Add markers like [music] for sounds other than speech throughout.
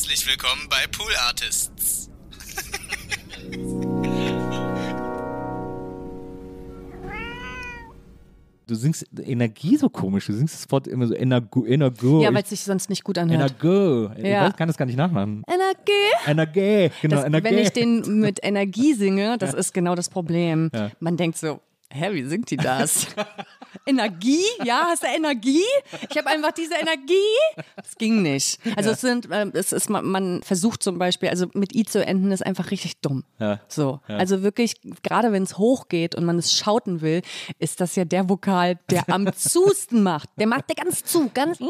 Herzlich willkommen bei Pool Artists. Du singst Energie so komisch. Du singst das Wort immer so Energo. Energo. Ja, weil es sich sonst nicht gut anhört. Energo. Ja. Ich kann das gar nicht nachmachen. Energie. Energie. Genau, Das, Energie. wenn ich den mit Energie singe, das ist genau das Problem. Ja. Man denkt so, hä, wie singt die das? [laughs] Energie? Ja, hast du Energie? Ich habe einfach diese Energie. Das ging nicht. Also es sind, ähm, es ist, man, man versucht zum Beispiel, also mit I zu enden, ist einfach richtig dumm. Ja. So. Ja. Also wirklich, gerade wenn es hochgeht und man es schauten will, ist das ja der Vokal, der am [laughs] zusten macht. Der macht der ganz zu, ganz. [laughs]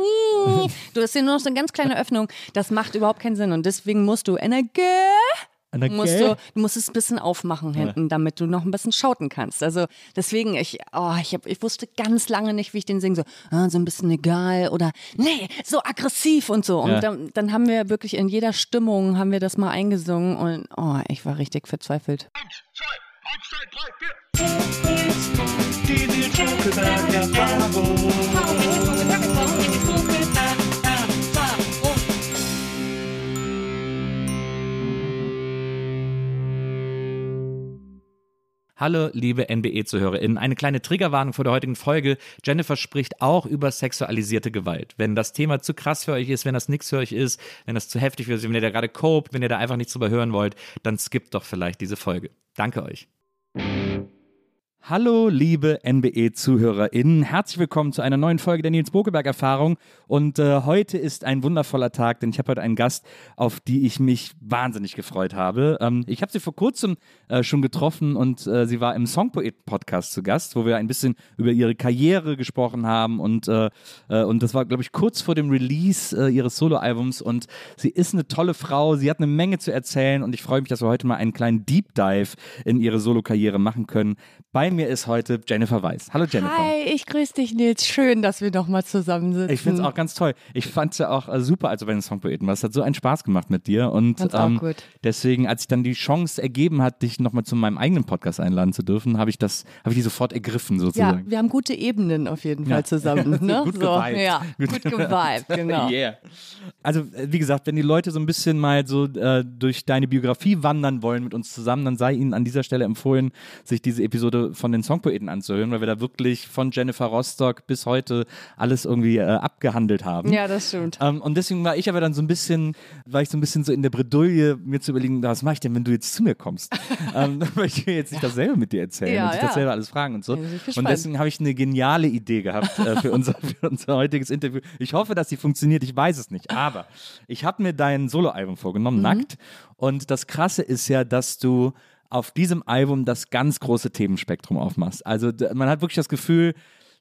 Du hast hier nur noch so eine ganz kleine Öffnung. Das macht überhaupt keinen Sinn. Und deswegen musst du Energie. Energie. Musst du, du musst es ein bisschen aufmachen hinten, damit du noch ein bisschen schauten kannst. Also deswegen, ich, oh, ich, hab, ich wusste ganz lange nicht, wie ich den singe. So, ah, so ein bisschen egal oder nee, so aggressiv und so. Und Ja. dann, dann haben wir wirklich in jeder Stimmung haben wir das mal eingesungen und oh, ich war richtig verzweifelt. Hallo, liebe NBE-ZuhörerInnen. Eine kleine Triggerwarnung vor der heutigen Folge. Jennifer spricht auch über sexualisierte Gewalt. Wenn das Thema zu krass für euch ist, wenn das nix für euch ist, wenn das zu heftig für euch ist, wenn ihr da gerade copt, wenn ihr da einfach nichts drüber hören wollt, dann skippt doch vielleicht diese Folge. Danke euch. Hallo, liebe NBE-ZuhörerInnen. Herzlich willkommen zu einer neuen Folge der Nils Bokeberg-Erfahrung. Und äh, heute ist ein wundervoller Tag, denn ich habe heute einen Gast, auf die ich mich wahnsinnig gefreut habe. Ähm, ich habe sie vor kurzem äh, schon getroffen und äh, sie war im Songpoeten-Podcast zu Gast, wo wir ein bisschen über ihre Karriere gesprochen haben. Und, äh, äh, und das war, glaube ich, kurz vor dem Release äh, ihres Soloalbums. Und sie ist eine tolle Frau, sie hat eine Menge zu erzählen und ich freue mich, dass wir heute mal einen kleinen Deep Dive in ihre Solokarriere machen können. Bei mir ist heute Jennifer Weiß. Hallo Jennifer. Hi, ich grüße dich, Nils. Schön, dass wir noch mal zusammensitzen. Ich finde es auch ganz toll. Ich fand es ja auch äh, super, als du bei den Songpoeten warst. Es hat so einen Spaß gemacht mit dir. Und ähm, deswegen, als sich dann die Chance ergeben hat, dich nochmal zu meinem eigenen Podcast einladen zu dürfen, habe ich das, habe ich die sofort ergriffen ja, sozusagen. wir haben gute Ebenen auf jeden Fall Ja. zusammen. [laughs] Ne? Gut so. Ja, Gut- geweibt, genau. [laughs] Yeah. Also, äh, wie gesagt, wenn die Leute so ein bisschen mal so äh, durch deine Biografie wandern wollen mit uns zusammen, dann sei ihnen an dieser Stelle empfohlen, sich diese Episode von den Songpoeten anzuhören, weil wir da wirklich von Jennifer Rostock bis heute alles irgendwie äh, abgehandelt haben. Ja, das stimmt. Ähm, und deswegen war ich aber dann so ein bisschen, war ich so ein bisschen so in der Bredouille, mir zu überlegen, was mache ich denn, wenn du jetzt zu mir kommst? [laughs] ähm, weil ich will jetzt nicht dasselbe mit dir erzählen Ja, und dich ja. dasselbe alles fragen und so. Ja, und deswegen habe ich eine geniale Idee gehabt äh, für, unser, [laughs] für unser heutiges Interview. Ich hoffe, dass sie funktioniert, ich weiß es nicht. Aber ich habe mir dein Soloalbum vorgenommen, Mhm. nackt. Und das Krasse ist ja, dass du auf diesem Album das ganz große Themenspektrum aufmachst. Also man hat wirklich das Gefühl,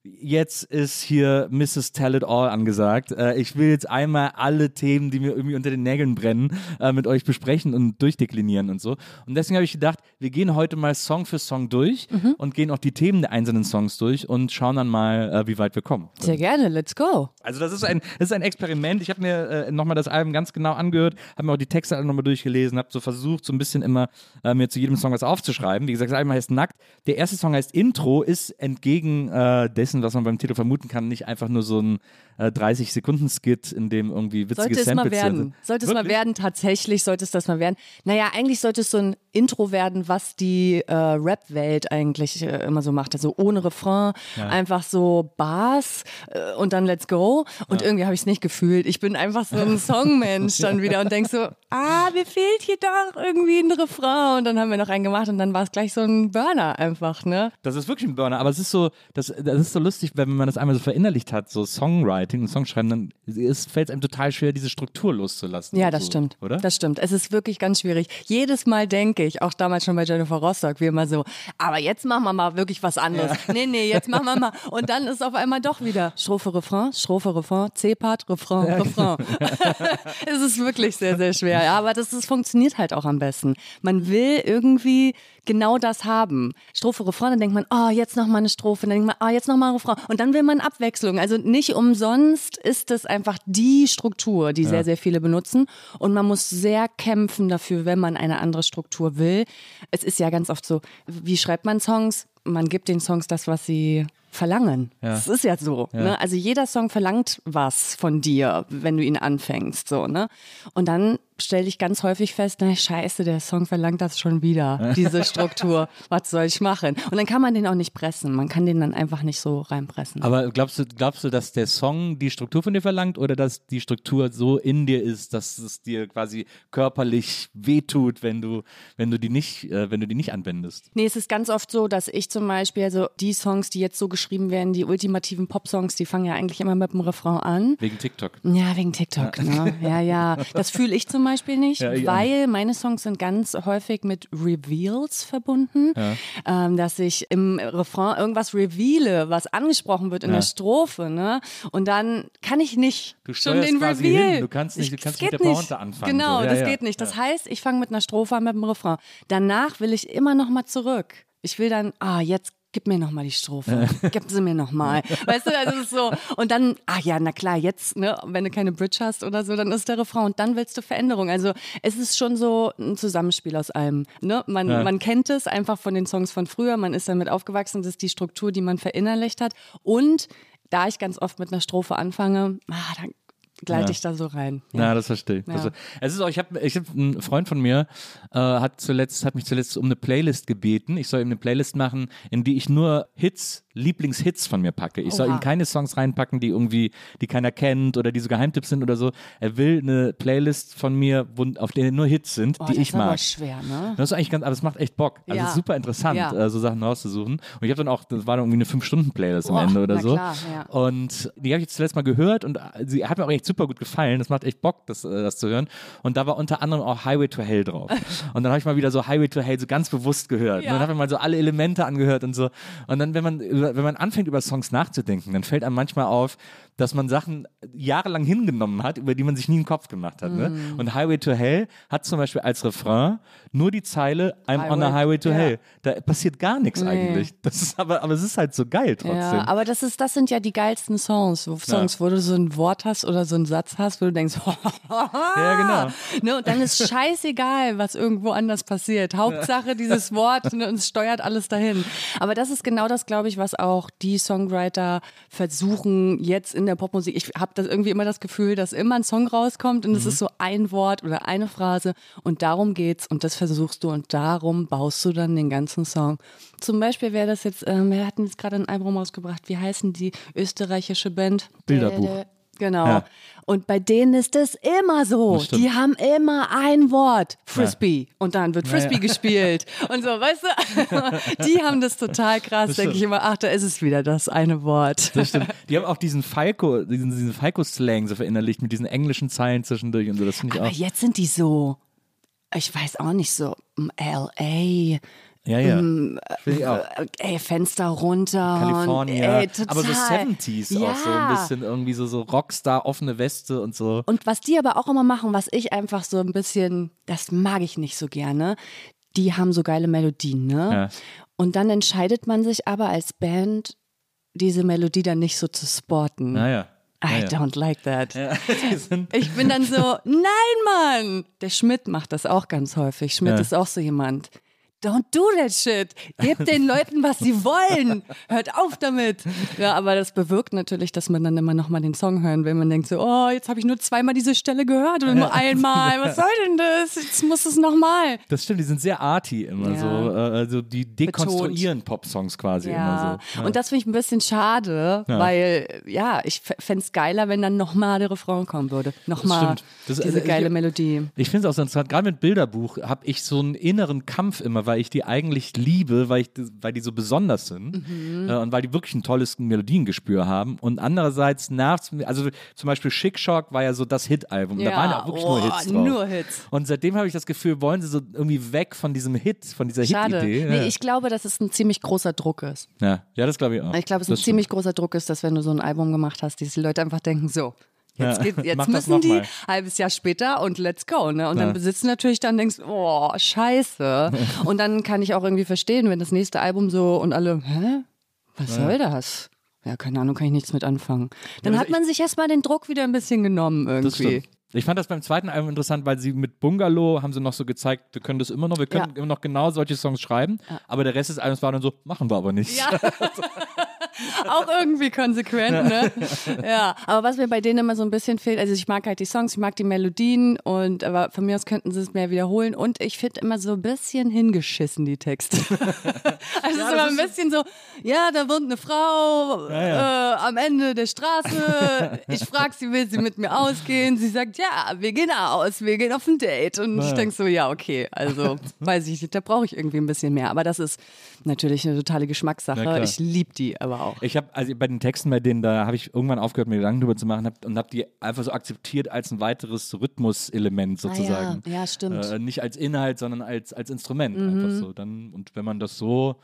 Jetzt ist hier Mrs. Tell It All angesagt. Äh, ich will jetzt einmal alle Themen, die mir irgendwie unter den Nägeln brennen, äh, mit euch besprechen und durchdeklinieren und so. Und deswegen habe ich gedacht, wir gehen heute mal Song für Song durch Mhm. und gehen auch die Themen der einzelnen Songs durch und schauen dann mal, äh, wie weit wir kommen. Sehr gerne, let's go. Also das ist ein, das ist ein Experiment. Ich habe mir äh, nochmal das Album ganz genau angehört, habe mir auch die Texte alle nochmal durchgelesen, habe so versucht, so ein bisschen immer äh, mir zu jedem Song was aufzuschreiben. Wie gesagt, das Album heißt Nackt. Der erste Song heißt Intro, ist entgegen äh, dessen, was man beim Titel vermuten kann, nicht einfach nur so ein äh, 30-Sekunden-Skit, in dem irgendwie witzige Sollte es mal Samples werden. sind. Sollte es mal Wirklich? werden, tatsächlich sollte es das mal werden. Naja, eigentlich sollte es so ein Intro werden, was die äh, Rap-Welt eigentlich äh, immer so macht. Also ohne Refrain, einfach so Bars äh, und dann Let's Go. Und irgendwie habe ich es nicht gefühlt. Ich bin einfach so ein [laughs] Songmensch dann wieder und denk so, ah, mir fehlt hier doch irgendwie ein Refrain. Und dann haben wir noch einen gemacht und dann war es gleich so ein Burner einfach, ne? Das ist wirklich ein Burner, aber es ist so, das, das ist so lustig, wenn man das einmal so verinnerlicht hat, so Songwriting und Songschreiben, dann fällt es einem total schwer, diese Struktur loszulassen. Ja, das so, stimmt. Oder? Das stimmt. Es ist wirklich ganz schwierig. Jedes Mal denke ich, auch damals schon bei Jennifer Rostock, wie immer so, aber jetzt machen wir mal wirklich was anderes. Nee, nee, jetzt machen wir mal. Und dann ist auf einmal doch wieder Strophe, Refrain, Strophe, Refrain, C-Part, Refrain, Refrain. [laughs] es ist wirklich sehr, sehr schwer. Ja, aber das ist, funktioniert halt auch am besten. Man will irgendwie genau das haben. Strophe, Refrain, dann denkt man, oh, jetzt noch mal eine Strophe, dann denkt man, oh, jetzt noch mal ein Refrain. Und dann will man Abwechslung. Also nicht umsonst ist es einfach die Struktur, die sehr, sehr viele benutzen. Und man muss sehr kämpfen dafür, wenn man eine andere Struktur will. Es ist ja ganz oft so, wie schreibt man Songs? Man gibt den Songs das, was sie verlangen. Ja. Das ist ja so. Ne? Also jeder Song verlangt was von dir, wenn du ihn anfängst. So, ne? Und dann stelle ich ganz häufig fest, na scheiße, der Song verlangt das schon wieder, [laughs] diese Struktur. was soll ich machen? Und dann kann man den auch nicht pressen. Man kann den dann einfach nicht so reinpressen. Aber glaubst du, glaubst du, dass der Song die Struktur von dir verlangt oder dass die Struktur so in dir ist, dass es dir quasi körperlich wehtut, wenn du, wenn du die nicht, äh, wenn du die nicht anwendest? Nee, es ist ganz oft so, dass ich zum Beispiel, also die Songs, die jetzt so geschrieben werden, die ultimativen Pop-Songs, die fangen ja eigentlich immer mit dem Refrain an. Wegen TikTok. Ja, wegen TikTok. Ne? [laughs] Ja, ja. Das fühle ich zum Beispiel nicht, Ja, weil meine Songs sind ganz häufig mit Reveals verbunden, ähm, dass ich im Refrain irgendwas reveale, was angesprochen wird in Ja. der Strophe, ne? Und dann kann ich nicht Du schon den Reveal. hin. Du kannst nicht- du kannst mit der. Pointe anfangen, Genau, so. Ja, das ja. geht nicht. Das heißt, ich fange mit einer Strophe an mit dem Refrain. Danach will ich immer noch mal zurück. Ich will dann, ah, jetzt gib mir noch mal die Strophe. [laughs] Gib sie mir noch mal. Weißt du, das ist so. Und dann, ah ja, na klar, jetzt, ne, wenn du keine Bridge hast oder so, dann ist der Refrain und dann willst du Veränderung. Also es ist schon so ein Zusammenspiel aus allem. Ne? Man, Ja. man kennt es einfach von den Songs von früher, man ist damit aufgewachsen, das ist die Struktur, die man verinnerlicht hat. Und da ich ganz oft mit einer Strophe anfange, ah, dann gleite Ja. ich da so rein. Ja, das verstehe ich. Ja. es ist auch, ich habe ich hab, ein Freund von mir äh, hat zuletzt hat mich zuletzt um eine Playlist gebeten. Ich soll ihm eine Playlist machen, in die ich nur Hits, Lieblingshits von mir packe. Ich soll Oha. ihm keine Songs reinpacken, die irgendwie, die keiner kennt oder die so Geheimtipps sind oder so. Er will eine Playlist von mir, wo, auf denen nur Hits sind, Oh, die das ich ist aber mag. schwer, ne? Das ist eigentlich ganz, aber es macht echt Bock. Also Ja. es ist super interessant, Ja. äh, so Sachen rauszusuchen. Und ich habe dann auch, das war dann irgendwie eine 5-Stunden-Playlist am Ende oder so. klar, ja. Und die habe ich zuletzt mal gehört und äh, sie hat mir auch echt super gut gefallen. Das macht echt Bock, das, äh, das zu hören. Und da war unter anderem auch Highway to Hell drauf. [laughs] Und dann habe ich mal wieder so Highway to Hell so ganz bewusst gehört. Und dann habe ich mal so alle Elemente angehört und so. Und dann, wenn man, wenn man anfängt, über Songs nachzudenken, dann fällt einem manchmal auf, dass man Sachen jahrelang hingenommen hat, über die man sich nie einen Kopf gemacht hat. Ne? Mhm. Und Highway to Hell hat zum Beispiel als Refrain nur die Zeile I'm on a Highway- highway to ja. hell. Da passiert gar nichts eigentlich. Das ist aber, aber es ist halt so geil trotzdem. Ja, aber das ist, das sind ja die geilsten Songs, wo, Songs, wo du so ein Wort hast oder so einen Satz hast, wo du denkst, [laughs] Ja, genau. ne, und dann ist scheißegal, was irgendwo anders passiert. Hauptsache dieses [laughs] Wort ne, und es steuert alles dahin. Aber das ist genau das, glaube ich, was auch die Songwriter versuchen jetzt in der Popmusik. Ich habe das irgendwie immer das Gefühl, dass immer ein Song rauskommt und es Mhm. ist so ein Wort oder eine Phrase und darum geht's und das versuchst du und darum baust du dann den ganzen Song. Zum Beispiel wäre das jetzt, ähm, wir hatten jetzt gerade ein Album rausgebracht, wie heißen die österreichische Band? Bilderbuch. Genau. Ja. Und bei denen ist es immer so. Das. Die haben immer ein Wort. Frisbee. Und dann wird Frisbee ja. gespielt. [laughs] Und so, weißt du? [laughs] Die haben das total krass, Das denke ich immer. Ach, da ist es wieder das eine Wort. Das stimmt. [laughs] Die haben auch diesen Falco, diesen, diesen Falco-Slang so verinnerlicht mit diesen englischen Zeilen zwischendurch und so. Das finde ich Aber auch. jetzt sind die so, ich weiß auch nicht, so mm, L.A., Ja, ja. Finde ich auch. äh, ey, Fenster runter. Ey, total. Aber so 70s ja. auch so ein bisschen irgendwie so, so Rockstar, offene Weste und so. Und was die aber auch immer machen, was ich einfach so ein bisschen, das mag ich nicht so gerne, die haben so geile Melodien, ne? Ja. Und dann entscheidet man sich aber als Band, diese Melodie dann nicht so zu sporten. Naja. I don't like that. Ja, [laughs] Ich bin dann so, nein, Mann! Der Schmidt macht das auch ganz häufig. Schmidt Ja. ist auch so jemand. Don't do that shit. Gebt den Leuten, was sie wollen. Hört auf damit. Ja, aber das bewirkt natürlich, dass man dann immer nochmal den Song hören will. Man denkt so, oh, jetzt habe ich nur zweimal diese Stelle gehört oder nur einmal. [laughs] Was soll denn das? Jetzt muss es nochmal. das stimmt, die sind sehr arty immer Ja. so. Äh, also die dekonstruieren Popsongs quasi immer so. Und das finde ich ein bisschen schade, Ja. weil ja, ich fände es geiler, wenn dann nochmal der Refrain kommen würde. Nochmal diese also, geile ich- Melodie. Ich finde es auch so interessant, gerade mit Bilderbuch habe ich so einen inneren Kampf immer, weil ich die eigentlich liebe, weil, ich, weil die so besonders sind Mhm. äh, und weil die wirklich ein tolles Melodiengespür haben. Und andererseits nervt also zum Beispiel Schick Shock war ja so das Hit-Album. da waren ja auch wirklich nur oh, Hits drauf. Nur Hits. Und seitdem habe ich das Gefühl, wollen sie so irgendwie weg von diesem Hit, von dieser. Hit-Idee. Nee, ja. ich glaube, dass es ein ziemlich großer Druck ist. ja. ja, das glaube ich auch. Ich glaube, es ist ein Das ziemlich großer Druck ist, dass wenn du so ein Album gemacht hast, diese Leute einfach denken, so, jetzt, Ja, geht, jetzt müssen die halbes Jahr später und let's go. Ne? Und Ja. dann besitzt du natürlich dann denkst, oh, scheiße. [laughs] und dann kann ich auch irgendwie verstehen, wenn das nächste Album so und alle, hä? Was soll das? Ja, keine Ahnung, kann ich nichts mit anfangen. Dann also hat man sich erstmal den Druck wieder ein bisschen genommen irgendwie. Ich fand das beim zweiten Album interessant, weil sie mit Bungalow haben sie noch so gezeigt, wir können das immer noch, wir können Ja. immer noch genau solche Songs schreiben, aber der Rest des Albums war dann so, machen wir aber nicht. Ja. [laughs] Auch irgendwie konsequent, ne? [laughs] Ja, aber was mir bei denen immer so ein bisschen fehlt, also ich mag halt die Songs, ich mag die Melodien und aber von mir aus könnten sie es mehr wiederholen und ich finde immer so ein bisschen hingeschissen die Texte. [laughs] also es ist immer ein bisschen so, ja, da wohnt eine Frau Ja, Äh, am Ende der Straße, ich frage sie, will sie mit mir ausgehen, sie sagt, ja, wir gehen aus, wir gehen auf ein Date und ich denke so, ja, okay, also [laughs] weiß ich nicht, da brauche ich irgendwie ein bisschen mehr, aber das ist natürlich eine totale Geschmackssache, ich liebe die aber auch. Ich habe also bei den Texten, bei denen da habe ich irgendwann aufgehört, mir Gedanken drüber zu machen hab, und habe die einfach so akzeptiert als ein weiteres Rhythmuselement sozusagen. Ah ja, ja, stimmt. Mhm. Äh, nicht als Inhalt, sondern als, als Instrument einfach so. Dann, und wenn man das so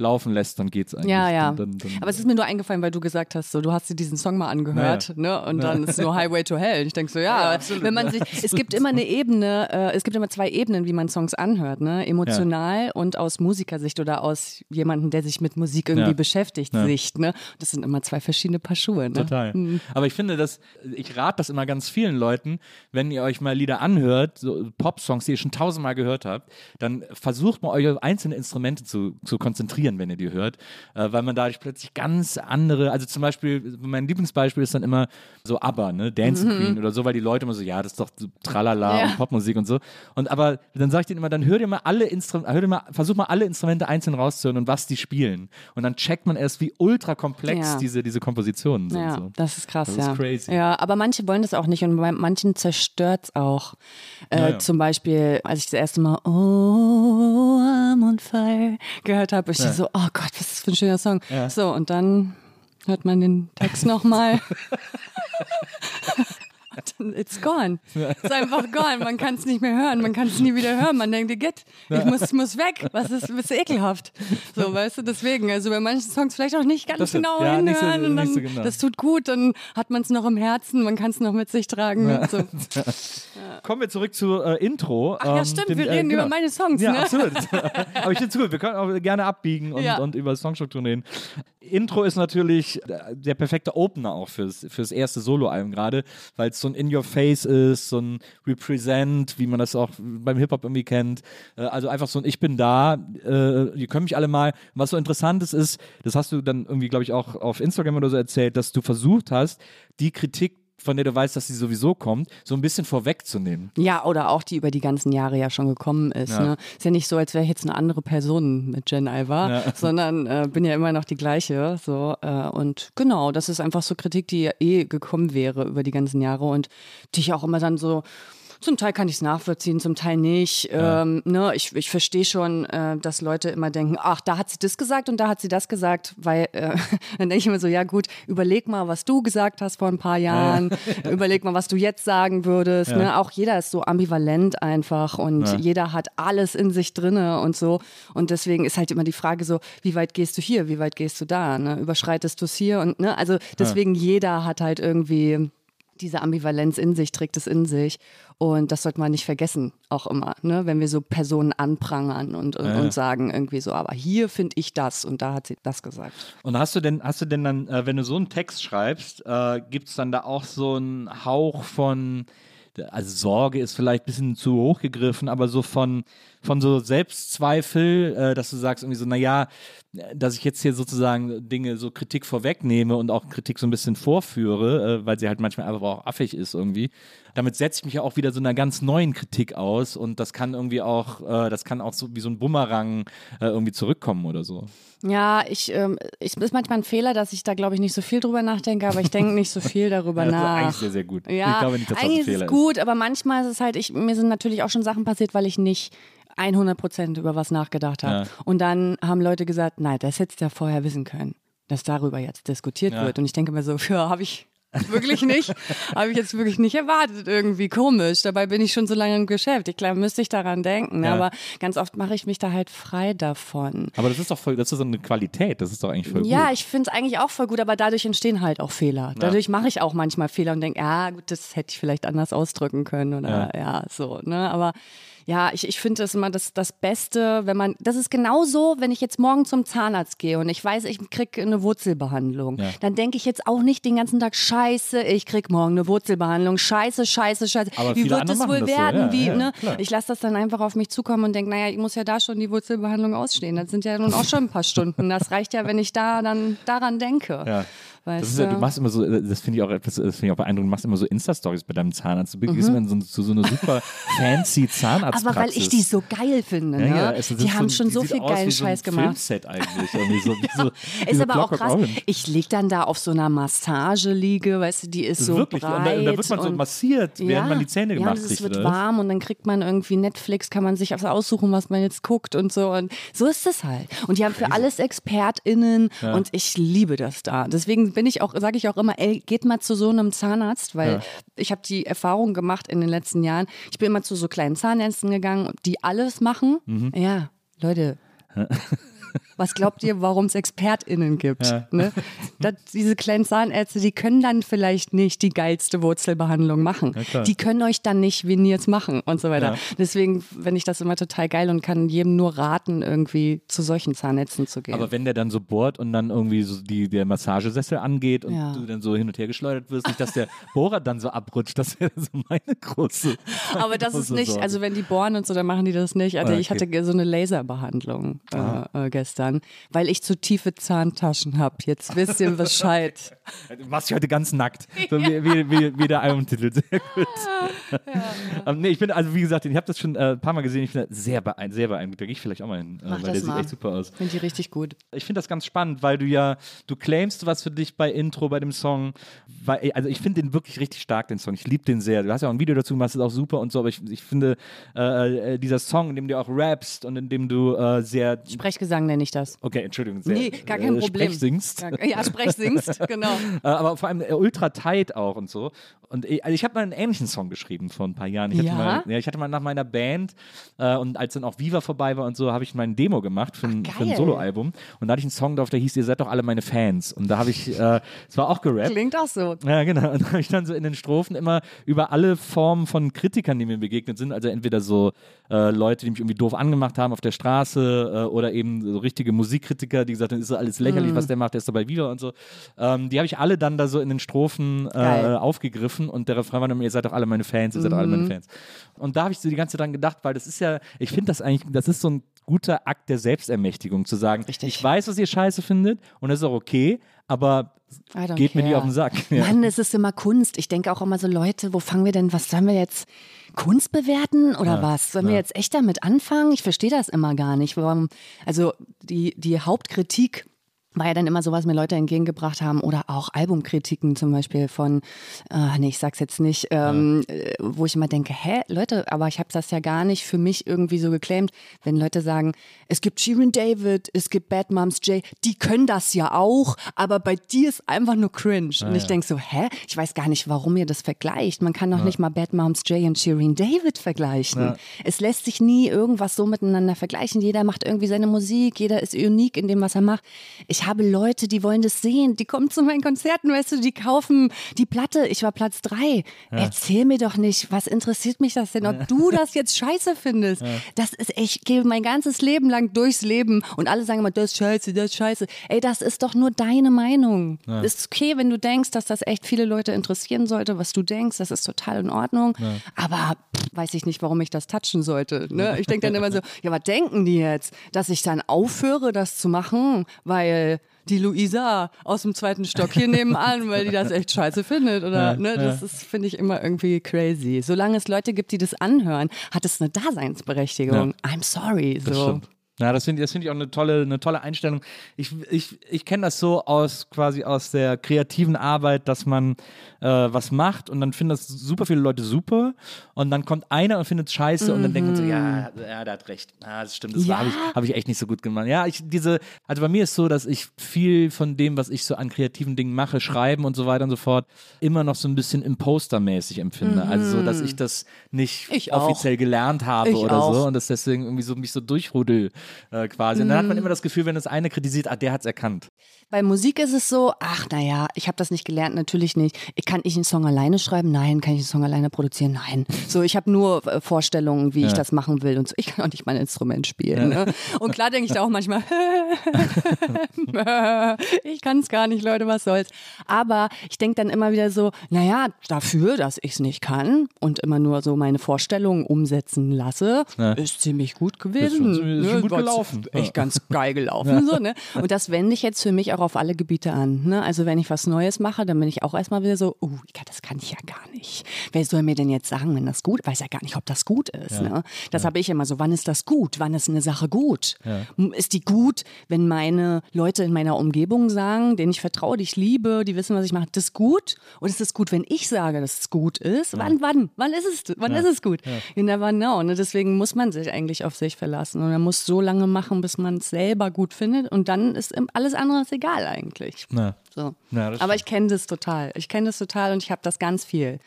laufen lässt, dann geht's eigentlich. Ja, ja. Dann, dann, dann, Aber es ist mir nur eingefallen, weil du gesagt hast, so, du hast dir diesen Song mal angehört, Ja. ne? Und dann ist nur Highway to Hell. Und ich denke so, ja, absolut. wenn man sich, es gibt immer eine Ebene, äh, es gibt immer zwei Ebenen, wie man Songs anhört, ne? Emotional und aus Musikersicht oder aus jemandem, der sich mit Musik irgendwie Ja. beschäftigt, Ja. Sicht, ne? Das sind immer zwei verschiedene Paar Schuhe, ne? Total. Aber ich finde, dass ich rate das immer ganz vielen Leuten, wenn ihr euch mal Lieder anhört, so Pop-Songs, die ihr schon tausendmal gehört habt, dann versucht mal euch auf einzelne Instrumente zu, zu konzentrieren, wenn ihr die hört, äh, weil man dadurch plötzlich ganz andere, also zum Beispiel, mein Lieblingsbeispiel ist dann immer so ABBA, ne, Dancing Queen oder so, weil die Leute immer so, ja, das ist doch so Tralala Ja. und Popmusik und so. Und aber dann sage ich denen immer, dann hör dir mal alle Instrumente, hör dir mal, versuch mal alle Instrumente einzeln rauszuhören und was die spielen. Und dann checkt man erst, wie ultra komplex Ja. diese, diese Kompositionen sind. Ja, so. das ist krass, Das ist ja. crazy. Ja, aber manche wollen das auch nicht und bei manchen zerstört es auch. Äh, Ja, ja. Zum Beispiel, als ich das erste Mal Oh, I'm on fire gehört habe, ich dachte so, oh Gott, was ist das für ein schöner Song. So, und dann hört man den Text nochmal. [laughs] Dann [laughs] It's gone. [laughs] It's einfach gone. Man kann es nicht mehr hören. Man kann es nie wieder hören. Man denkt, geht, ich muss, ich muss weg. Was ist, ist ekelhaft. So, weißt du, deswegen. Also bei manchen Songs vielleicht auch nicht ganz Das genau Ja, nicht so- hinhören. und dann, so genau. Das tut gut, dann hat man es noch im Herzen, man kann es noch mit sich tragen. ne? So. [laughs] Kommen wir zurück zu äh, Intro. Ach ja, Ähm, stimmt, dem, wir äh, reden genau. über meine Songs, Ja, ne? absolut. Aber ich finde es gut, wir können auch gerne abbiegen und, Ja. und über Songstrukturen reden. Intro ist natürlich äh, der perfekte Opener auch fürs, fürs erste Soloalbum gerade, weil es so ein In-Your-Face ist, so ein Represent, wie man das auch beim Hip-Hop irgendwie kennt. Äh, also einfach so ein Ich bin da, äh, ihr könnt mich alle mal. Was so interessant ist, ist, das hast du dann irgendwie, glaube ich, auch auf Instagram oder so erzählt, dass du versucht hast, die Kritik von der du weißt, dass sie sowieso kommt, so ein bisschen vorwegzunehmen. Ja, oder auch die über die ganzen Jahre ja schon gekommen ist. Ja. Ne? Ist ja nicht so, als wäre ich jetzt eine andere Person mit Jen Alva, Ja. [laughs] [laughs] sondern äh, bin ja immer noch die gleiche. So, äh, und genau, das ist einfach so Kritik, die ja eh gekommen wäre über die ganzen Jahre und die ich auch immer dann so. Zum Teil kann ich es nachvollziehen, zum Teil nicht. Ähm, ne, ich ich verstehe schon, äh, dass Leute immer denken, ach, da hat sie das gesagt und da hat sie das gesagt, weil äh, [laughs] dann denke ich immer so, ja gut, überleg mal, was du gesagt hast vor ein paar Jahren, überleg mal, was du jetzt sagen würdest. Ne? Auch jeder ist so ambivalent einfach und Ja. jeder hat alles in sich drinne und so. Und deswegen ist halt immer die Frage so, wie weit gehst du hier, wie weit gehst du da? Ne? Überschreitest du es hier? Und ne, also deswegen jeder hat halt irgendwie diese Ambivalenz in sich, trägt es in sich. Und das sollte man nicht vergessen, auch immer, ne? wenn wir so Personen anprangern und, und, und sagen irgendwie so, aber hier finde ich das und da hat sie das gesagt. Und hast du denn, hast du denn dann, äh, wenn du so einen Text schreibst, äh, gibt es dann da auch so einen Hauch von, also Sorge ist vielleicht ein bisschen zu hoch gegriffen, aber so von, von so Selbstzweifel, äh, dass du sagst irgendwie so, naja, dass ich jetzt hier sozusagen Dinge, so Kritik vorwegnehme und auch Kritik so ein bisschen vorführe, äh, weil sie halt manchmal einfach auch affig ist irgendwie. Damit setze ich mich ja auch wieder so einer ganz neuen Kritik aus und das kann irgendwie auch, äh, das kann auch so wie so ein Bumerang äh, irgendwie zurückkommen oder so. Ja, ich, ähm, ich ist manchmal ein Fehler, dass ich da glaube ich nicht so viel drüber nachdenke, aber ich denke nicht so viel [laughs] darüber Ja, das ist nach. eigentlich sehr, sehr gut. Ja, ich glaube nicht, dass das ein eigentlich ist Fehler es gut, aber manchmal ist es halt, ich, mir sind natürlich auch schon Sachen passiert, weil ich nicht 100 Prozent über was nachgedacht habe. Ja. Und dann haben Leute gesagt, nein, das hättest du ja vorher wissen können, dass darüber jetzt diskutiert Ja. wird. Und ich denke mir so, ja, habe ich wirklich nicht, [laughs] habe ich jetzt wirklich nicht erwartet, irgendwie komisch. Dabei bin ich schon so lange im Geschäft. Ich glaube, müsste ich daran denken. Ja. Aber ganz oft mache ich mich da halt frei davon. Aber das ist doch voll, das ist so eine Qualität, das ist doch eigentlich voll Ja, gut. ich finde es eigentlich auch voll gut, aber dadurch entstehen halt auch Fehler. Dadurch mache ich auch manchmal Fehler und denke, ja, gut, das hätte ich vielleicht anders ausdrücken können oder ja, so, ne? Aber ja, ich, ich finde das immer das, das Beste, wenn man, das ist genauso, wenn ich jetzt morgen zum Zahnarzt gehe und ich weiß, ich kriege eine Wurzelbehandlung, Ja. dann denke ich jetzt auch nicht den ganzen Tag, scheiße, ich krieg morgen eine Wurzelbehandlung, scheiße, scheiße, scheiße. Aber Wie wird es wohl das so, werden? ja, Wie, ja, ne? klar. Ich lasse das dann einfach auf mich zukommen und denke, naja, ich muss ja da schon die Wurzelbehandlung ausstehen. Das sind ja nun auch schon ein paar Stunden. Das reicht ja, wenn ich da dann daran denke. Ja. Weißt Das ist ja, du du? machst immer so, das finde ich auch etwas, das finde ich auch beeindruckend, du machst immer so Insta-Stories bei deinem Zahnarzt. Du Mhm. gehst immer so, zu so einer super [laughs] fancy Zahnarztpraxis. Aber weil ich die so geil finde. Ne? Ja, ja, es die haben schon die so viel geilen wie so Scheiß gemacht. Filmset eigentlich. So, so, [laughs] Ist so aber auch Clockwork krass. Ich lieg dann da auf so einer Massageliege, weißt du, die ist so Wirklich, und breit. da, da wird man so und- massiert, während man die Zähne ja, gemacht und es kriegt. wird oder was? warm und dann kriegt man irgendwie Netflix, kann man sich aussuchen, was man jetzt guckt und so. Und so ist es halt. Und die haben für alles ExpertInnen und ich liebe das da. Deswegen bin ich auch, sage ich auch immer, ey, geht mal zu so einem Zahnarzt, weil Ja. ich habe die Erfahrung gemacht in den letzten Jahren. Ich bin immer zu so kleinen Zahnärzten gegangen, die alles machen. Mhm. Ja, Leute. [laughs] Was glaubt ihr, warum es ExpertInnen gibt? Ja. Ne? Das, diese kleinen Zahnärzte, die können dann vielleicht nicht die geilste Wurzelbehandlung machen. klar. die können euch dann nicht Veneers machen und so weiter. Ja. Deswegen finde ich das immer total geil und kann jedem nur raten, irgendwie zu solchen Zahnärzten zu gehen. Aber wenn der dann so bohrt und dann irgendwie so die, der Massagesessel angeht und Ja. du dann so hin und her geschleudert wirst, nicht, dass der [laughs] Bohrer dann so abrutscht, das wäre so meine große. Aber das ist große nicht, Sorge. also wenn die bohren und so, dann machen die das nicht. Also Ah, ich okay. hatte so eine Laserbehandlung äh, äh, gestern, weil ich zu tiefe Zahntaschen habe. Jetzt wisst ihr Bescheid. Du machst dich heute ganz nackt. [laughs] So wie, wie, wie, wie der Albumtitel. Sehr gut. Ähm, nee, ich bin, also wie gesagt, ich habe das schon äh, ein paar Mal gesehen. Ich bin da sehr, beein sehr beeindruckt. Da gehe ich vielleicht auch mal hin, äh, weil das der sieht mal. echt super aus. Finde ich richtig gut. Ich finde das ganz spannend, weil du ja, du claimst was für dich bei Intro, bei dem Song. Weil, also ich finde den wirklich richtig stark, den Song. Ich liebe den sehr. Du hast ja auch ein Video dazu gemacht, das ist auch super und so, aber ich, ich finde äh, äh, dieser Song, in dem du auch rappst und in dem du äh, sehr Sprechgesang nenne ich das. Okay, Entschuldigung. Sehr, Nee, gar kein äh, Problem. Sprech singst. Ja, ja Sprech singst, [laughs] genau. Äh, aber vor allem äh, ultra tight auch und so. Und ich, also ich habe mal einen ähnlichen Song geschrieben vor ein paar Jahren. Ich hatte Ja? mal, ja, ich hatte mal nach meiner Band äh, und als dann auch Viva vorbei war und so, habe ich mal ein Demo gemacht für ein, ein. Soloalbum. Und da hatte ich einen Song drauf, der hieß, ihr seid doch alle meine Fans. Und da habe ich, äh, es war auch gerappt. Klingt auch so. Ja, genau. Und da habe ich dann so in den Strophen immer über alle Formen von Kritikern, die mir begegnet sind, also entweder so äh, Leute, die mich irgendwie doof angemacht haben auf der Straße äh, oder eben so richtige Musikkritiker, die gesagt haben, ist alles lächerlich, was der macht, der ist dabei wieder und so. Ähm, die habe ich alle dann da so in den Strophen äh, Aufgegriffen und der Refrain war dann, ihr seid doch alle meine Fans, ihr seid doch alle Mhm. meine Fans. Und da habe ich so die ganze Zeit dran gedacht, weil das ist ja, ich finde das eigentlich, das ist so ein guter Akt der Selbstermächtigung, zu sagen, Richtig. ich weiß, was ihr scheiße findet und das ist auch okay, aber geht mir nicht care. auf den Sack. [laughs] Ja. Mann, es ist immer Kunst. Ich denke auch immer so, Leute, wo fangen wir denn, was sollen wir jetzt? Kunst bewerten oder was? Sollen wir jetzt echt damit anfangen? Ich verstehe das immer gar nicht. Warum, also die, die Hauptkritik war ja dann immer so, was mir Leute entgegengebracht haben oder auch Albumkritiken zum Beispiel von, äh, nee, ich sag's jetzt nicht, ähm, äh, wo ich immer denke, hä, Leute, aber ich habe das ja gar nicht für mich irgendwie so geclaimed, wenn Leute sagen, es gibt Shirin David, es gibt Bad Moms J, die können das ja auch, aber bei dir ist einfach nur cringe. und ich denk so, hä, ich weiß gar nicht, warum ihr das vergleicht. Man kann doch nicht mal Bad Moms J und Shirin David vergleichen. Es lässt sich nie irgendwas so miteinander vergleichen. Jeder macht irgendwie seine Musik, jeder ist unique in dem, was er macht. Ich habe Leute, die wollen das sehen, die kommen zu meinen Konzerten, weißt du, die kaufen die Platte. Ich war Platz drei. Erzähl mir doch nicht, was interessiert mich das denn, ob du das jetzt scheiße findest. Das ist, ich gehe mein ganzes Leben lang durchs Leben und alle sagen immer, das ist scheiße, das ist scheiße. Ey, das ist doch nur deine Meinung. Das ist okay, wenn du denkst, dass das echt viele Leute interessieren sollte, was du denkst, das ist total in Ordnung. Aber pff, weiß ich nicht, warum ich das touchen sollte. Ne? Ich denke dann immer so, [laughs] ja, was denken die jetzt? Dass ich dann aufhöre, das zu machen, weil die Luisa aus dem zweiten Stock hier nebenan, weil die das echt scheiße findet. Oder, ne? Das ist, finde ich, immer irgendwie crazy. Solange es Leute gibt, die das anhören, hat es eine Daseinsberechtigung. I'm sorry. So. Ja, das finde ich, das find ich auch eine tolle, eine tolle Einstellung. Ich, ich, ich kenne das so aus quasi aus der kreativen Arbeit, dass man äh, was macht und dann finden das super viele Leute super und dann kommt einer und findet es scheiße und dann denkt man so, ja, ja, der hat recht. Ah, das stimmt, das Ja. habe ich, hab ich echt nicht so gut gemacht. Ja, ich diese, also bei mir ist so, dass ich viel von dem, was ich so an kreativen Dingen mache, schreiben und so weiter und so fort, immer noch so ein bisschen impostermäßig empfinde. Also so, dass ich das nicht Ich offiziell gelernt habe Ich oder auch. so und das deswegen irgendwie so mich so durchrudel äh, quasi. Und dann hat man immer das Gefühl, wenn das eine kritisiert, ah, der hat's erkannt. Bei Musik ist es so, ach naja, ich habe das nicht gelernt, natürlich nicht. Ich kann ich einen Song alleine schreiben? Nein. Kann ich einen Song alleine produzieren? Nein. So, ich habe nur äh, Vorstellungen, wie ich das machen will und so. Ich kann auch nicht mein Instrument spielen. Ne? Und klar denke ich da auch manchmal, [laughs] ich kann es gar nicht, Leute, was soll's. Aber ich denke dann immer wieder so, naja, dafür, dass ich es nicht kann und immer nur so meine Vorstellungen umsetzen lasse, Ja. ist ziemlich gut gewesen. Ist schon- ist schon Ne? gut gelaufen. Echt Ja. ganz geil gelaufen. So, ne? Und das wende ich jetzt für mich auch auf alle Gebiete an. Ne? Also wenn ich was Neues mache, dann bin ich auch erstmal wieder so, uh, das kann ich ja gar nicht. Wer soll mir denn jetzt sagen, wenn das gut, weiß ja gar nicht, ob das gut ist. Ne? Das habe ich immer so, wann ist das gut? Wann ist eine Sache gut? M- Ist die gut, wenn meine Leute in meiner Umgebung sagen, denen ich vertraue, die ich liebe, die wissen, was ich mache, das ist gut? Oder ist es gut, wenn ich sage, dass es gut ist? Wann, wann? Wann ist es, wann ist es gut? You never know. Ne? Deswegen muss man sich eigentlich auf sich verlassen. Und man muss so lange machen, bis man es selber gut findet. Und dann ist alles andere ist egal eigentlich. So. Ja, Aber ich kenne das total. Ich kenne das total und ich habe das ganz viel.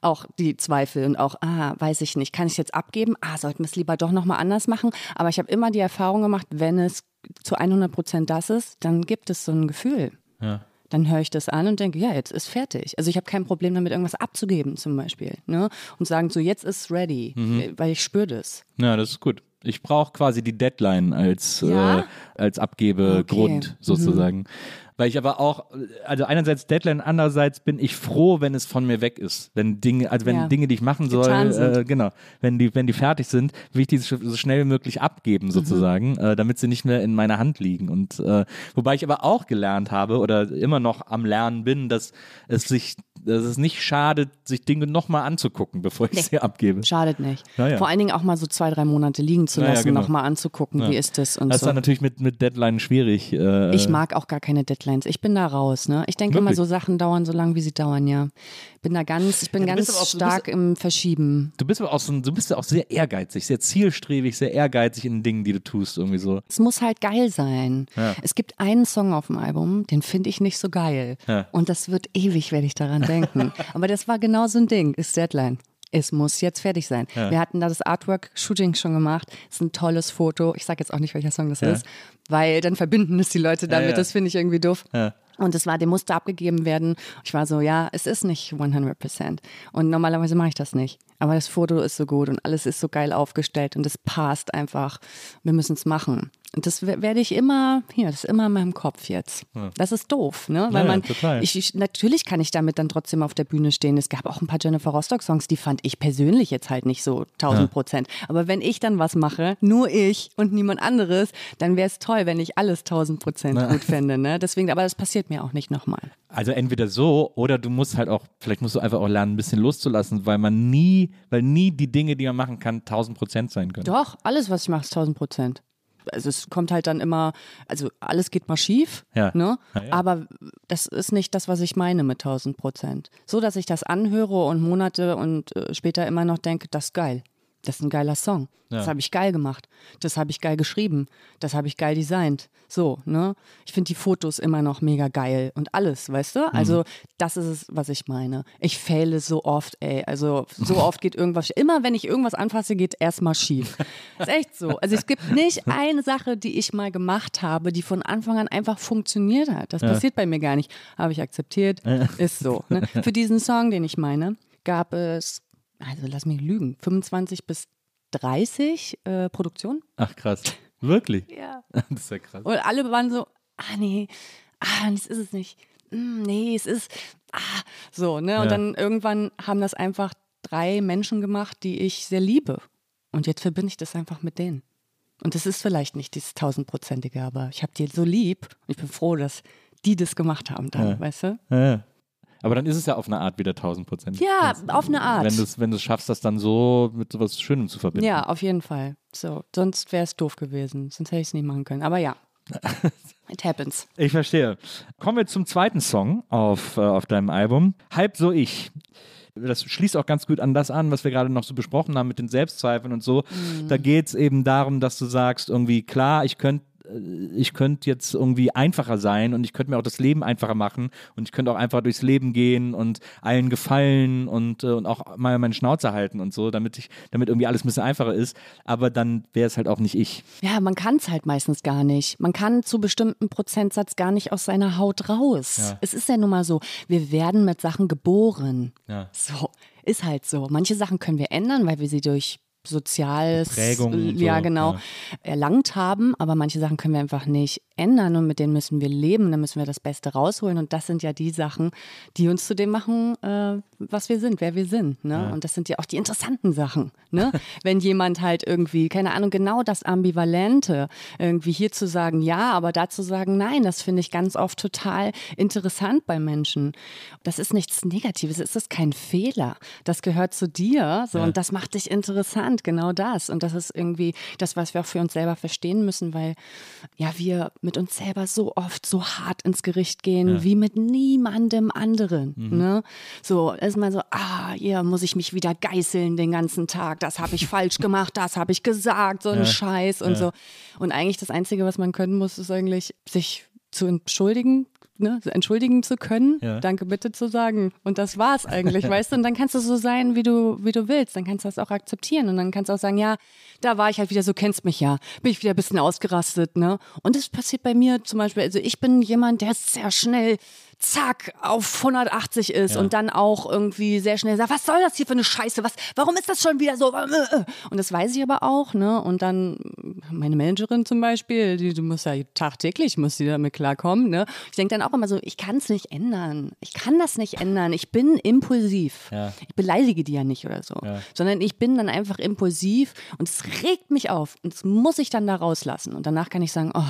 Auch die Zweifel und auch, ah, weiß ich nicht, kann ich es jetzt abgeben? Ah, sollten wir es lieber doch nochmal anders machen? Aber ich habe immer die Erfahrung gemacht, wenn es zu 100 Prozent das ist, dann gibt es so ein Gefühl. Ja. Dann höre ich das an und denke, ja, jetzt ist fertig. Also ich habe kein Problem damit, irgendwas abzugeben zum Beispiel. Ne? Und sagen so, jetzt ist ready, Mhm. weil ich spüre das. Ja, das ist gut. Ich brauche quasi die Deadline als, Ja? äh, als Abgebegrund Okay. Mhm. Weil ich aber auch, also einerseits Deadline, andererseits bin ich froh, wenn es von mir weg ist. Wenn Dinge, also wenn Ja. Dinge, die ich machen soll, äh, genau, wenn die, wenn die fertig sind, will ich die so schnell wie möglich abgeben sozusagen, Mhm. äh, damit sie nicht mehr in meiner Hand liegen. Und äh, wobei ich aber auch gelernt habe oder immer noch am Lernen bin, dass es sich, dass es nicht schadet, sich Dinge nochmal anzugucken, bevor ich sie abgebe. Schadet nicht. Ja. Vor allen Dingen auch mal so zwei, drei Monate liegen zu Ja, ja, lassen, genau. nochmal anzugucken, wie ist das und Das ist so. dann natürlich mit, mit Deadline schwierig. Äh, Ich mag auch gar keine Deadlines. Ich bin da raus. Ne? Ich denke immer, so Sachen dauern so lange, wie sie dauern, ja. Bin da ganz, ich bin Ja, bist ganz auch- stark im Verschieben. Du bist aber auch so, du bist ja auch sehr ehrgeizig, sehr zielstrebig, sehr ehrgeizig in den Dingen, die du tust, irgendwie so. Es muss halt geil sein. Ja. Es gibt einen Song auf dem Album, den finde ich nicht so geil. Ja. Und das wird ewig, werde ich daran denken. [laughs] Aber das war genau so ein Ding, ist Deadline. Es muss jetzt fertig sein. Wir hatten da das Artwork-Shooting schon gemacht. Ist ein tolles Foto. Ich sage jetzt auch nicht, welcher Song das ist, weil dann verbinden es die Leute damit. ja. Das finde ich irgendwie doof. Ja. Und es war, der musste abgegeben werden. Ich war so, ja, es ist nicht 100%. Und normalerweise mache ich das nicht. Aber das Foto ist so gut und alles ist so geil aufgestellt und es passt einfach. Wir müssen es machen. Und das wer- werde ich immer, hier, das ist immer in meinem Kopf jetzt. Das ist doof, ne? Weil Ja, man, ich, ich, natürlich kann ich damit dann trotzdem auf der Bühne stehen. Es gab auch ein paar Jennifer Rostock-Songs, die fand ich persönlich jetzt halt nicht so 1000 Prozent. Aber wenn ich dann was mache, nur ich und niemand anderes, dann wäre es toll, wenn ich alles 1000 Prozent gut fände, ne? Deswegen, aber das passiert mir auch nicht nochmal. Also entweder so oder du musst halt auch, vielleicht musst du einfach auch lernen, ein bisschen loszulassen, weil man nie, weil nie die Dinge, die man machen kann, 1000 Prozent sein können. Doch, alles, was ich mache, ist 1000 Prozent. Also es kommt halt dann immer, also alles geht mal schief, Ja. ne? Ja, ja. aber das ist nicht das, was ich meine mit 1000 Prozent. So, dass ich das anhöre und Monate und äh, später immer noch denke, das ist geil. Das ist ein geiler Song. Das Ja. habe ich geil gemacht. Das habe ich geil geschrieben. Das habe ich geil designt. So, ne? Ich finde die Fotos immer noch mega geil und alles, weißt du? Also, das ist es, was ich meine. Ich fehle so oft, ey. Also, so [laughs] oft geht irgendwas. Immer wenn ich irgendwas anfasse, geht erstmal schief. ist echt so. Also, es gibt nicht [laughs] eine Sache, die ich mal gemacht habe, die von Anfang an einfach funktioniert hat. Das passiert bei mir gar nicht. Habe ich akzeptiert. Ist so. Ne? [laughs] Für diesen Song, den ich meine, gab es, also lass mich lügen, 25 bis 30 äh, Produktionen. Ach krass. Wirklich? [laughs] Ja. [laughs] Das ist ja krass. Und alle waren so, ah nee, ah, das ist es nicht. Hm, nee, es ist, ah, so, ne? Und Ja. dann irgendwann haben das einfach drei Menschen gemacht, die ich sehr liebe. Und jetzt verbinde ich das einfach mit denen. Und das ist vielleicht nicht dieses tausendprozentige, aber ich habe die so lieb und ich bin froh, dass die das gemacht haben dann, Ja. weißt du? Ja. Aber dann ist es ja auf eine Art wieder 1000 Prozent. Ja, auf eine Art. Wenn du es wenn du's schaffst, das dann so mit sowas Schönem zu verbinden. Ja, auf jeden Fall. So, sonst wäre es doof gewesen. Sonst hätte ich es nicht machen können. Aber ja, [laughs] it happens. Ich verstehe. Kommen wir zum zweiten Song auf, äh, auf deinem Album. Halb so ich. Das schließt auch ganz gut an das an, was wir gerade noch so besprochen haben mit den Selbstzweifeln und so. Da geht es eben darum, dass du sagst, irgendwie, klar, ich könnte ich könnte jetzt irgendwie einfacher sein und ich könnte mir auch das Leben einfacher machen und ich könnte auch einfach durchs Leben gehen und allen gefallen und, äh, und auch mal meine Schnauze halten und so, damit ich, damit irgendwie alles ein bisschen einfacher ist. Aber dann wäre es halt auch nicht ich. Ja, man kann es halt meistens gar nicht. Man kann zu bestimmten Prozentsatz gar nicht aus seiner Haut raus. Ja. Es ist ja nun mal so, wir werden mit Sachen geboren. Ja. So, ist halt so. Manche Sachen können wir ändern, weil wir sie durch soziales, Prägung und ja so, genau, ja. erlangt haben, aber manche Sachen können wir einfach nicht ändern und mit denen müssen wir leben, da müssen wir das Beste rausholen und das sind ja die Sachen, die uns zu dem machen, äh, was wir sind, wer wir sind, ne? Und das sind ja auch die interessanten Sachen, ne? [laughs] Wenn jemand halt irgendwie, keine Ahnung, genau das Ambivalente, irgendwie hier zu sagen ja, aber da zu sagen nein, das finde ich ganz oft total interessant bei Menschen. Das ist nichts Negatives, es ist kein Fehler. Das gehört zu dir, so und das macht dich interessant, genau das. Und das ist irgendwie das, was wir auch für uns selber verstehen müssen, weil ja wir mit uns selber so oft so hart ins Gericht gehen, wie mit niemandem anderen. Ne? So ist man so, ah, hier muss ich mich wieder geißeln den ganzen Tag. Das habe ich falsch [laughs] gemacht, das habe ich gesagt, so ein Scheiß und so. Und eigentlich das Einzige, was man können muss, ist eigentlich sich zu entschuldigen, ne, entschuldigen zu können, Ja. danke bitte zu sagen. Und das war's eigentlich, [laughs] weißt du? Und dann kannst du so sein, wie du, wie du willst. Dann kannst du das auch akzeptieren. Und dann kannst du auch sagen, ja, da war ich halt wieder so, kennst mich ja. Bin ich wieder ein bisschen ausgerastet, ne? Und das passiert bei mir zum Beispiel, also ich bin jemand, der sehr schnell zack, auf 180 ist und dann auch irgendwie sehr schnell sagt, was soll das hier für eine Scheiße? Was, warum ist das schon wieder so? Und das weiß ich aber auch, ne? Und dann meine Managerin zum Beispiel, die, die muss ja tagtäglich, muss die damit klarkommen, ne? Ich denke dann auch immer so, ich kann es nicht ändern. Ich kann das nicht ändern. Ich bin impulsiv. Ja. Ich beleidige die ja nicht oder so, Ja. sondern ich bin dann einfach impulsiv und es regt mich auf und das muss ich dann da rauslassen. Und danach kann ich sagen, oh,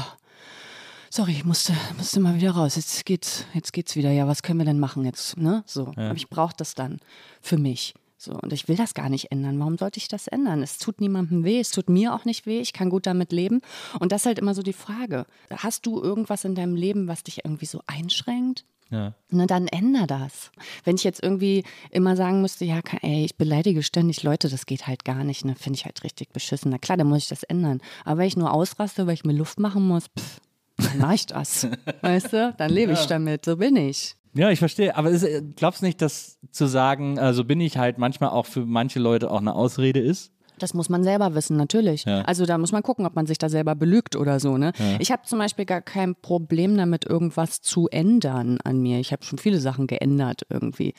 sorry, ich musste, musste mal wieder raus. Jetzt geht's, jetzt geht's wieder. Ja, was können wir denn machen jetzt? Ne? So. Aber ich brauche das dann für mich. So, und ich will das gar nicht ändern. Warum sollte ich das ändern? Es tut niemandem weh, es tut mir auch nicht weh, ich kann gut damit leben. Und das ist halt immer so die Frage. Hast du irgendwas in deinem Leben, was dich irgendwie so einschränkt? Ja. Na, dann änder das. Wenn ich jetzt irgendwie immer sagen müsste, ja, ey, ich beleidige ständig Leute, das geht halt gar nicht, ne, finde ich halt richtig beschissen. Na klar, dann muss ich das ändern. Aber wenn ich nur ausraste, weil ich mir Luft machen muss, pff, dann mach ich das. [laughs] weißt du? Dann lebe ich damit. So bin ich. Ja, ich verstehe. Aber ist, äh, glaubst du nicht, dass zu sagen, also bin ich halt manchmal auch für manche Leute auch eine Ausrede ist? Das muss man selber wissen, natürlich. Ja. Also da muss man gucken, ob man sich da selber belügt oder so. Ne? Ich habe zum Beispiel gar kein Problem damit, irgendwas zu ändern an mir. Ich habe schon viele Sachen geändert irgendwie,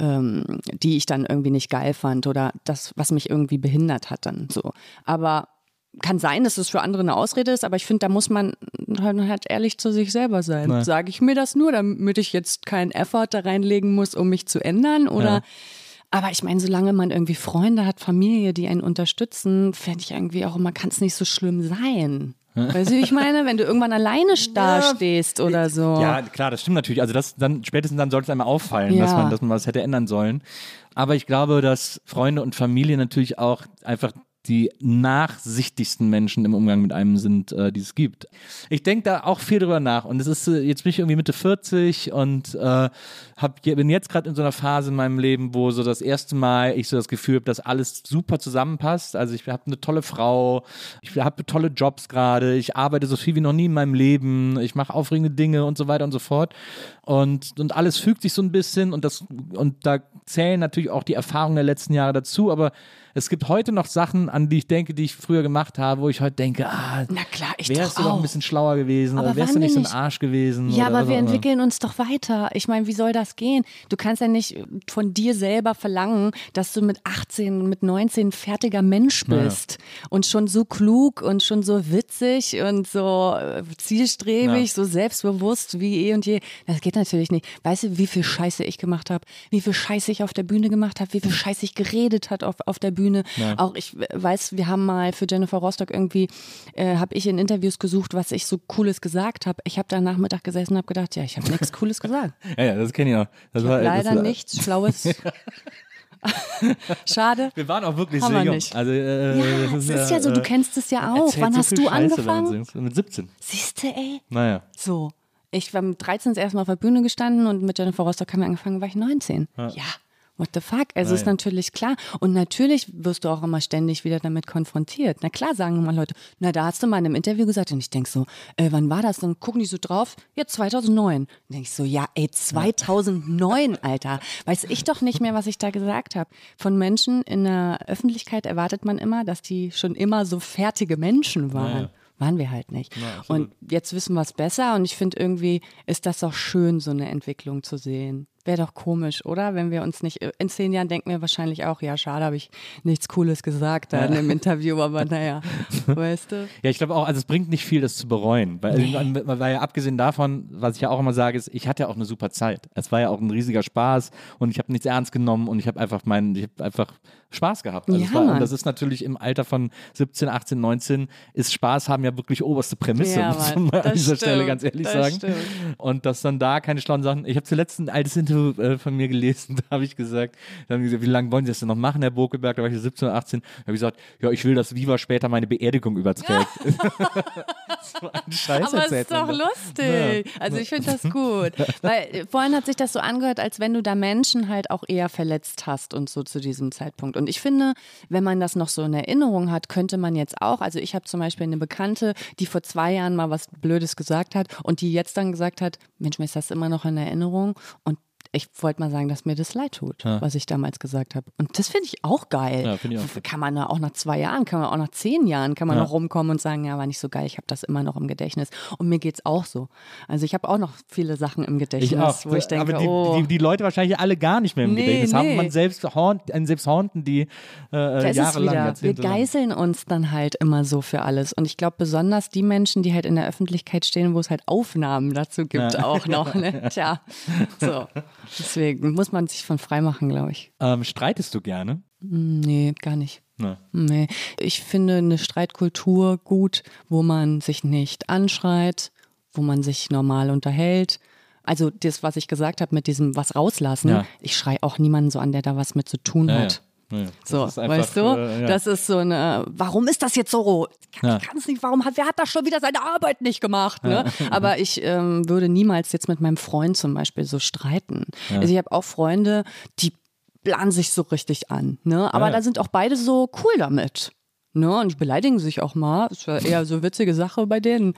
ähm, die ich dann irgendwie nicht geil fand oder das, was mich irgendwie behindert hat dann so. Aber kann sein, dass es für andere eine Ausrede ist, aber ich finde, da muss man halt halt ehrlich zu sich selber sein. Ja. Sage ich mir das nur, damit ich jetzt keinen Effort da reinlegen muss, um mich zu ändern oder Ja. aber ich meine, solange man irgendwie Freunde hat, Familie, die einen unterstützen, fände ich irgendwie auch immer, kann es nicht so schlimm sein. Weißt du, wie ich meine? Wenn du irgendwann alleine [laughs] da stehst oder so. Ja, klar, das stimmt natürlich. Also das dann spätestens dann sollte es einmal auffallen, dass Ja. man, dass man was hätte ändern sollen. Aber ich glaube, dass Freunde und Familie natürlich auch einfach die nachsichtigsten Menschen im Umgang mit einem sind, äh, die es gibt. Ich denke da auch viel drüber nach und es ist äh, jetzt bin ich irgendwie Mitte 40 und äh, hab, bin jetzt gerade in so einer Phase in meinem Leben, wo so das erste Mal ich so das Gefühl habe, dass alles super zusammenpasst. Also ich habe eine tolle Frau, ich habe tolle Jobs gerade, ich arbeite so viel wie noch nie in meinem Leben, ich mache aufregende Dinge und so weiter und so fort. Und, und alles fügt sich so ein bisschen und das und da zählen natürlich auch die Erfahrungen der letzten Jahre dazu, aber es gibt heute noch Sachen, an die ich denke, die ich früher gemacht habe, wo ich heute denke, ah, Na klar, ich wärst du doch ein bisschen schlauer gewesen Aber oder wärst du nicht so ein Arsch gewesen. Ja, aber wir entwickeln uns doch weiter. Ich meine, wie soll das gehen? Du kannst ja nicht von dir selber verlangen, dass du mit 18, mit 19 ein fertiger Mensch bist und schon so klug und schon so witzig und so äh, zielstrebig, so selbstbewusst wie eh und je. Das geht natürlich nicht. Weißt du, wie viel Scheiße ich gemacht habe, wie viel Scheiße ich auf der Bühne gemacht habe, wie viel Scheiße ich geredet hat auf, auf der Bühne. Auch ich weiß, wir haben mal für Jennifer Rostock irgendwie, äh, habe ich in Interviews gesucht, was ich so Cooles gesagt habe. Ich habe da Nachmittag gesessen und habe gedacht, ja, ich habe nichts Cooles gesagt. [laughs] Ja, ja, das kenne ich noch. Das Ich war, habe das leider war, nichts Schlaues. [laughs] Schade. Wir waren auch wirklich sehr jung. nicht. Also, äh, Ja, das es ist ja so, du äh, kennst es ja auch. Wann so hast du Scheiße, angefangen? Mit 17. Siehste, ey. Naja. So. Ich war mit 13 das erste Mal auf der Bühne gestanden und mit Jennifer Rostock haben wir angefangen, war ich 19. Ja. What the fuck? Also Nein. ist natürlich klar. Und natürlich wirst du auch immer ständig wieder damit konfrontiert. Na klar sagen immer Leute, na da hast du mal in einem Interview gesagt und ich denk so, äh, wann war das? Dann gucken die so drauf, ja 2009. Dann denk ich so, ja ey 2009, Alter. Weiß ich doch nicht mehr, was ich da gesagt habe. Von Menschen in der Öffentlichkeit erwartet man immer, dass die schon immer so fertige Menschen waren. Ja. Waren wir halt nicht. und jetzt wissen wir es besser und ich finde irgendwie ist das auch schön, so eine Entwicklung zu sehen. Wäre doch komisch, oder? Wenn wir uns nicht, in zehn Jahren denken wir wahrscheinlich auch, ja, schade, habe ich nichts Cooles gesagt da in dem Interview, aber [laughs] naja, weißt du? Ja, ich glaube auch, also es bringt nicht viel, das zu bereuen. Weil, weil ja abgesehen davon, was ich ja auch immer sage, ist, ich hatte ja auch eine super Zeit. Es war ja auch ein riesiger Spaß und ich habe nichts ernst genommen und ich habe einfach meinen, ich habe einfach Spaß gehabt. Also Ja, war, das ist natürlich im Alter von 17, 18, 19 ist Spaß haben ja wirklich oberste Prämisse, Ja, muss man an dieser Stelle stimmt, ganz ehrlich sagen. stimmt. Und dass dann da keine schlauen Sachen. Ich habe zuletzt ein altes Interview äh, von mir gelesen, [laughs] da habe ich gesagt, da haben die gesagt, wie lange wollen Sie das denn noch machen, Herr Bokelberg? Da war ich 17 oder 18. Da habe ich gesagt, ja, ich will, dass Viva später meine Beerdigung überträgt. [laughs] [laughs] so ein Scheiß Aber ist doch lustig. Also ich finde das gut. Weil äh, vorhin hat sich das so angehört, als wenn du da Menschen halt auch eher verletzt hast und so zu diesem Zeitpunkt. Und ich finde, wenn man das noch so in Erinnerung hat, könnte man jetzt auch, also ich habe zum Beispiel eine Bekannte, die vor zwei Jahren mal was Blödes gesagt hat und die jetzt dann gesagt hat, Mensch, mir ist das immer noch in Erinnerung. Und ich wollte mal sagen, dass mir das leid tut, was ich damals gesagt habe. Und das finde ich auch geil. Ja, ich auch. Kann man auch nach zwei Jahren, kann man auch nach zehn Jahren, kann man Ja. noch rumkommen und sagen, ja, war nicht so geil, ich habe das immer noch im Gedächtnis. Und mir geht's auch so. Also ich habe auch noch viele Sachen im Gedächtnis, Ich wo ich denke, aber die, oh, die, die Leute wahrscheinlich alle gar nicht mehr im Nee, Gedächtnis haben. nee. Man selbst einen selbst haunten die äh, es jahrelang, wieder. Wir geißeln uns dann halt immer so für alles. Und ich glaube, besonders die Menschen, die halt in der Öffentlichkeit stehen, wo es halt Aufnahmen dazu gibt, auch noch. Ne? [laughs] Tja, so. Deswegen muss man sich von frei machen, glaube ich. Ähm, streitest du gerne? Nee, gar nicht. Ne. Nee. Ich finde eine Streitkultur gut, wo man sich nicht anschreit, wo man sich normal unterhält. Also das, was ich gesagt habe mit diesem was rauslassen, Ja. ich schrei auch niemanden so an, der da was mit zu tun Ja, hat. ja. Ja, das So, einfach, weißt du? äh, ja. Das ist so eine, warum ist das jetzt so? Ja. Ich kann es nicht, warum hat, wer hat da schon wieder seine Arbeit nicht gemacht? Ne? [laughs] Aber ich ähm, würde niemals jetzt mit meinem Freund zum Beispiel so streiten. Also ich habe auch Freunde, die planen sich so richtig an. Ne? Aber Ja, ja. da sind auch beide so cool damit. Ne, und beleidigen sich auch mal. Das war eher so witzige Sache bei denen.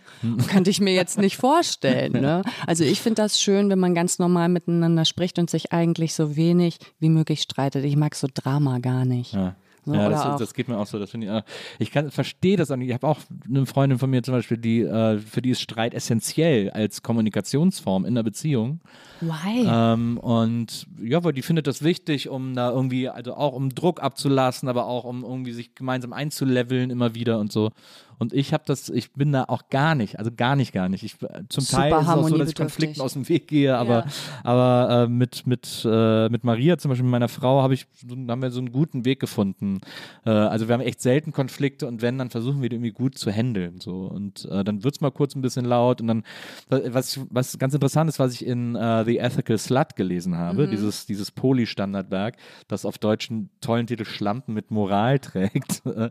Könnte ich mir jetzt nicht vorstellen. [laughs] Ne? Also ich finde das schön, wenn man ganz normal miteinander spricht und sich eigentlich so wenig wie möglich streitet. Ich mag so Drama gar nicht. Ja. So, ja, das, das geht mir auch so. Das finde ich, äh, ich kann, verstehe das auch nicht. Ich habe auch eine Freundin von mir zum Beispiel, die, äh, für die ist Streit essentiell als Kommunikationsform in der Beziehung. Why? Ähm, und ja, weil die findet das wichtig, um da irgendwie, also auch um Druck abzulassen, aber auch um irgendwie sich gemeinsam einzuleveln immer wieder und so. Und ich habe das, ich bin da auch gar nicht, also gar nicht, gar nicht. Ich, zum Super Teil ist es auch so, dass ich. Konflikten aus dem Weg gehe, aber, Ja. aber äh, mit, mit, äh, mit Maria, zum Beispiel mit meiner Frau, habe ich, so- haben wir so einen guten Weg gefunden. Äh, also wir haben echt selten Konflikte und wenn, dann versuchen wir die irgendwie gut zu handeln. So. Und äh, dann wird's mal kurz ein bisschen laut und dann, was, was ganz interessant ist, was ich in äh, The Ethical Slut gelesen habe, dieses, dieses Poli-Standardwerk, das auf Deutsch einen tollen Titel Schlampen mit Moral [laughs] trägt, äh,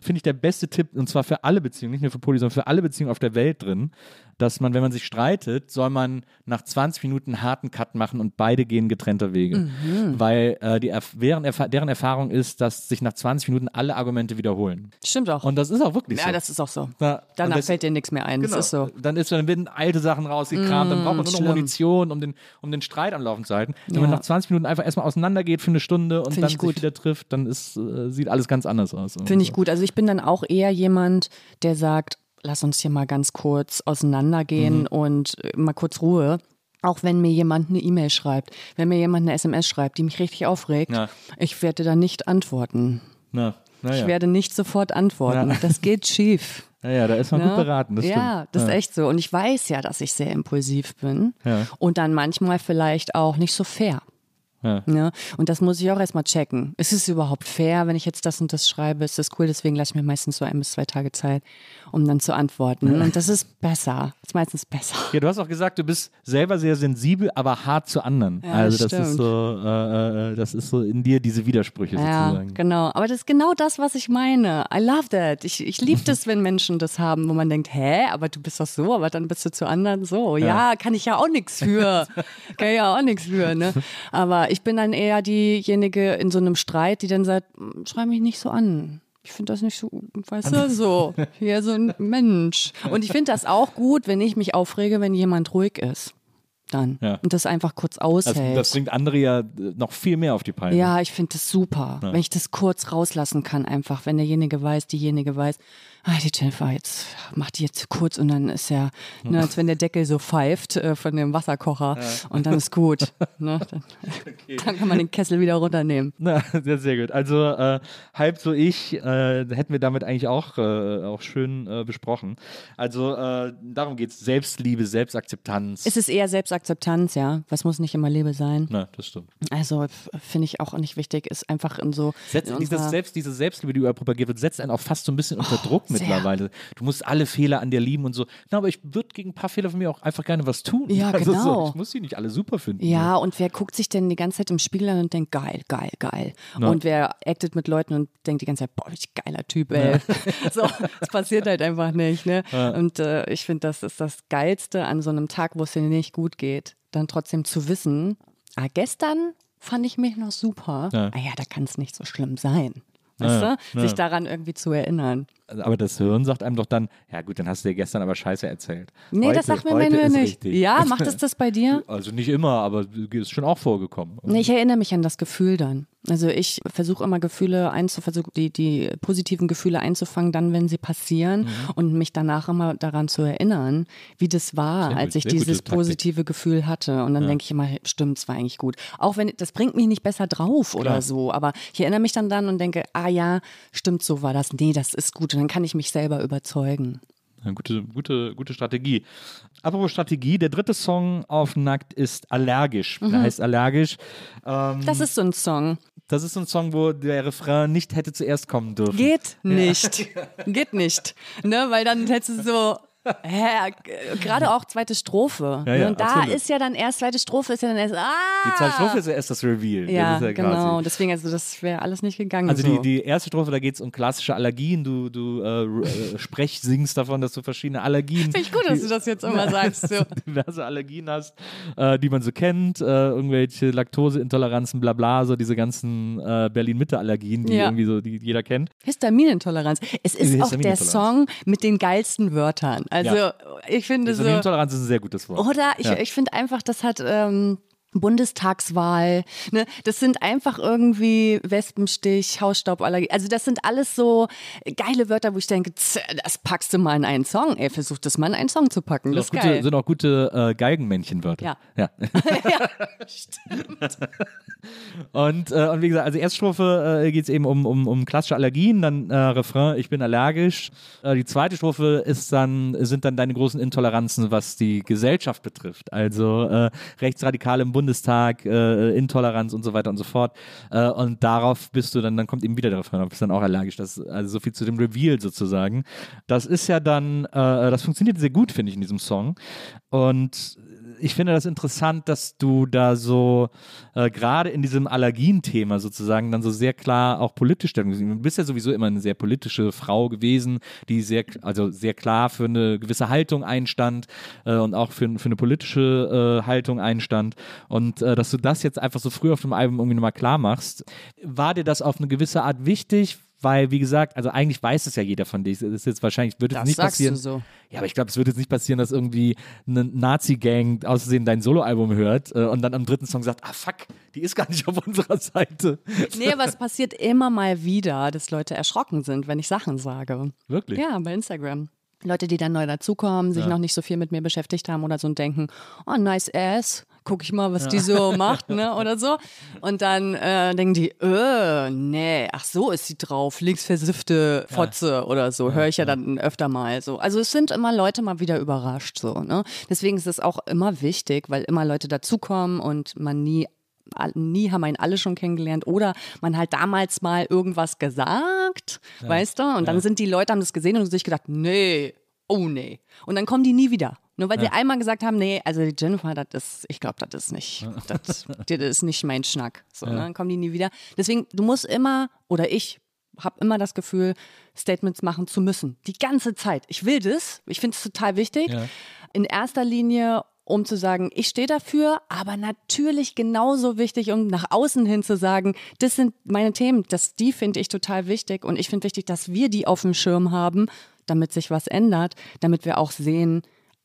finde ich der beste Tipp, und zwar für alle Beziehungen, nicht nur für Poli, sondern für alle Beziehungen auf der Welt drin, dass man, wenn man sich streitet, soll man nach 20 Minuten einen harten Cut machen und beide gehen getrennter Wege. Weil äh, die, Erf- deren, Erfa deren Erfahrung ist, dass sich nach 20 Minuten alle Argumente wiederholen. Stimmt auch. Und das ist auch wirklich so. ja, das ist auch so. Ja, und Danach das- fällt dir nichts mehr ein. Genau. Das ist so. Dann ist dann werden alte Sachen rausgekramt, dann braucht man nur noch. Munition, um den, um den Streit am Laufen zu halten. Wenn Ja. man nach 20 Minuten einfach erstmal auseinandergeht für eine Stunde und Find dann ich sich gut. wieder trifft, dann ist, äh, sieht alles ganz anders aus. Finde ich gut. Also ich bin dann auch eher jemand, der sagt, lass uns hier mal ganz kurz auseinandergehen Mhm. und äh, mal kurz Ruhe. Auch wenn mir jemand eine E-Mail schreibt, wenn mir jemand eine SMS schreibt, die mich richtig aufregt, Ja. ich werde da nicht antworten. Na, na Ich ja. werde nicht sofort antworten. Das geht schief. [laughs] ja, da ist man Ne? gut beraten. Das ja, stimmt. das ist ja. echt so. Und ich weiß ja, dass ich sehr impulsiv bin. Ja. Und dann manchmal vielleicht auch nicht so fair. Ja. Ne? Und das muss ich auch erstmal checken. Ist es überhaupt fair, wenn ich jetzt das und das schreibe? Ist das cool? Deswegen lasse ich mir meistens so ein bis zwei Tage Zeit, um dann zu antworten. Und das ist besser. Das ist meistens besser. Ja, du hast auch gesagt, du bist selber sehr sensibel, aber hart zu anderen. Ja, also das das ist stimmt. so, äh, äh, das ist so in dir diese Widersprüche Ja, sozusagen. genau. Aber das ist genau das, was ich meine. I love that. Ich, ich liebe [laughs] das, wenn Menschen das haben, wo man denkt, hä, aber du bist doch so, aber dann bist du zu anderen so. Ja, kann ich ja auch nichts für. [laughs] kann ich ja auch nichts für, ne? Aber ich bin dann eher diejenige in so einem Streit, die dann sagt, "Mm, schrei mich nicht so an. Ich finde das nicht so, weißt du, so. Hier so ein Mensch. Und ich finde das auch gut, wenn ich mich aufrege, wenn jemand ruhig ist. Dann. Ja. Und das einfach kurz Das, aushält. das bringt andere ja äh, noch viel mehr auf die Palme. Ja, ich finde das super, wenn ich das kurz rauslassen kann, einfach, wenn derjenige weiß, diejenige weiß, ah, die Jennifer, jetzt macht die jetzt kurz und dann ist ja, ne, als wenn der Deckel so pfeift äh, von dem Wasserkocher und dann ist gut. Ne? [laughs] Dann, dann kann man den Kessel wieder runternehmen. Na, sehr, sehr gut. Also äh, halb so ich äh, hätten wir damit eigentlich auch, äh, auch schön äh, besprochen. Also äh, darum geht es. Selbstliebe, Selbstakzeptanz. Es ist eher Selbstakzeptanz, ja. Was muss nicht immer Liebe sein. Na, das stimmt. Also finde ich auch nicht wichtig, ist einfach in so. Setzt, in dieses Selbst, diese Selbstliebe, die überall propagiert wird, setzt einen auch fast so ein bisschen unter Druck sehr. Mittlerweile. Du musst alle Fehler an dir lieben und so. Na, aber ich würde gegen ein paar Fehler von mir auch einfach gerne was tun. Ja, [laughs] also genau. So, ich muss sie nicht alle super finden. Ja, und wer guckt sich denn die ganze Zeit im Spiegel an und denkt, geil, geil, geil. Na. Und wer actet mit Leuten und denkt die ganze Zeit, boah, ich geiler Typ, ey. [laughs] so, das passiert halt einfach nicht, ne? Und äh, ich finde, das ist das Geilste an so einem Tag, wo es dir nicht gut geht, dann trotzdem zu wissen, ah, gestern fand ich mich noch super. Ja. Ah ja, da kann es nicht so schlimm sein. Weißt Ja, du? Sich daran irgendwie zu erinnern. Aber das Hirn sagt einem doch dann, ja gut, dann hast du dir gestern aber Scheiße erzählt. Nee, heute, das sagt mir mein Hirn nicht. Richtig. Ja, [laughs] macht es das bei dir? Also nicht immer, aber ist schon auch vorgekommen. Nee, ich erinnere mich an das Gefühl dann. Also ich versuche immer Gefühle einzufangen, die, die positiven Gefühle einzufangen, dann, wenn sie passieren Mhm. und mich danach immer daran zu erinnern, wie das war, Sehr als ich dieses positive Gefühl hatte. Und dann denke ich immer, stimmt, es war eigentlich gut. Auch wenn, das bringt mich nicht besser drauf oder Klar. so, aber ich erinnere mich dann dann und denke, ah ja, stimmt, so war das. Nee, das ist gut. Und dann kann ich mich selber überzeugen. Eine gute, gute, gute Strategie. Apropos Strategie, der dritte Song auf Nackt ist Allergisch. Der heißt Allergisch. Ähm, Das ist so ein Song. das ist so ein Song, wo der Refrain nicht hätte zuerst kommen dürfen. Geht nicht. [laughs] Geht nicht. Ne, weil dann hättest du so. [laughs] Hä, gerade auch zweite Strophe. Ja, ne? ja, und da absolut. ist ja dann erst, zweite Strophe ist ja dann erst, ah! Die zweite Strophe ist ja erst das Reveal. Ja, das genau. Deswegen, also das wäre alles nicht gegangen. Also so. die, die erste Strophe, da geht es um klassische Allergien. Du, du äh, äh, sprech, singst davon, dass du verschiedene Allergien, Finde ich gut, dass du das jetzt immer [laughs] sagst. So. diverse Allergien hast, äh, die man so kennt, äh, irgendwelche Laktoseintoleranzen, bla bla, so diese ganzen äh, Berlin-Mitte-Allergien, die Ja. irgendwie so, die jeder kennt. Histaminintoleranz. Es ist auch der. Song mit den geilsten Wörtern. Also Ja. ich finde so. Histaminintoleranz ist ein sehr gutes Wort. Oder ich, Ja. ich finde einfach, das hat ähm, Bundestagswahl, ne? Das sind einfach irgendwie Wespenstich, Hausstauballergie. Also das sind alles so geile Wörter, wo ich denke, das packst du mal in einen Song. Ey, versuch das mal in einen Song zu packen. Sind Das auch ist gute, sind auch gute äh, Geigenmännchenwörter. Ja. ja. [laughs] und, äh, und wie gesagt, also erste Strophe äh, geht es eben um, um, um klassische Allergien, dann äh, Refrain, ich bin allergisch. Äh, die zweite Strophe ist dann, sind dann deine großen Intoleranzen, was die Gesellschaft betrifft. Also äh, Rechtsradikale im Bundestag, äh, Intoleranz und so weiter und so fort. Äh, und darauf bist du dann, dann kommt eben wieder der Refrain, du bist dann auch allergisch. Das, also so viel zu dem Reveal sozusagen. Das ist ja dann, äh, das funktioniert sehr gut, finde ich, in diesem Song. Und ich finde das interessant, dass du da so äh, gerade in diesem Allergien-Thema sozusagen dann so sehr klar auch politisch Stellung Du bist ja sowieso immer eine sehr politische Frau gewesen, die sehr, also sehr klar für eine gewisse Haltung einstand äh, und auch für, für eine politische äh, Haltung einstand. Und äh, dass du das jetzt einfach so früh auf dem Album irgendwie nochmal klar machst, war dir das auf eine gewisse Art wichtig? Weil, wie gesagt, also eigentlich weiß es ja jeder von dir. Es ist jetzt wahrscheinlich, wird es Das nicht passieren. so. Ja, aber ich glaube, es wird jetzt nicht passieren, dass irgendwie eine Nazi-Gang aus Versehen dein Soloalbum hört äh, und dann am dritten Song sagt, ah fuck, die ist gar nicht auf unserer Seite. Nee, aber es passiert immer mal wieder, dass Leute erschrocken sind, wenn ich Sachen sage. Wirklich? Ja, bei Instagram. Leute, die dann neu dazukommen, sich noch nicht so viel mit mir beschäftigt haben oder so und denken, oh, nice ass, guck ich mal, was die so [laughs] macht, ne, oder so. Und dann äh, denken die, äh, nee, ach so ist sie drauf, linksversiffte Fotze oder so, höre ich ja dann öfter mal so. Also es sind immer Leute mal wieder überrascht, so, ne. Deswegen ist es auch immer wichtig, weil immer Leute dazukommen und man nie nie haben einen alle schon kennengelernt oder man halt damals mal irgendwas gesagt, weißt du? Und dann sind die Leute, haben das gesehen und sich gedacht, nee, oh nee. Und dann kommen die nie wieder. Nur weil sie einmal gesagt haben, nee, also die Jennifer, das ist, ich glaube, das ist nicht, das, das ist nicht mein Schnack. So, ne? dann kommen die nie wieder. Deswegen, du musst immer, oder ich habe immer das Gefühl, Statements machen zu müssen. Die ganze Zeit. Ich will das, ich finde es total wichtig. Ja. In erster Linie, um zu sagen, ich stehe dafür, aber natürlich genauso wichtig, um nach außen hin zu sagen, das sind meine Themen, das, die finde ich total wichtig und ich finde wichtig, dass wir die auf dem Schirm haben, damit sich was ändert, damit wir auch sehen,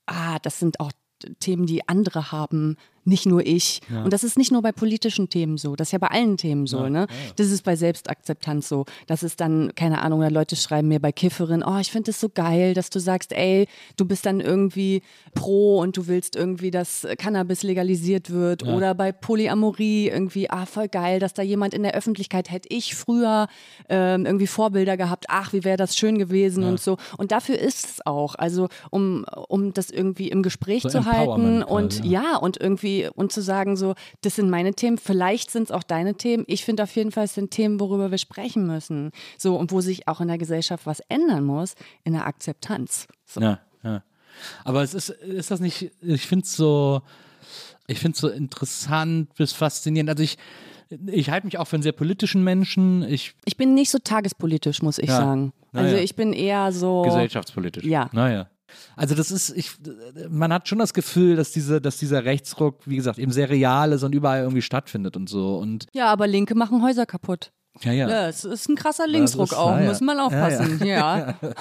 ah, das sind auch Themen, die andere haben, nicht nur ich. Ja. Und das ist nicht nur bei politischen Themen so, das ist ja bei allen Themen so. Ja, ne? Ja. Das ist bei Selbstakzeptanz so. Das ist dann, keine Ahnung, Leute schreiben mir bei Kifferin, oh, ich finde es so geil, dass du sagst, ey, du bist dann irgendwie pro und du willst irgendwie, dass Cannabis legalisiert wird. Oder bei Polyamorie irgendwie, ah, voll geil, dass da jemand in der Öffentlichkeit hätte ich früher ähm, irgendwie Vorbilder gehabt, ach, wie wäre das schön gewesen und so. Und dafür ist es auch. Also um, um das irgendwie im Gespräch so zu halten und ja, und irgendwie und zu sagen, so, das sind meine Themen, vielleicht sind es auch deine Themen. Ich finde auf jeden Fall, es sind Themen, worüber wir sprechen müssen. So, und wo sich auch in der Gesellschaft was ändern muss, in der Akzeptanz. So. Ja, ja. Aber es ist, ist das nicht, ich finde es so, ich finde es so interessant bis faszinierend. Also ich, ich halte mich auch für einen sehr politischen Menschen. Ich, ich bin nicht so tagespolitisch, muss ich ja. sagen. Also ja. ich bin eher so. Gesellschaftspolitisch. Ja. Naja. Also das ist, ich, man hat schon das Gefühl, dass diese, dass dieser Rechtsruck, wie gesagt, eben sehr real ist und überall irgendwie stattfindet und so. Und ja, aber Linke machen Häuser kaputt. Ja, ja. ja, es ist ein krasser Linksruck ist, auch, ja, muss man aufpassen. Ja, [laughs] ja.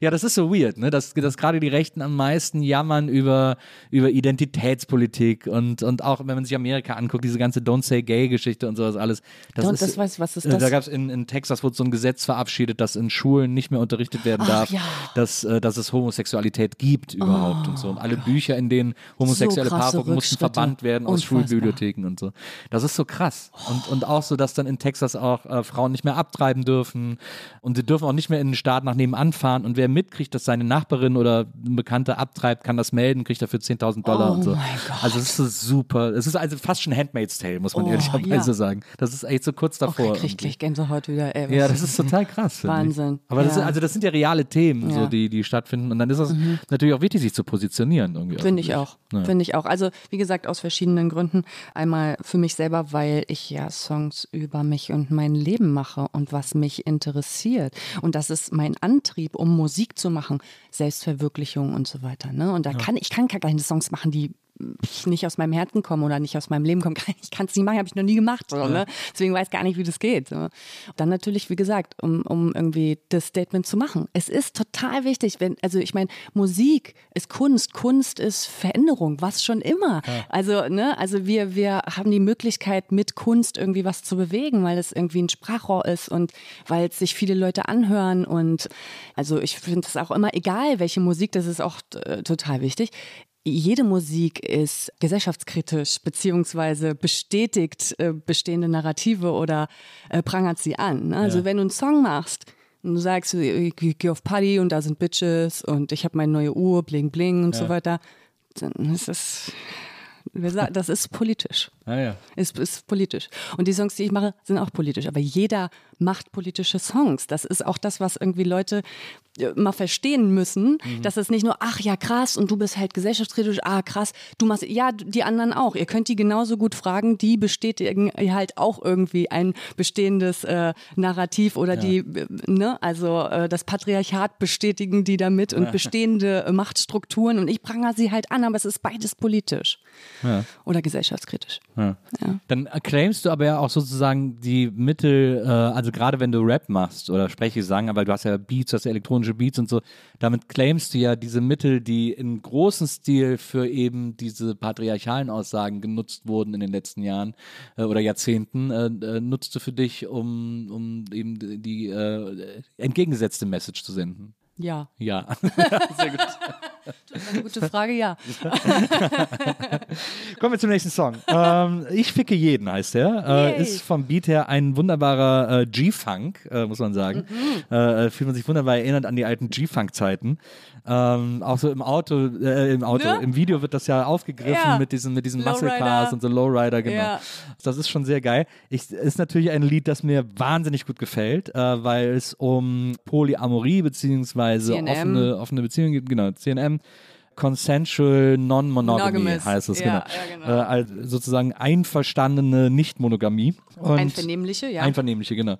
ja. das ist so weird, ne? dass, dass gerade die Rechten am meisten jammern über, über Identitätspolitik und, und auch, wenn man sich Amerika anguckt, diese ganze Don't Say Gay-Geschichte und sowas alles. Das Don't, ist, das weiß, was ist äh, das? Da gab es in, in Texas wurde so ein Gesetz verabschiedet, dass in Schulen nicht mehr unterrichtet werden darf, Ach, dass, äh, dass es Homosexualität gibt überhaupt oh, und so. Und alle Bücher, in denen homosexuelle so Paare mussten verbannt werden aus Unfassbar. Schulbibliotheken und so. Das ist so krass. Und, und auch so, dass dann in Texas auch äh, Frauen nicht mehr abtreiben dürfen und sie dürfen auch nicht mehr in den Staat nach nebenan fahren und wer mitkriegt, dass seine Nachbarin oder ein Bekannter abtreibt, kann das melden, kriegt dafür 10.000 Dollar oh und so. Also es ist so super. Es ist also fast schon Handmaid's Tale, muss man oh, ehrlicherweise ja. sagen. Das ist echt so kurz davor. Okay, krieg gleich Gänsehaut wieder. Ey, ja, das ist total krass. Wahnsinn. Aber ja. das, also das sind ja reale Themen, ja. so die, die stattfinden und dann ist es mhm. natürlich auch wichtig, sich zu positionieren irgendwie. Finde ich auch. Finde ich auch. Also wie gesagt, aus verschiedenen Gründen. Einmal für mich selber, weil ich ja Songs über mich und mein Leben mache und was mich interessiert. Und das ist mein Antrieb, um Musik zu machen, Selbstverwirklichung und so weiter. Ne? Und da ja. kann ich kann keine Songs machen, die nicht aus meinem Herzen kommen oder nicht aus meinem Leben kommen. [laughs] Ich kann es nicht machen, habe ich noch nie gemacht. So, ne? Deswegen weiß ich gar nicht, wie das geht. So. Dann natürlich, wie gesagt, um, um irgendwie das Statement zu machen. Es ist total wichtig, wenn, also ich meine, Musik ist Kunst, Kunst ist Veränderung, was schon immer. Ja. Also, ne, also wir, wir haben die Möglichkeit, mit Kunst irgendwie was zu bewegen, weil es irgendwie ein Sprachrohr ist und weil es sich viele Leute anhören. Und also ich finde es auch immer egal, welche Musik, das ist auch äh, total wichtig jede Musik ist gesellschaftskritisch beziehungsweise bestätigt äh, bestehende Narrative oder äh, prangert sie an. Ne? Also ja. wenn du einen Song machst und du sagst, ich, ich gehe auf Party und da sind Bitches und ich habe meine neue Uhr, bling bling und ja. so weiter, dann ist das das ist politisch. Ah, ja. Ist, ist politisch. Und die Songs, die ich mache, sind auch politisch. Aber jeder macht politische Songs. Das ist auch das, was irgendwie Leute äh, mal verstehen müssen, mhm. dass es nicht nur, ach ja, krass, und du bist halt gesellschaftskritisch, ah krass, du machst, ja, die anderen auch. Ihr könnt die genauso gut fragen, die bestätigen halt auch irgendwie ein bestehendes äh, Narrativ oder ja. die, äh, ne, also äh, das Patriarchat bestätigen die damit und bestehende äh, Machtstrukturen und ich prangere sie halt an, aber es ist beides politisch ja. oder gesellschaftskritisch. Dann claimst du aber ja auch sozusagen die Mittel, äh, also gerade wenn du Rap machst oder Spreche sagen, weil du hast ja Beats, du hast ja elektronische Beats und so, damit claimst du ja diese Mittel, die in großem Stil für eben diese patriarchalen Aussagen genutzt wurden in den letzten Jahren äh, oder Jahrzehnten, äh, äh nutzt du für dich, um, um eben die äh, entgegengesetzte Message zu senden. Ja. Ja. [laughs] Sehr gut. Eine gute Frage, ja. [laughs] Kommen wir zum nächsten Song. Ähm, ich ficke jeden heißt der. Äh, ist vom Beat her ein wunderbarer äh, G-Funk, äh, muss man sagen. Mhm. Äh, fühlt man sich wunderbar erinnert an die alten G-Funk-Zeiten. Ähm, auch so im Auto, äh, im Auto, ne? im Video wird das ja aufgegriffen ja. mit diesen, mit diesen Muscle Cars und so Lowrider, genau. Ja. Das ist schon sehr geil. Ich, ist natürlich ein Lied, das mir wahnsinnig gut gefällt, äh, weil es um Polyamorie beziehungsweise offene, offene Beziehungen geht, genau, CNM. Consensual Non-Monogamy heißt es, ja, genau. Ja, genau. Äh, sozusagen einverstandene Nicht-Monogamie. Einvernehmliche, ja. Einvernehmliche, genau.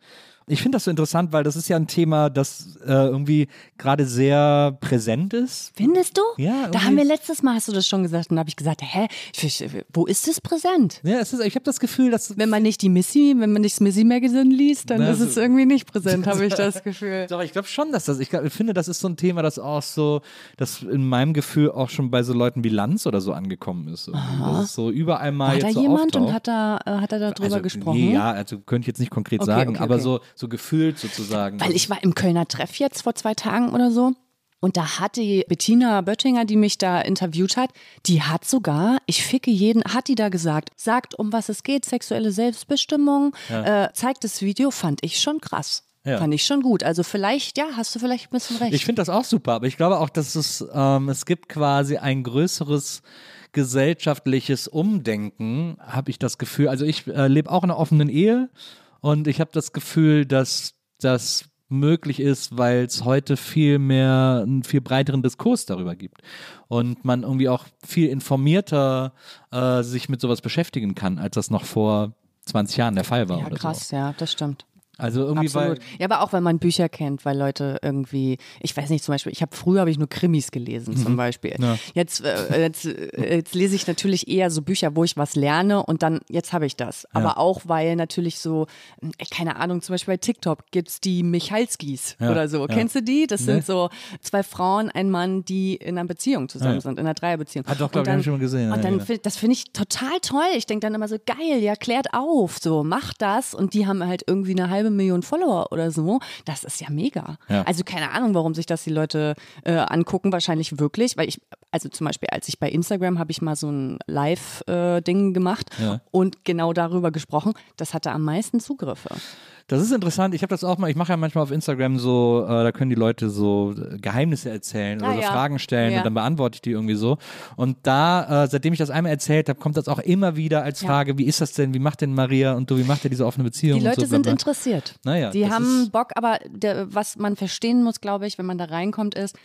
Ich finde das so interessant, weil das ist ja ein Thema, das äh, irgendwie gerade sehr präsent ist. Findest du? Ja, Da irgendwie- haben wir letztes Mal, hast du das schon gesagt, und da habe ich gesagt, hä, ich- wo ist es präsent? Ja, es ist, ich habe das Gefühl, dass Wenn man nicht die Missy, wenn man nicht das Missy Magazine liest, dann Na, ist so- es irgendwie nicht präsent, habe ich das [laughs] Gefühl. Doch, ich glaube schon, dass das, ich, glaub, ich finde, das ist so ein Thema, das auch so, das in meinem Gefühl auch schon bei so Leuten wie Lanz oder so angekommen ist. Das ist so überall mal War jetzt da so jemand auftaucht. und hat da, äh, hat er darüber also, gesprochen? Nee, ja, also könnte ich jetzt nicht konkret Okay, sagen, okay, aber okay. so, so gefühlt sozusagen. Weil ich war im Kölner Treff jetzt vor zwei Tagen oder so. Und da hat die Bettina Böttinger, die mich da interviewt hat, die hat sogar, ich ficke jeden, hat die da gesagt, sagt, um was es geht, sexuelle Selbstbestimmung, äh, zeigt das Video, fand ich schon krass. Ja. Fand ich schon gut. Also vielleicht, ja, hast du vielleicht ein bisschen recht. Ich finde das auch super, aber ich glaube auch, dass es, ähm, es gibt quasi ein größeres gesellschaftliches Umdenken, habe ich das Gefühl. Also ich äh, lebe auch in einer offenen Ehe und ich habe das Gefühl, dass das möglich ist, weil es heute viel mehr, einen viel breiteren Diskurs darüber gibt und man irgendwie auch viel informierter äh, sich mit sowas beschäftigen kann, als das noch vor 20 Jahren der Fall war. ja, oder krass, ja, das stimmt. So. Also irgendwie, Absolut. weil Ja, aber auch, weil man Bücher kennt, weil Leute irgendwie, ich weiß nicht, zum Beispiel, ich habe früher habe ich nur Krimis gelesen, zum Beispiel. Mhm. Ja. Jetzt, äh, jetzt, äh, jetzt lese ich natürlich eher so Bücher, wo ich was lerne und dann, jetzt habe ich das. Aber auch, weil natürlich so, äh, keine Ahnung, zum Beispiel bei TikTok gibt's die Michalskis Ja, oder so. ja. Kennst du die? Das Nee. sind so zwei Frauen, ein Mann, die in einer Beziehung zusammen Ja. sind, in einer Dreierbeziehung. Ah, doch, glaub Und ich, schon mal gesehen, Und ja, dann, ja. das finde ich total toll. Ich denke dann immer so, geil, ja, klärt auf, so, macht das. Und die haben halt irgendwie eine halbe Million Follower oder so. Das ist ja mega. Ja. Also keine Ahnung, warum sich das die Leute äh, angucken, wahrscheinlich wirklich, weil ich, also zum Beispiel, als ich bei Instagram habe ich mal so ein Live-Ding gemacht Ja. und genau darüber gesprochen. Das hatte am meisten Zugriffe. Das ist interessant. Ich habe das auch mal, ich mache ja manchmal auf Instagram so, äh, da können die Leute so äh, Geheimnisse erzählen oder Ah, so ja. Fragen stellen Ja. und dann beantworte ich die irgendwie so. Und da, äh, seitdem ich das einmal erzählt habe, kommt das auch immer wieder als. Frage, wie ist das denn, wie macht denn Maria und du, wie macht ihr diese offene Beziehung? Die Leute so, sind interessiert. Naja, die haben Bock, aber der, was man verstehen muss, glaube ich, wenn man da reinkommt, ist,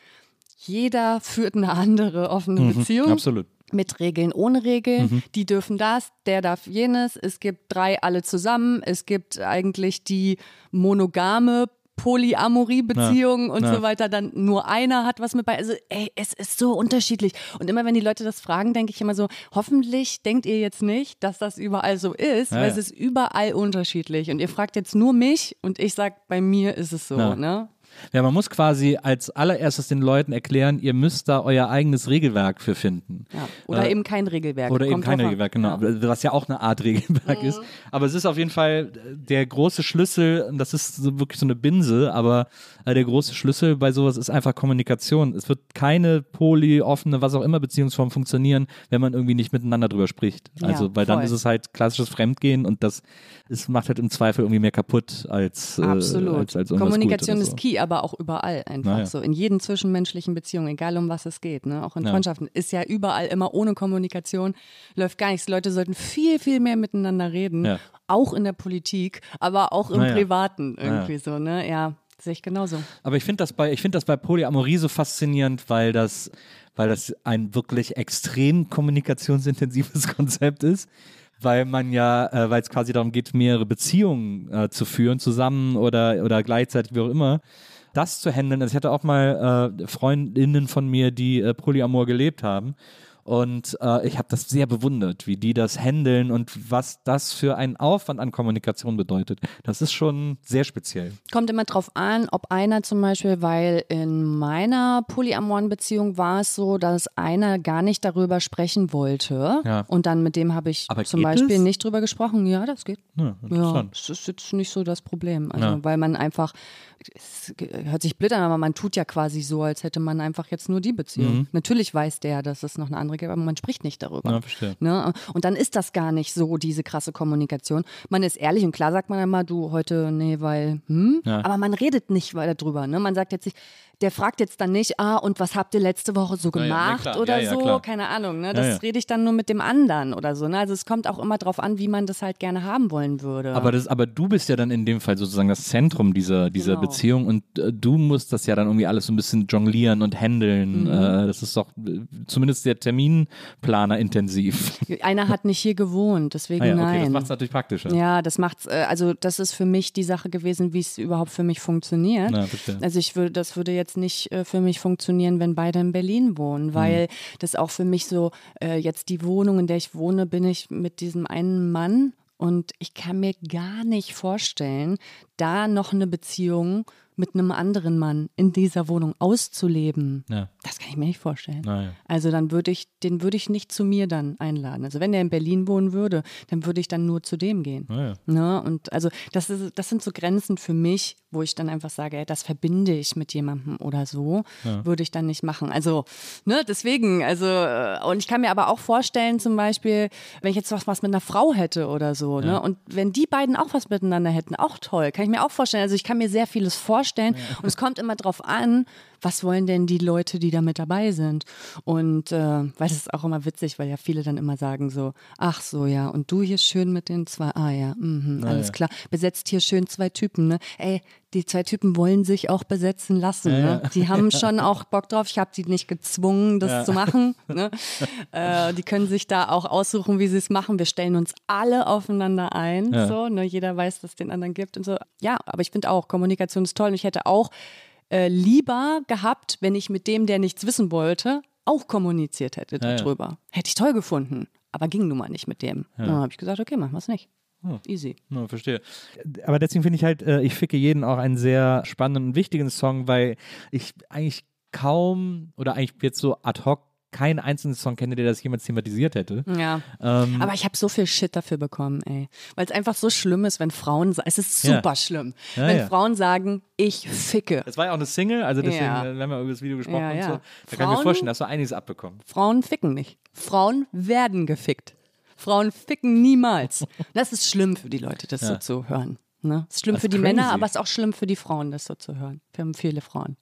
jeder führt eine andere offene Beziehung. Mhm, Absolut. Mit Regeln, ohne Regeln. Mhm. Die dürfen das, der darf jenes. Es gibt drei alle zusammen. Es gibt eigentlich die monogame Polyamorie-Beziehung und ja. so weiter. Dann nur einer hat was mit bei. Also, ey, es ist so unterschiedlich. Und immer wenn die Leute das fragen, denke ich immer so, hoffentlich denkt ihr jetzt nicht, dass das überall so ist, Ja, weil ja. es ist überall unterschiedlich. Und ihr fragt jetzt nur mich und ich sag, bei mir ist es so, Ja. ne? Ja, man muss quasi als allererstes den Leuten erklären, ihr müsst da euer eigenes Regelwerk für finden. Ja. Oder Äh, eben kein Regelwerk. Oder eben kein. Regelwerk, genau. Ja. Mhm. Was ja auch eine Art Regelwerk ist. Aber es ist auf jeden Fall der große Schlüssel, und das ist so wirklich so eine Binse, aber äh, der große Schlüssel bei sowas ist einfach Kommunikation. Es wird keine poly, offene, was auch immer Beziehungsform funktionieren, wenn man irgendwie nicht miteinander drüber spricht. Ja, Also, weil dann voll. ist es halt klassisches Fremdgehen und das es macht halt im Zweifel irgendwie mehr kaputt als, äh, Absolut. als, als Kommunikation ist so. key, aber auch überall einfach Naja. so. In jeden zwischenmenschlichen Beziehungen, egal um was es geht, ne? auch in Ja. Freundschaften, ist ja überall immer ohne Kommunikation, läuft gar nichts. Leute sollten viel, viel mehr miteinander reden, Ja. auch in der Politik, aber auch im Naja. Privaten irgendwie so, ne? Ja, sehe ich genauso. Aber ich finde das bei, ich finde das bei Polyamorie so faszinierend, weil das, weil das ein wirklich extrem kommunikationsintensives [laughs] Konzept ist. Weil man ja, äh, weil es quasi darum geht, mehrere Beziehungen äh, zu führen, zusammen oder, oder gleichzeitig, wie auch immer, das zu handeln. Also ich hatte auch mal äh, Freundinnen von mir, die äh, Polyamor gelebt haben. Und äh, ich habe das sehr bewundert, wie die das handeln und was das für einen Aufwand an Kommunikation bedeutet. Das ist schon sehr speziell. Kommt immer drauf an, ob einer zum Beispiel, weil in meiner polyamoren Beziehung war es so, dass einer gar nicht darüber sprechen wollte. Ja. Und dann mit dem habe ich Aber zum Beispiel es? nicht drüber gesprochen. Ja, das geht. Ja, Ja, interessant. das ist jetzt nicht so das Problem. Also, Ja. weil man einfach, es hört sich blöd an, aber man tut ja quasi so, als hätte man einfach jetzt nur die Beziehung. Natürlich weiß der, dass es noch eine andere gibt, aber man spricht nicht darüber. Ja, verstehe. Ne? Und dann ist das gar nicht so, diese krasse Kommunikation. Man ist ehrlich und klar sagt man immer, du heute, nee, weil, hm? Ja. Aber man redet nicht weiter drüber. Ne? Man sagt jetzt nicht, der fragt jetzt dann nicht, ah, und was habt ihr letzte Woche so Ja, ja, gemacht oder Ja, ja, so? klar. Keine Ahnung. Ne? Das rede ich dann nur mit dem anderen oder so. Ne? Also es kommt auch immer drauf an, wie man das halt gerne haben wollen würde. Aber, das, aber du bist ja dann in dem Fall sozusagen das Zentrum dieser, dieser Genau. Beziehung und äh, du musst das ja dann irgendwie alles so ein bisschen jonglieren und handeln. Mhm. Äh, das ist doch, äh, zumindest der Terminplaner intensiv. [laughs] Einer hat nicht hier gewohnt, deswegen Ah ja, okay, nein. das macht es natürlich praktischer. Ja, das macht's, äh, also das ist für mich die Sache gewesen, wie es überhaupt für mich funktioniert. Verstehe. Also ich würde, das würde jetzt nicht äh, für mich funktionieren, wenn beide in Berlin wohnen, weil das auch für mich so, äh, jetzt die Wohnung, in der ich wohne, bin ich mit diesem einen Mann und ich kann mir gar nicht vorstellen, da noch eine Beziehung mit einem anderen Mann in dieser Wohnung auszuleben. Ja. Das kann ich mir nicht vorstellen. Naja. Also dann würde ich, den würde ich nicht zu mir dann einladen. Also wenn der in Berlin wohnen würde, dann würde ich dann nur zu dem gehen. Naja. Ne? Und also das, ist, das sind so Grenzen für mich, wo ich dann einfach sage, ey, das verbinde ich mit jemandem oder so, würde ich dann nicht machen. Also, ne, deswegen, also, äh, und ich kann mir aber auch vorstellen, zum Beispiel, wenn ich jetzt was, was mit einer Frau hätte oder so, ne, und wenn die beiden auch was miteinander hätten, auch toll, kann ich mir auch vorstellen. Also ich kann mir sehr vieles vorstellen und es kommt immer drauf an, was wollen denn die Leute, die da mit dabei sind? Und äh, weil das ist auch immer witzig, weil ja viele dann immer sagen so, ach so, ja, und du hier schön mit den zwei, ah ja, mhm, alles ja. klar, besetzt hier schön zwei Typen, ne? Ey, die zwei Typen wollen sich auch besetzen lassen, ne? Die haben [laughs] schon auch Bock drauf, ich habe die nicht gezwungen, das zu machen, ne? [laughs] äh, die können sich da auch aussuchen, wie sie es machen. Wir stellen uns alle aufeinander ein, Ja. so, ne? Jeder weiß, dass es den anderen gibt und so. Ja, aber ich finde auch, Kommunikation ist toll und ich hätte auch äh, lieber gehabt, wenn ich mit dem, der nichts wissen wollte, auch kommuniziert hätte Ja, ja. darüber. Hätte ich toll gefunden. Aber ging nun mal nicht mit dem. Dann habe ich gesagt, okay, machen wir es nicht. Easy. Ja, verstehe. Aber deswegen finde ich halt, äh, ich ficke jeden auch einen sehr spannenden und wichtigen Song, weil ich eigentlich kaum oder eigentlich jetzt so ad hoc keinen einzelnen Song kenne, der das jemals thematisiert hätte. Ja. Ähm, Aber ich habe so viel Shit dafür bekommen, ey. Weil es einfach so schlimm ist, wenn Frauen sagen, es ist Ja. super schlimm, Ja, wenn ja. Frauen sagen, ich ficke. das war ja auch eine Single, also deswegen Ja. äh, wir haben wir über das Video gesprochen Ja, und ja. so. Da kann ich mir Frauen- vorstellen, dass du einiges abbekommen. Frauen ficken nicht. Frauen werden gefickt. Frauen ficken niemals. [laughs] Das ist schlimm für die Leute, das so Ja. zu hören. Ne? Es ist schlimm Das für die crazy. Männer, aber es ist auch schlimm für die Frauen, das so zu hören. Wir haben viele Frauen.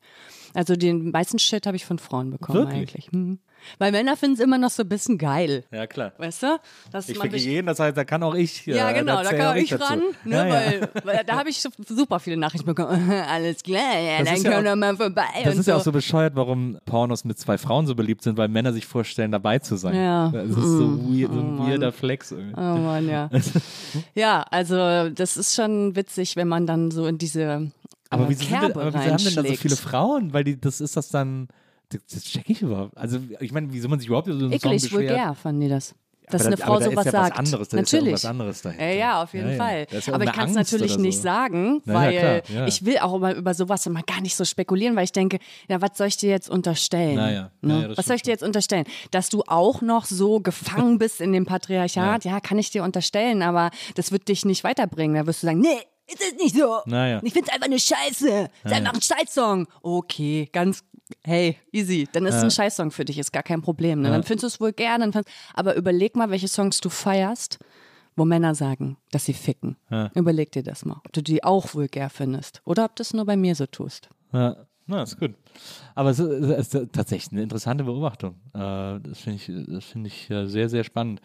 Also den meisten Shit habe ich von Frauen bekommen Wirklich? eigentlich. Mhm. Weil Männer finden es immer noch so ein bisschen geil. Ja, klar. Weißt du? Dass Ich sich- jeden, das heißt, da kann auch ich. Ja, äh, genau, da zähle kann auch ich dazu. ran, ne, Ja, ja. Weil, da habe ich super viele Nachrichten bekommen. [laughs] Alles klar, ja, Das dann können wir mal vorbei. Das ist ja auch so bescheuert, warum Pornos mit zwei Frauen so beliebt sind, weil Männer sich vorstellen, dabei zu sein. Ja. Das ist so, weird, so ein Oh, weirder Flex irgendwie. Oh Mann, ja. [laughs] ja, also das ist schon witzig, wenn man dann so in diese Aber äh, wieso, sind aber wieso haben denn da so viele Frauen? Weil die, das ist das dann. Das, das check ich überhaupt. Also, ich meine, wieso man sich überhaupt über so einen Song Eklig, beschwert. vulgär fanden die das. Dass Aber eine Frau sowas ja sagt. Was anderes, da ist ja natürlich. irgendwas anderes dahinter. Ja, ja, auf jeden Ja. Fall. Ja Aber ich kann es natürlich oder nicht so. sagen, weil klar, ich will auch immer über sowas immer gar nicht so spekulieren, weil ich denke, ja, was soll ich dir jetzt unterstellen? Ne? Was soll ich dir jetzt unterstellen? Dass du auch noch so gefangen bist in dem Patriarchat, [laughs] ja. kann ich dir unterstellen, aber das wird dich nicht weiterbringen. Da wirst du sagen, nee, ist es nicht so. Na ja. Ich finde es einfach eine Scheiße. Es ist einfach ein Scheißsong. Okay, ganz, hey, easy. Dann ist es ein Scheißsong für dich, ist gar kein Problem. Ne? Dann findest du es wohl gern. Dann findest, aber überleg mal, welche Songs du feierst, wo Männer sagen, dass sie ficken. Überleg dir das mal, ob du die auch vulgär findest oder ob du es nur bei mir so tust. Ja, na, ist gut. Aber es ist, es ist tatsächlich eine interessante Beobachtung. Äh, das finde ich, das finde ich äh, sehr, sehr spannend.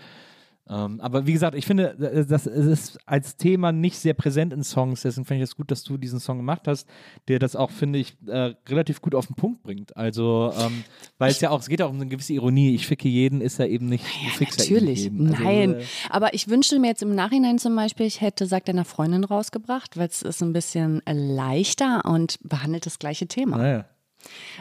Ähm, aber wie gesagt, ich finde, äh, das es ist als Thema nicht sehr präsent in Songs. Deswegen finde ich es gut, dass du diesen Song gemacht hast, der das auch, finde ich, äh, relativ gut auf den Punkt bringt. Also, ähm, weil es ja auch, es geht ja auch um eine gewisse Ironie. Ich ficke jeden, ist ja eben nicht, du fickst Natürlich, jeden. Also, nein. äh, Aber ich wünschte mir jetzt im Nachhinein zum Beispiel, ich hätte Sag deiner Freundin rausgebracht, weil es ist ein bisschen leichter und behandelt das gleiche Thema. naja.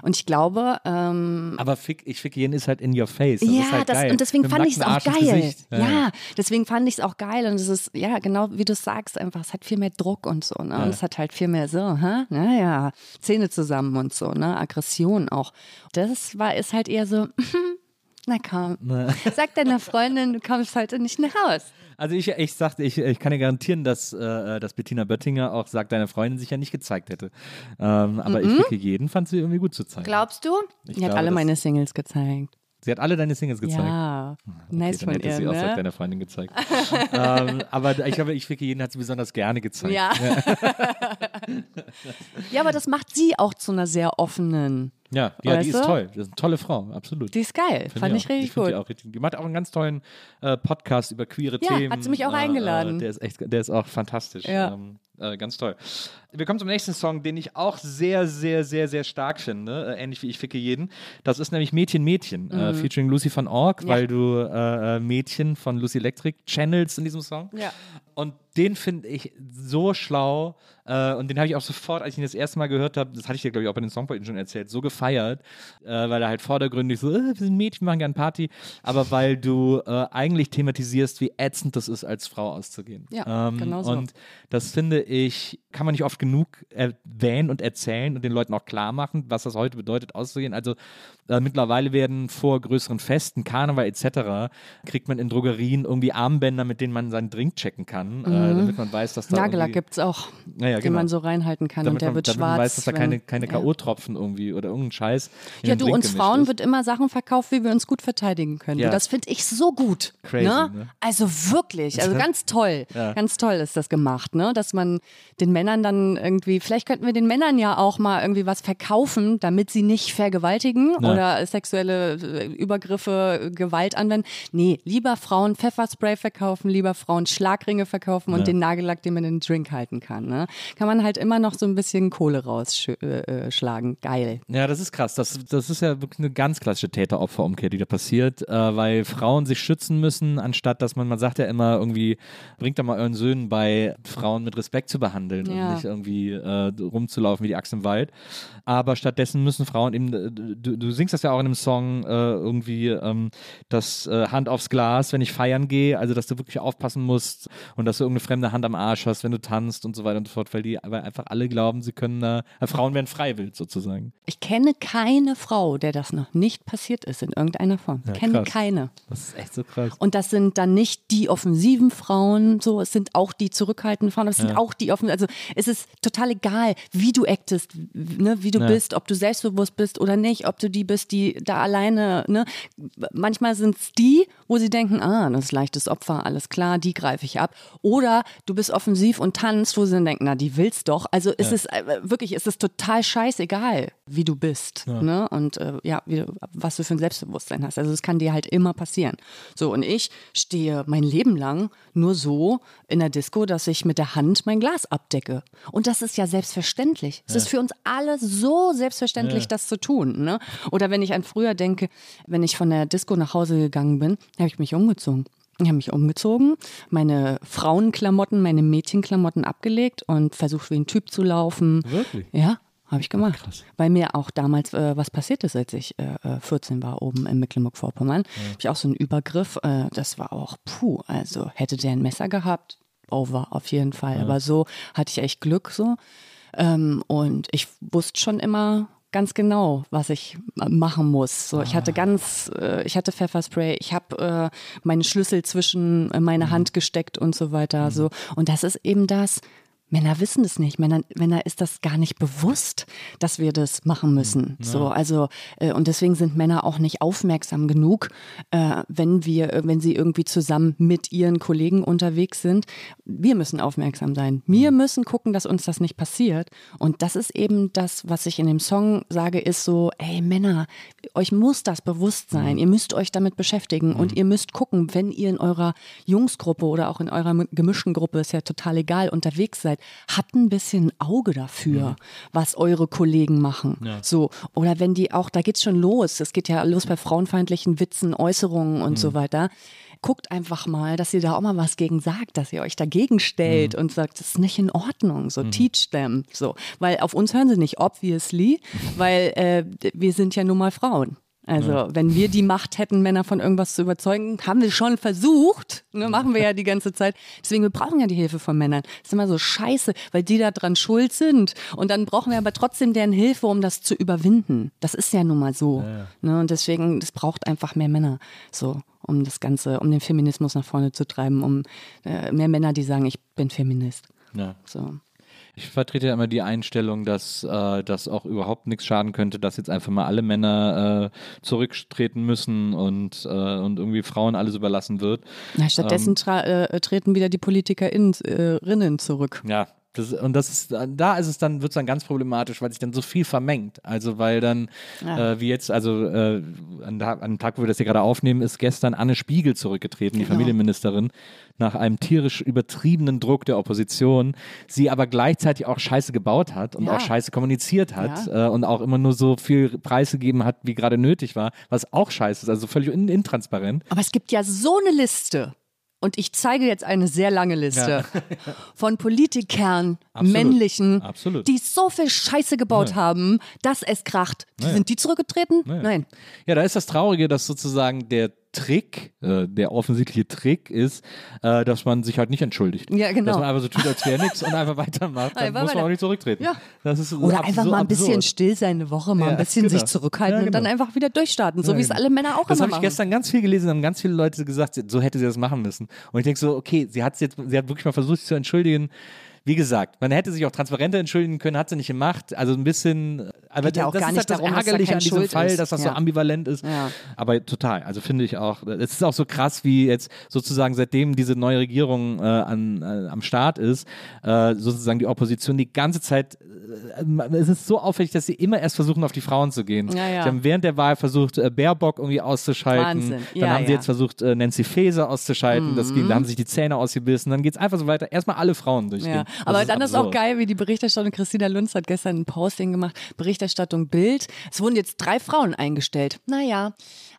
Und ich glaube, ähm, Aber fick, ich ficke jeden ist halt in your face. Das ja, halt das, und deswegen Mit fand ich es auch geil. Gesicht. Ja, deswegen fand ich es auch geil. Und es ist, ja, genau wie du sagst, einfach, es hat viel mehr Druck und so, ne? Und es hat halt viel mehr so, hä? Naja, Zähne zusammen und so, ne? Aggression auch. Das war, ist halt eher so, [laughs] na komm, [laughs] sag deiner Freundin, du kommst heute nicht nach Haus. Also ich, ich sagte, ich, ich kann dir garantieren, dass, äh, dass Bettina Böttinger auch sagt, deine Freundin sich ja nicht gezeigt hätte. Ähm, aber ich ficke jeden, fand sie irgendwie gut zu zeigen. Glaubst du? Ich Die hat glaube, alle das- meine Singles gezeigt. Sie hat alle deine Singles gezeigt. Ja, nice Okay, dann von hätte ihr, sie auch sagt ne? deiner Freundin gezeigt. ähm, aber ich glaube, ich ficke jeden hat sie besonders gerne gezeigt. Ja. [laughs] ja, aber das macht sie auch zu einer sehr offenen. Ja, ja die ist toll. Das ist eine tolle Frau, absolut. Die ist geil, Find fand ich auch. richtig find gut. Die, auch richtig, die macht auch einen ganz tollen äh, Podcast über queere Ja, Themen. hat sie mich auch Äh, eingeladen. Äh, der ist echt, der ist auch fantastisch. Ja. Ähm, Äh, ganz toll. Wir kommen zum nächsten Song, den ich auch sehr, sehr, sehr, sehr stark finde. Äh, ähnlich wie ich ficke jeden. Das ist nämlich Mädchen, Mädchen, äh, featuring Lucy von Org, Ja. weil du äh, äh, Mädchen von Lucy Electric channels in diesem Song. Ja. Und den finde ich so schlau. Äh, und den habe ich auch sofort, als ich ihn das erste Mal gehört habe, das hatte ich dir, glaube ich, auch bei den Songpointen schon erzählt, so gefeiert, äh, weil er halt vordergründig so, äh, wir sind Mädchen, machen gerne Party, aber weil du äh, eigentlich thematisierst, wie ätzend das ist, als Frau auszugehen. Ja, genau so. Und das finde ich, kann man nicht oft genug erwähnen und erzählen und den Leuten auch klar machen, was das heute bedeutet, auszugehen. Also äh, mittlerweile werden vor größeren Festen, Karneval etc., kriegt man in Drogerien irgendwie Armbänder, mit denen man seinen Drink checken kann, äh, damit man weiß, dass da Nagellack gibt es auch, Naja, den genau. man so reinhalten kann damit und der man, wird damit schwarz. man weiß, dass da keine, keine ja. K.O.-Tropfen irgendwie oder irgendein Scheiß in Ja, du, Drink uns Frauen ist. wird immer Sachen verkauft, wie wir uns gut verteidigen können. Ja. Und das finde ich so gut. Crazy, ne? ne? Also wirklich, also [laughs] ganz toll. Ja. Ganz toll ist das gemacht, ne? Dass man den Männern dann irgendwie, vielleicht könnten wir den Männern ja auch mal irgendwie was verkaufen, damit sie nicht vergewaltigen Ja. oder sexuelle äh, Übergriffe, äh, Gewalt anwenden. Nee, lieber Frauen Pfefferspray verkaufen, lieber Frauen Schlagringe verkaufen und Ja. den Nagellack, den man in den Drink halten kann. Ne? Kann man halt immer noch so ein bisschen Kohle rausschlagen. Geil. Ja, das ist krass. Das, das ist ja wirklich eine ganz klassische Täter-Opfer-Umkehr, die da passiert, äh, weil Frauen sich schützen müssen, anstatt dass man, man sagt ja immer irgendwie, bringt da mal euren Söhnen bei, Frauen mit Respekt zu behandeln Ja. und nicht irgendwie äh, rumzulaufen wie die Axt im Wald. Aber stattdessen müssen Frauen eben, äh, du, du singst das ja auch in einem Song äh, irgendwie, ähm, das äh, Hand aufs Glas, wenn ich feiern gehe, also dass du wirklich aufpassen musst und dass du irgendeine fremde Hand am Arsch hast, wenn du tanzt und so weiter und so fort, weil die weil einfach alle glauben, sie können da, äh, Frauen werden freiwillig sozusagen. Ich kenne keine Frau, der das noch nicht passiert ist in irgendeiner Form. Ich kenne krass. keine. Das ist echt so krass. Und das sind dann nicht die offensiven Frauen, so, es sind auch die zurückhaltenden Frauen, es sind auch die offenen, also es ist total egal, wie du actest, ne, wie du Ja. bist, ob du selbstbewusst bist oder nicht, ob du die bist, die da alleine, ne. Manchmal sind es die, wo sie denken, ah, das ist leichtes Opfer, alles klar, die greife ich ab. Oder du bist offensiv und tanzt, wo sie dann denken, na, die will's doch. Also es ist äh, wirklich, es ist total scheißegal, wie du bist, ne, und äh, ja, wie, was du für ein Selbstbewusstsein hast. Also es kann dir halt immer passieren. So, und ich stehe mein Leben lang nur so in der Disco, dass ich mit der Hand mein Glas abdecke. Und das ist ja selbstverständlich. Es ist für uns alle so selbstverständlich, das zu tun. Ne? Oder wenn ich an früher denke, wenn ich von der Disco nach Hause gegangen bin, habe ich mich umgezogen. Ich habe mich umgezogen, meine Frauenklamotten, meine Mädchenklamotten abgelegt und versucht, wie ein Typ zu laufen. Wirklich? Ja, habe ich gemacht. Weil mir auch damals äh, was passiert ist, als ich äh, äh, 14 war, oben in Mecklenburg-Vorpommern. Habe ich auch so einen Übergriff. Äh, das war auch, puh, also hätte der ein Messer gehabt, over auf jeden Fall. Aber so hatte ich echt Glück so. Ähm, und ich wusste schon immer ganz genau, was ich machen muss. So, ich hatte ganz, äh, ich hatte Pfefferspray, ich habe äh, meine Schlüssel zwischen äh, meine Hand gesteckt und so weiter. So und das ist eben das. Männer wissen das nicht. Männer, Männer ist das gar nicht bewusst, dass wir das machen müssen. So, also äh, und deswegen sind Männer auch nicht aufmerksam genug, äh, wenn wir, äh, wenn sie irgendwie zusammen mit ihren Kollegen unterwegs sind. Wir müssen aufmerksam sein. Wir müssen gucken, dass uns das nicht passiert. Und das ist eben das, was ich in dem Song sage, ist so: Ey Männer, euch muss das bewusst sein. Ihr müsst euch damit beschäftigen und ihr müsst gucken, wenn ihr in eurer Jungsgruppe oder auch in eurer gemischten Gruppe ist ja total egal unterwegs seid, hat ein bisschen ein Auge dafür, was eure Kollegen machen. So oder wenn die auch, da geht's schon los. Es geht ja los bei frauenfeindlichen Witzen, Äußerungen und so weiter. Guckt einfach mal, dass ihr da auch mal was gegen sagt, dass ihr euch dagegen stellt und sagt, das ist nicht in Ordnung. So teach them. So, weil auf uns hören sie nicht obviously, [laughs] weil äh, wir sind ja nun mal Frauen. Also, wenn wir die Macht hätten, Männer von irgendwas zu überzeugen, haben wir schon versucht. Ne, machen wir ja die ganze Zeit. Deswegen, wir brauchen ja die Hilfe von Männern. Das ist immer so scheiße, weil die da dran schuld sind. Und dann brauchen wir aber trotzdem deren Hilfe, um das zu überwinden. Das ist ja nun mal so. Ne, und deswegen, es braucht einfach mehr Männer. So, um das Ganze, um den Feminismus nach vorne zu treiben, um äh, mehr Männer, die sagen, ich bin Feminist. Ja. So. Ich vertrete ja immer die Einstellung, dass äh, das auch überhaupt nichts schaden könnte, dass jetzt einfach mal alle Männer äh, zurücktreten müssen und, äh, und irgendwie Frauen alles überlassen wird. Na, stattdessen tra äh, treten wieder die PolitikerInnen äh, zurück. Ja, Das, und das ist, da ist es dann, wird es dann ganz problematisch, weil sich dann so viel vermengt. Also weil dann, Ja. äh, wie jetzt, also äh, an, dem Tag, wo wir das hier gerade aufnehmen, ist gestern Anne Spiegel zurückgetreten, die Genau. Familienministerin, nach einem tierisch übertriebenen Druck der Opposition, sie aber gleichzeitig auch Scheiße gebaut hat und Ja. auch Scheiße kommuniziert hat Ja. äh, und auch immer nur so viel Preis gegeben hat, wie gerade nötig war, was auch scheiße ist, also völlig in, intransparent. Aber es gibt ja so eine Liste. Und ich zeige jetzt eine sehr lange Liste [laughs] von Politikern, Absolut. männlichen, Absolut. die so viel Scheiße gebaut haben, dass es kracht. Die, Sind die zurückgetreten? Nein. Ja, da ist das Traurige, dass sozusagen der Trick, äh, der offensichtliche Trick ist, äh, dass man sich halt nicht entschuldigt. Ja, genau. Dass man einfach so tut, als wäre nichts und einfach [laughs] weitermacht. Dann Einfach muss man auch nicht zurücktreten. Ja. Das ist Oder einfach so mal ein bisschen absurd. still sein, eine Woche mal Ja, ein bisschen genau. sich zurückhalten Ja, und dann genau. einfach wieder durchstarten, so wie es genau. alle Männer auch Das immer habe ich machen. gestern ganz viel gelesen, haben ganz viele Leute gesagt, so hätte sie das machen müssen. Und ich denke so, okay, sie hat jetzt, sie hat wirklich mal versucht, sich zu entschuldigen. Wie gesagt, man hätte sich auch transparenter entschuldigen können, hat sie nicht gemacht. Also ein bisschen, aber Geht ja auch das gar ist nicht halt das darum, dass da Ärgerliche keine an diesem Schuld Fall, ist. dass das so Ja. ambivalent ist. Ja. Aber total, also finde ich auch, es ist auch so krass, wie jetzt sozusagen seitdem diese neue Regierung äh, an, äh, am Start ist, äh, sozusagen die Opposition die ganze Zeit, äh, es ist so auffällig, dass sie immer erst versuchen, auf die Frauen zu gehen. Sie haben während der Wahl versucht, äh, Baerbock irgendwie auszuschalten. Wahnsinn. Dann haben sie jetzt versucht, äh, Nancy Faeser auszuschalten. Das ging, da haben sich die Zähne ausgebissen. Dann geht es einfach so weiter. Erstmal alle Frauen durchgehen. Aber dann ist auch absurd. geil, wie die Berichterstattung, Christina Lunz hat gestern ein Posting gemacht, Berichterstattung Bild. Es wurden jetzt drei Frauen eingestellt. Naja,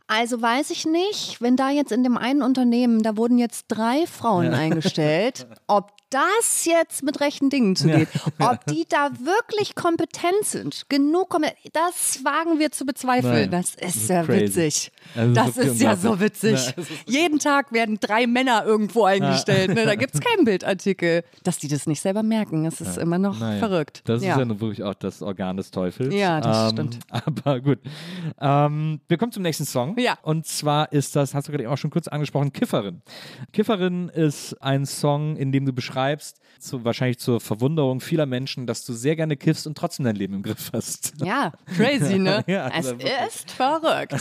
also weiß ich nicht, wenn da jetzt in dem einen Unternehmen, da wurden jetzt drei Frauen eingestellt, [laughs] ob das jetzt mit rechten Dingen zugeht, ob die da wirklich kompetent sind, genug kompetent, das wagen wir zu bezweifeln. Naja, das ist ist ja crazy. witzig. Also Das ist ja so witzig. Ja, Jeden Tag werden drei Männer irgendwo eingestellt. Ne? Da [laughs] gibt es keinen Bildartikel. Dass die das nicht selber merken, das ist immer noch Naja, verrückt. Das ja. ist ja nun wirklich auch das Organ des Teufels. Ja, das ähm, stimmt. [laughs] Aber gut. Ähm, wir kommen zum nächsten Song. Ja. Und zwar ist das, hast du gerade eben auch schon kurz angesprochen, Kifferin. Kifferin ist ein Song, in dem du beschreibst, zu, wahrscheinlich zur Verwunderung vieler Menschen, dass du sehr gerne kiffst und trotzdem dein Leben im Griff hast. Ja, crazy, ne? [laughs] Ja, es also wirklich. ist verrückt.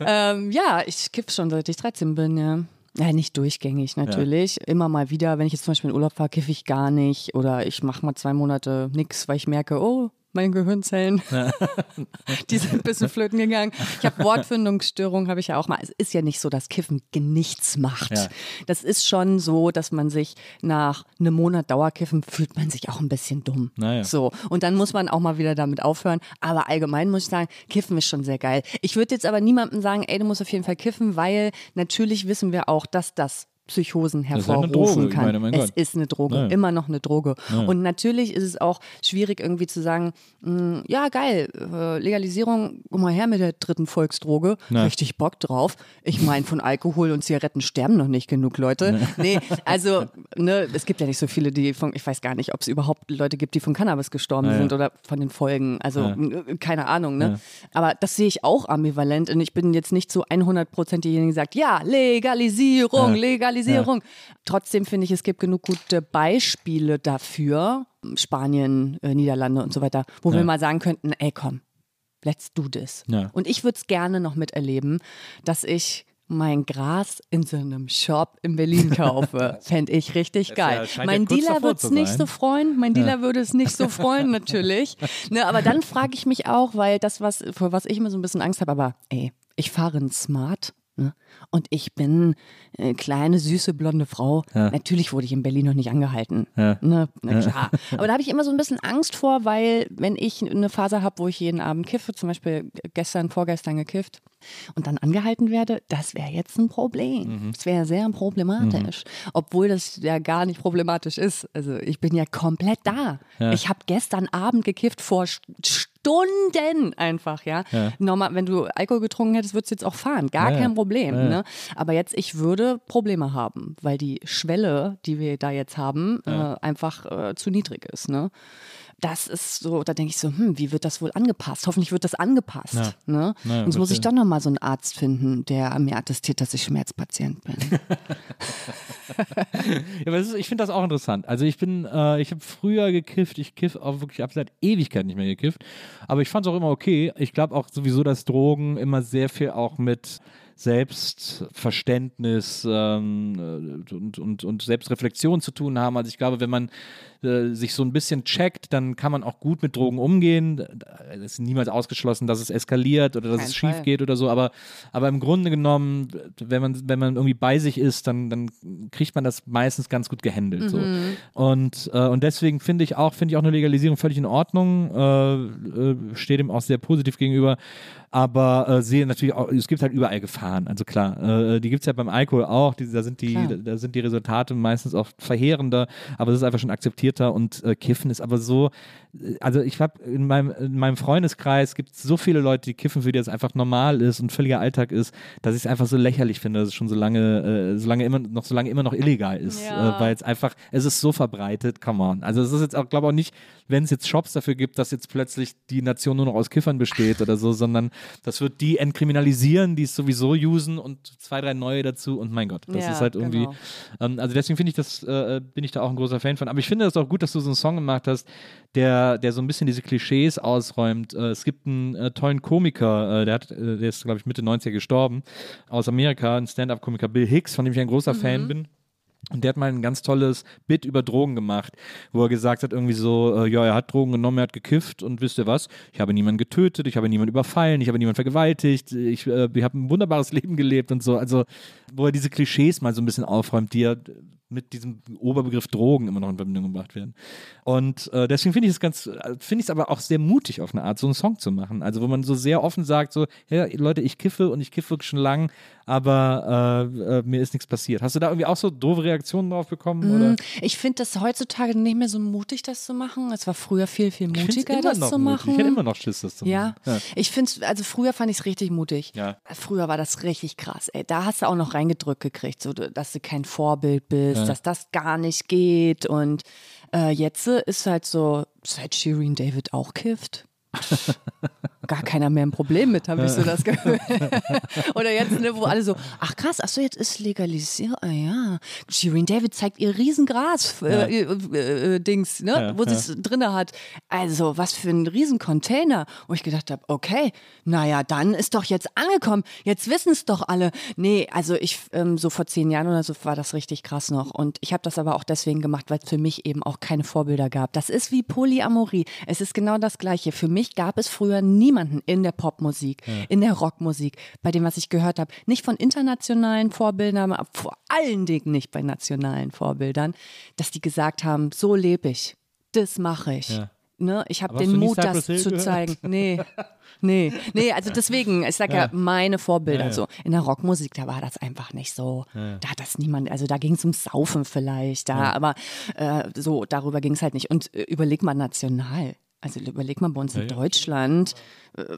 ähm, ja, ich kiff schon seit ich 13 bin, ja. Ja, nicht durchgängig natürlich. Immer mal wieder, wenn ich jetzt zum Beispiel in Urlaub fahre, kiffe ich gar nicht. Oder ich mache mal zwei Monate nichts, weil ich merke, oh, meine Gehirnzellen, [laughs] die sind ein bisschen flöten gegangen. Ich habe Wortfindungsstörungen, habe ich ja auch mal. Es ist ja nicht so, dass Kiffen nichts macht. Ja. Das ist schon so, dass man sich nach einem Monat Dauerkiffen fühlt man sich auch ein bisschen dumm. Naja. So. Und dann muss man auch mal wieder damit aufhören. Aber allgemein muss ich sagen, Kiffen ist schon sehr geil. Ich würde jetzt aber niemandem sagen, ey, du musst auf jeden Fall kiffen, weil natürlich wissen wir auch, dass das Psychosen halt hervorrufen kann. meine, mein es ist eine Droge, Ja. immer noch eine Droge. Und natürlich ist es auch schwierig irgendwie zu sagen, mh, ja geil, äh, Legalisierung, guck mal her mit der dritten Volksdroge, Na. richtig Bock drauf. Ich meine, von Alkohol und Zigaretten sterben noch nicht genug Leute. Nee, [laughs] also ne, es gibt ja nicht so viele, die von, ich weiß gar nicht, ob es überhaupt Leute gibt, die von Cannabis gestorben sind oder von den Folgen. Also äh, keine Ahnung, ne? Aber das sehe ich auch ambivalent und ich bin jetzt nicht zu 100 Prozent diejenige, die sagt, ja, Legalisierung, Ja. Legalisierung. Trotzdem finde ich, es gibt genug gute Beispiele dafür, Spanien, äh, Niederlande und so weiter, wo wir mal sagen könnten, ey komm, let's do this. Ja. Und ich würde es gerne noch miterleben, dass ich mein Gras in so einem Shop in Berlin [laughs] kaufe. Fände ich richtig geil. ja- ja mein kurz Dealer wird es nicht so freuen. Mein Dealer würde es nicht so freuen, [laughs] natürlich. Ne, aber dann frage ich mich auch, weil das, was, vor was ich immer so ein bisschen Angst habe, aber ey, ich fahre ein Smart. Ne? Und ich bin äh, kleine, süße, blonde Frau. Natürlich wurde ich in Berlin noch nicht angehalten. Ja. Ne? Na klar. Aber da habe ich immer so ein bisschen Angst vor, weil wenn ich eine Phase habe, wo ich jeden Abend kiffe, zum Beispiel gestern, vorgestern gekifft, und dann angehalten werde, das wäre jetzt ein Problem. Das wäre sehr problematisch. Obwohl das ja gar nicht problematisch ist. Also ich bin ja komplett da. Ich habe gestern Abend gekifft vor St- Stunden einfach, ja. Normal, wenn du Alkohol getrunken hättest, würdest du jetzt auch fahren. Gar Ja, ja. kein Problem. Ja, ja. Ne? Aber jetzt, ich würde Probleme haben, weil die Schwelle, die wir da jetzt haben, äh, einfach äh, zu niedrig ist. Ne? Das ist so, da denke ich so, hm, wie wird das wohl angepasst? Hoffentlich wird das angepasst. Ja. Ne? Ja, Und jetzt muss ich doch nochmal so einen Arzt finden, der mir attestiert, dass ich Schmerzpatient bin. [laughs] Ja, ist, ich finde das auch interessant. Also ich bin, äh, ich habe früher gekifft, ich kiff auch wirklich ab seit Ewigkeit nicht mehr gekifft. Aber ich fand es auch immer okay. Ich glaube auch sowieso, dass Drogen immer sehr viel auch mit Selbstverständnis ähm, und, und, und Selbstreflexion zu tun haben. Also ich glaube, wenn man äh, sich so ein bisschen checkt, dann kann man auch gut mit Drogen umgehen. Es ist niemals ausgeschlossen, dass es eskaliert oder dass Kein es schief Fall. geht oder so, aber, aber im Grunde genommen, wenn man, wenn man irgendwie bei sich ist, dann, dann kriegt man das meistens ganz gut gehandelt. So. Mhm. Und, äh, und deswegen finde ich auch, finde ich auch eine Legalisierung völlig in Ordnung, äh, äh, stehe dem auch sehr positiv gegenüber. Aber äh, sehe natürlich auch, es gibt halt überall Gefahren. Also klar, äh, die gibt es ja beim Alkohol auch, die, da, sind die, da sind die Resultate meistens auch verheerender, aber es ist einfach schon akzeptierter und äh, Kiffen ist aber so, äh, also ich habe in meinem, in meinem Freundeskreis gibt es so viele Leute, die kiffen, für die das einfach normal ist und völliger Alltag ist, dass ich es einfach so lächerlich finde, dass es schon so lange, äh, so lange immer noch, so lange immer noch illegal ist, Ja. äh, weil es einfach, es ist so verbreitet, come on. Also es ist jetzt auch, glaube ich, auch nicht, wenn es jetzt Shops dafür gibt, dass jetzt plötzlich die Nation nur noch aus Kiffern besteht oder so, sondern das wird die entkriminalisieren, die es sowieso usen und zwei, drei neue dazu und mein Gott, das Ja, ist halt irgendwie, genau. ähm, also deswegen finde ich das, äh, bin ich da auch ein großer Fan von. Aber ich finde das auch gut, dass du so einen Song gemacht hast, der, der so ein bisschen diese Klischees ausräumt. Äh, es gibt einen äh, tollen Komiker, äh, der hat, äh, der ist, glaube ich, Mitte 90er gestorben, aus Amerika, ein Stand-up-Komiker Bill Hicks, von dem ich ein großer Fan bin. Und der hat mal ein ganz tolles Bit über Drogen gemacht, wo er gesagt hat, irgendwie so, äh, ja, er hat Drogen genommen, er hat gekifft und wisst ihr was? Ich habe niemanden getötet, ich habe niemanden überfallen, ich habe niemanden vergewaltigt, ich, äh, ich habe ein wunderbares [laughs] Leben gelebt und so. Also, wo er diese Klischees mal so ein bisschen aufräumt, die ja mit diesem Oberbegriff Drogen immer noch in Verbindung gebracht werden. Und äh, deswegen finde ich es ganz, finde ich es aber auch sehr mutig auf eine Art, so einen Song zu machen. Also wo man so sehr offen sagt, so, ja, Leute, ich kiffe und ich kiffe wirklich schon lang, aber äh, äh, mir ist nichts passiert. Hast du da irgendwie auch so doofe Reaktionen drauf bekommen? Oder? Mm, Ich finde das heutzutage nicht mehr so mutig, das zu machen. Es war früher viel, viel mutiger, das zu mutig. machen. Ich hätte immer noch Schiss, das zu Ja, machen. ich finde also früher fand ich es richtig mutig. Ja. Früher war das richtig krass. Ey, da hast du auch noch reingedrückt gekriegt, so, dass du kein Vorbild bist, dass das gar nicht geht. Und äh, jetzt ist halt so, seit Shirin David auch kifft. [laughs] Gar keiner mehr ein Problem mit, habe ich so das Gefühl. [laughs] Oder jetzt, ne, wo alle so, ach krass, ach so, jetzt ist legalisiert, ah ja. Shirin David zeigt ihr Riesengras, äh, äh, äh, Dings, ne, wo sie es drinne hat. Also, was für ein Riesencontainer. Wo ich gedacht habe, okay, naja, dann ist doch jetzt angekommen. Jetzt wissen es doch alle. Nee, also ich, ähm, so vor zehn Jahren oder so war das richtig krass noch. Und ich habe das aber auch deswegen gemacht, weil es für mich eben auch keine Vorbilder gab. Das ist wie Polyamorie. Es ist genau das Gleiche. Für mich gab es früher niemanden in der Popmusik, in der Rockmusik, bei dem, was ich gehört habe. Nicht von internationalen Vorbildern, aber vor allen Dingen nicht bei nationalen Vorbildern, dass die gesagt haben, so lebe ich. Das mache ich. Ja. Ne? Ich habe den Mut, das Hill zu gehört? zeigen. [laughs] Nee. Nee, nee, also deswegen, ich sag ja, meine Vorbilder Ja, ja. so. In der Rockmusik, da war das einfach nicht so. Da hat das niemand, also da ging es ums Saufen vielleicht, da, aber äh, so, darüber ging es halt nicht. Und äh, überleg mal national. Also überleg mal bei uns in Deutschland, äh,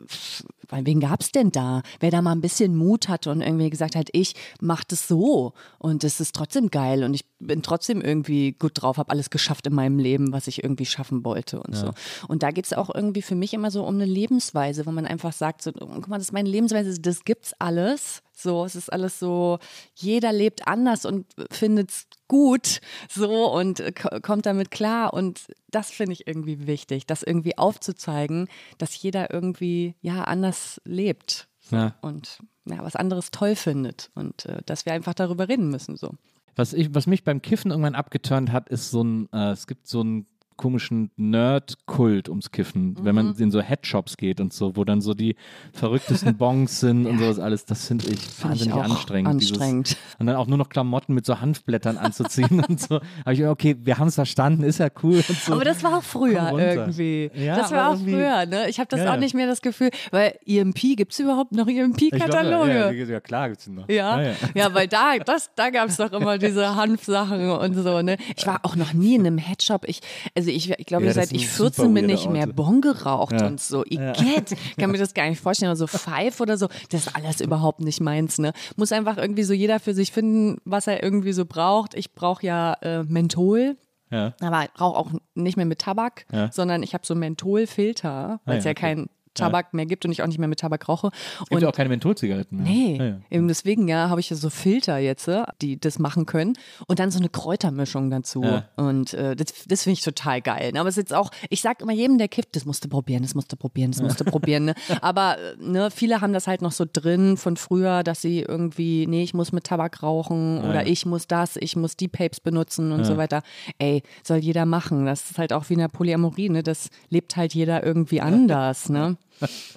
wen gab es denn da? Wer da mal ein bisschen Mut hatte und irgendwie gesagt hat, ich mach das so und es ist trotzdem geil und ich bin trotzdem irgendwie gut drauf, habe alles geschafft in meinem Leben, was ich irgendwie schaffen wollte und so. Und da geht es auch irgendwie für mich immer so um eine Lebensweise, wo man einfach sagt, so, oh, guck mal, das ist meine Lebensweise, das gibt's alles. So, es ist alles so, jeder lebt anders und findet's gut so und äh, ko- kommt damit klar. Und das finde ich irgendwie wichtig, das irgendwie aufzuzeigen, dass jeder irgendwie ja anders lebt Ja. und ja, was anderes toll findet und äh, dass wir einfach darüber reden müssen. So. Was, ich, was mich beim Kiffen irgendwann abgeturnt hat, ist so ein, äh, es gibt so einen komischen Nerd-Kult ums Kiffen, wenn man in so Headshops geht und so, wo dann so die verrücktesten Bongs sind und [laughs] sowas alles. Das finde ich ich wahnsinnig auch anstrengend. anstrengend. Dieses, und dann auch nur noch Klamotten mit so Hanfblättern anzuziehen und so. [laughs] Aber ich okay, wir haben es verstanden, ist ja cool und so. Aber das war auch früher irgendwie. Ja, das war auch früher, ne? Ich habe das Ja, auch nicht mehr das Gefühl, weil EMP, gibt es überhaupt noch Ich EMP-Kataloge? Ja, ja, klar gibt's ihn noch. Ja, ja. ja, weil da, das, da gab es doch immer diese [laughs] Hanfsachen und so, ne? Ich war auch noch nie in einem Headshop. Ich, also ich, ich glaube, Ja, seit ich sind super 14 bin nicht mehr. Bon geraucht Ja. und so. Igitt. [laughs] Kann mir das gar nicht vorstellen. Aber so Five oder so, das ist alles überhaupt nicht meins, ne? Muss einfach irgendwie so jeder für sich finden, was er irgendwie so braucht. Ich brauche ja äh, Menthol. Ja. Aber rauche auch nicht mehr mit Tabak, Ja. sondern ich habe so Mentholfilter, weil es ja, ja, okay. kein Tabak mehr gibt und ich auch nicht mehr mit Tabak rauche. Es gibt ja auch keine Mentholzigaretten mehr. Nee, Ja, ja. eben deswegen ja, habe ich ja so Filter jetzt, äh, die das machen können und dann so eine Kräutermischung dazu Ja. und äh, das, das finde ich total geil. ne? Aber es ist jetzt auch, ich sag immer jedem, der kippt, das musst du probieren, das musst du probieren, das musst du [laughs] probieren. Ne? Aber äh, ne, viele haben das halt noch so drin von früher, dass sie irgendwie, nee, ich muss mit Tabak rauchen oder ich muss das, ich muss die Papes benutzen und so weiter. Ey, soll jeder machen. Das ist halt auch wie in der Polyamorie, ne? Das lebt halt jeder irgendwie anders, ne?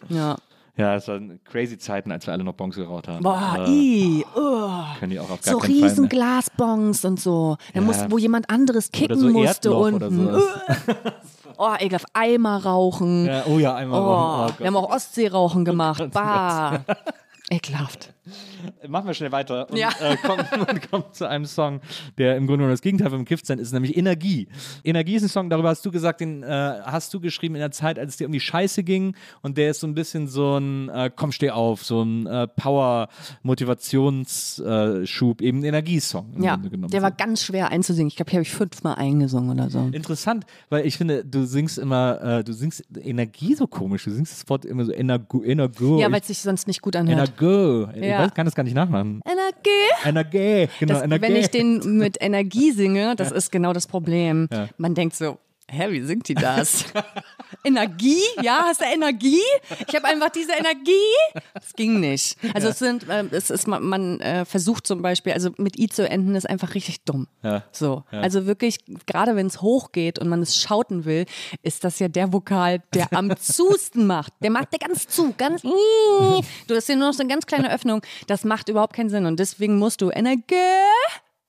Ja. Ja, es waren crazy Zeiten, als wir alle noch Bons geraucht haben. Boah, Äh, i, oh. können die auch auf gar So keinen Fall riesen mehr. Glasbons und so. Da Ja. muss, wo jemand anderes kicken so musste unten. sowas. Oh, ekelhaft. Eimer rauchen. Ja, oh ja, einmal. Oh, rauchen. Oh wir haben auch Ostseerauchen gemacht. [laughs] Bah. Ekelhaft. Machen wir schnell weiter und Ja. äh, kommen, [laughs] kommen zu einem Song, der im Grunde genommen das Gegenteil vom Giftsein ist, nämlich Energie. Energie ist ein Song, darüber hast du gesagt, den äh, hast du geschrieben in der Zeit, als es dir um die Scheiße ging und der ist so ein bisschen so ein äh, Komm, steh auf, so ein äh, Power-Motivationsschub, eben ein Energiesong. im Ja, Grunde genommen. der war ganz schwer einzusingen. Ich glaube, hier habe ich fünfmal eingesungen oder so. Interessant, weil ich finde, du singst immer, äh, du singst Energie so komisch, du singst das Wort immer so Energo, Energo. Ja, weil es sich sonst nicht gut anhört. Energo. Ich Ja. weiß, kann das gar nicht nachmachen. Energie. Energie, genau, Das, Energie. wenn ich den mit Energie singe, das ist genau das Problem. Man denkt so, hä, wie singt die das? [laughs] Energie? Ja, hast du Energie? Ich habe einfach diese Energie. Das ging nicht. Also es sind, äh, es ist, man, man äh, versucht zum Beispiel, also mit I zu enden, ist einfach richtig dumm. Ja. So. Also wirklich, gerade wenn es hochgeht und man es schauten will, ist das ja der Vokal, der am [laughs] zusten macht. Der macht der ganz zu, ganz. [laughs] Du hast hier nur noch so eine ganz kleine Öffnung. Das macht überhaupt keinen Sinn. Und deswegen musst du Energie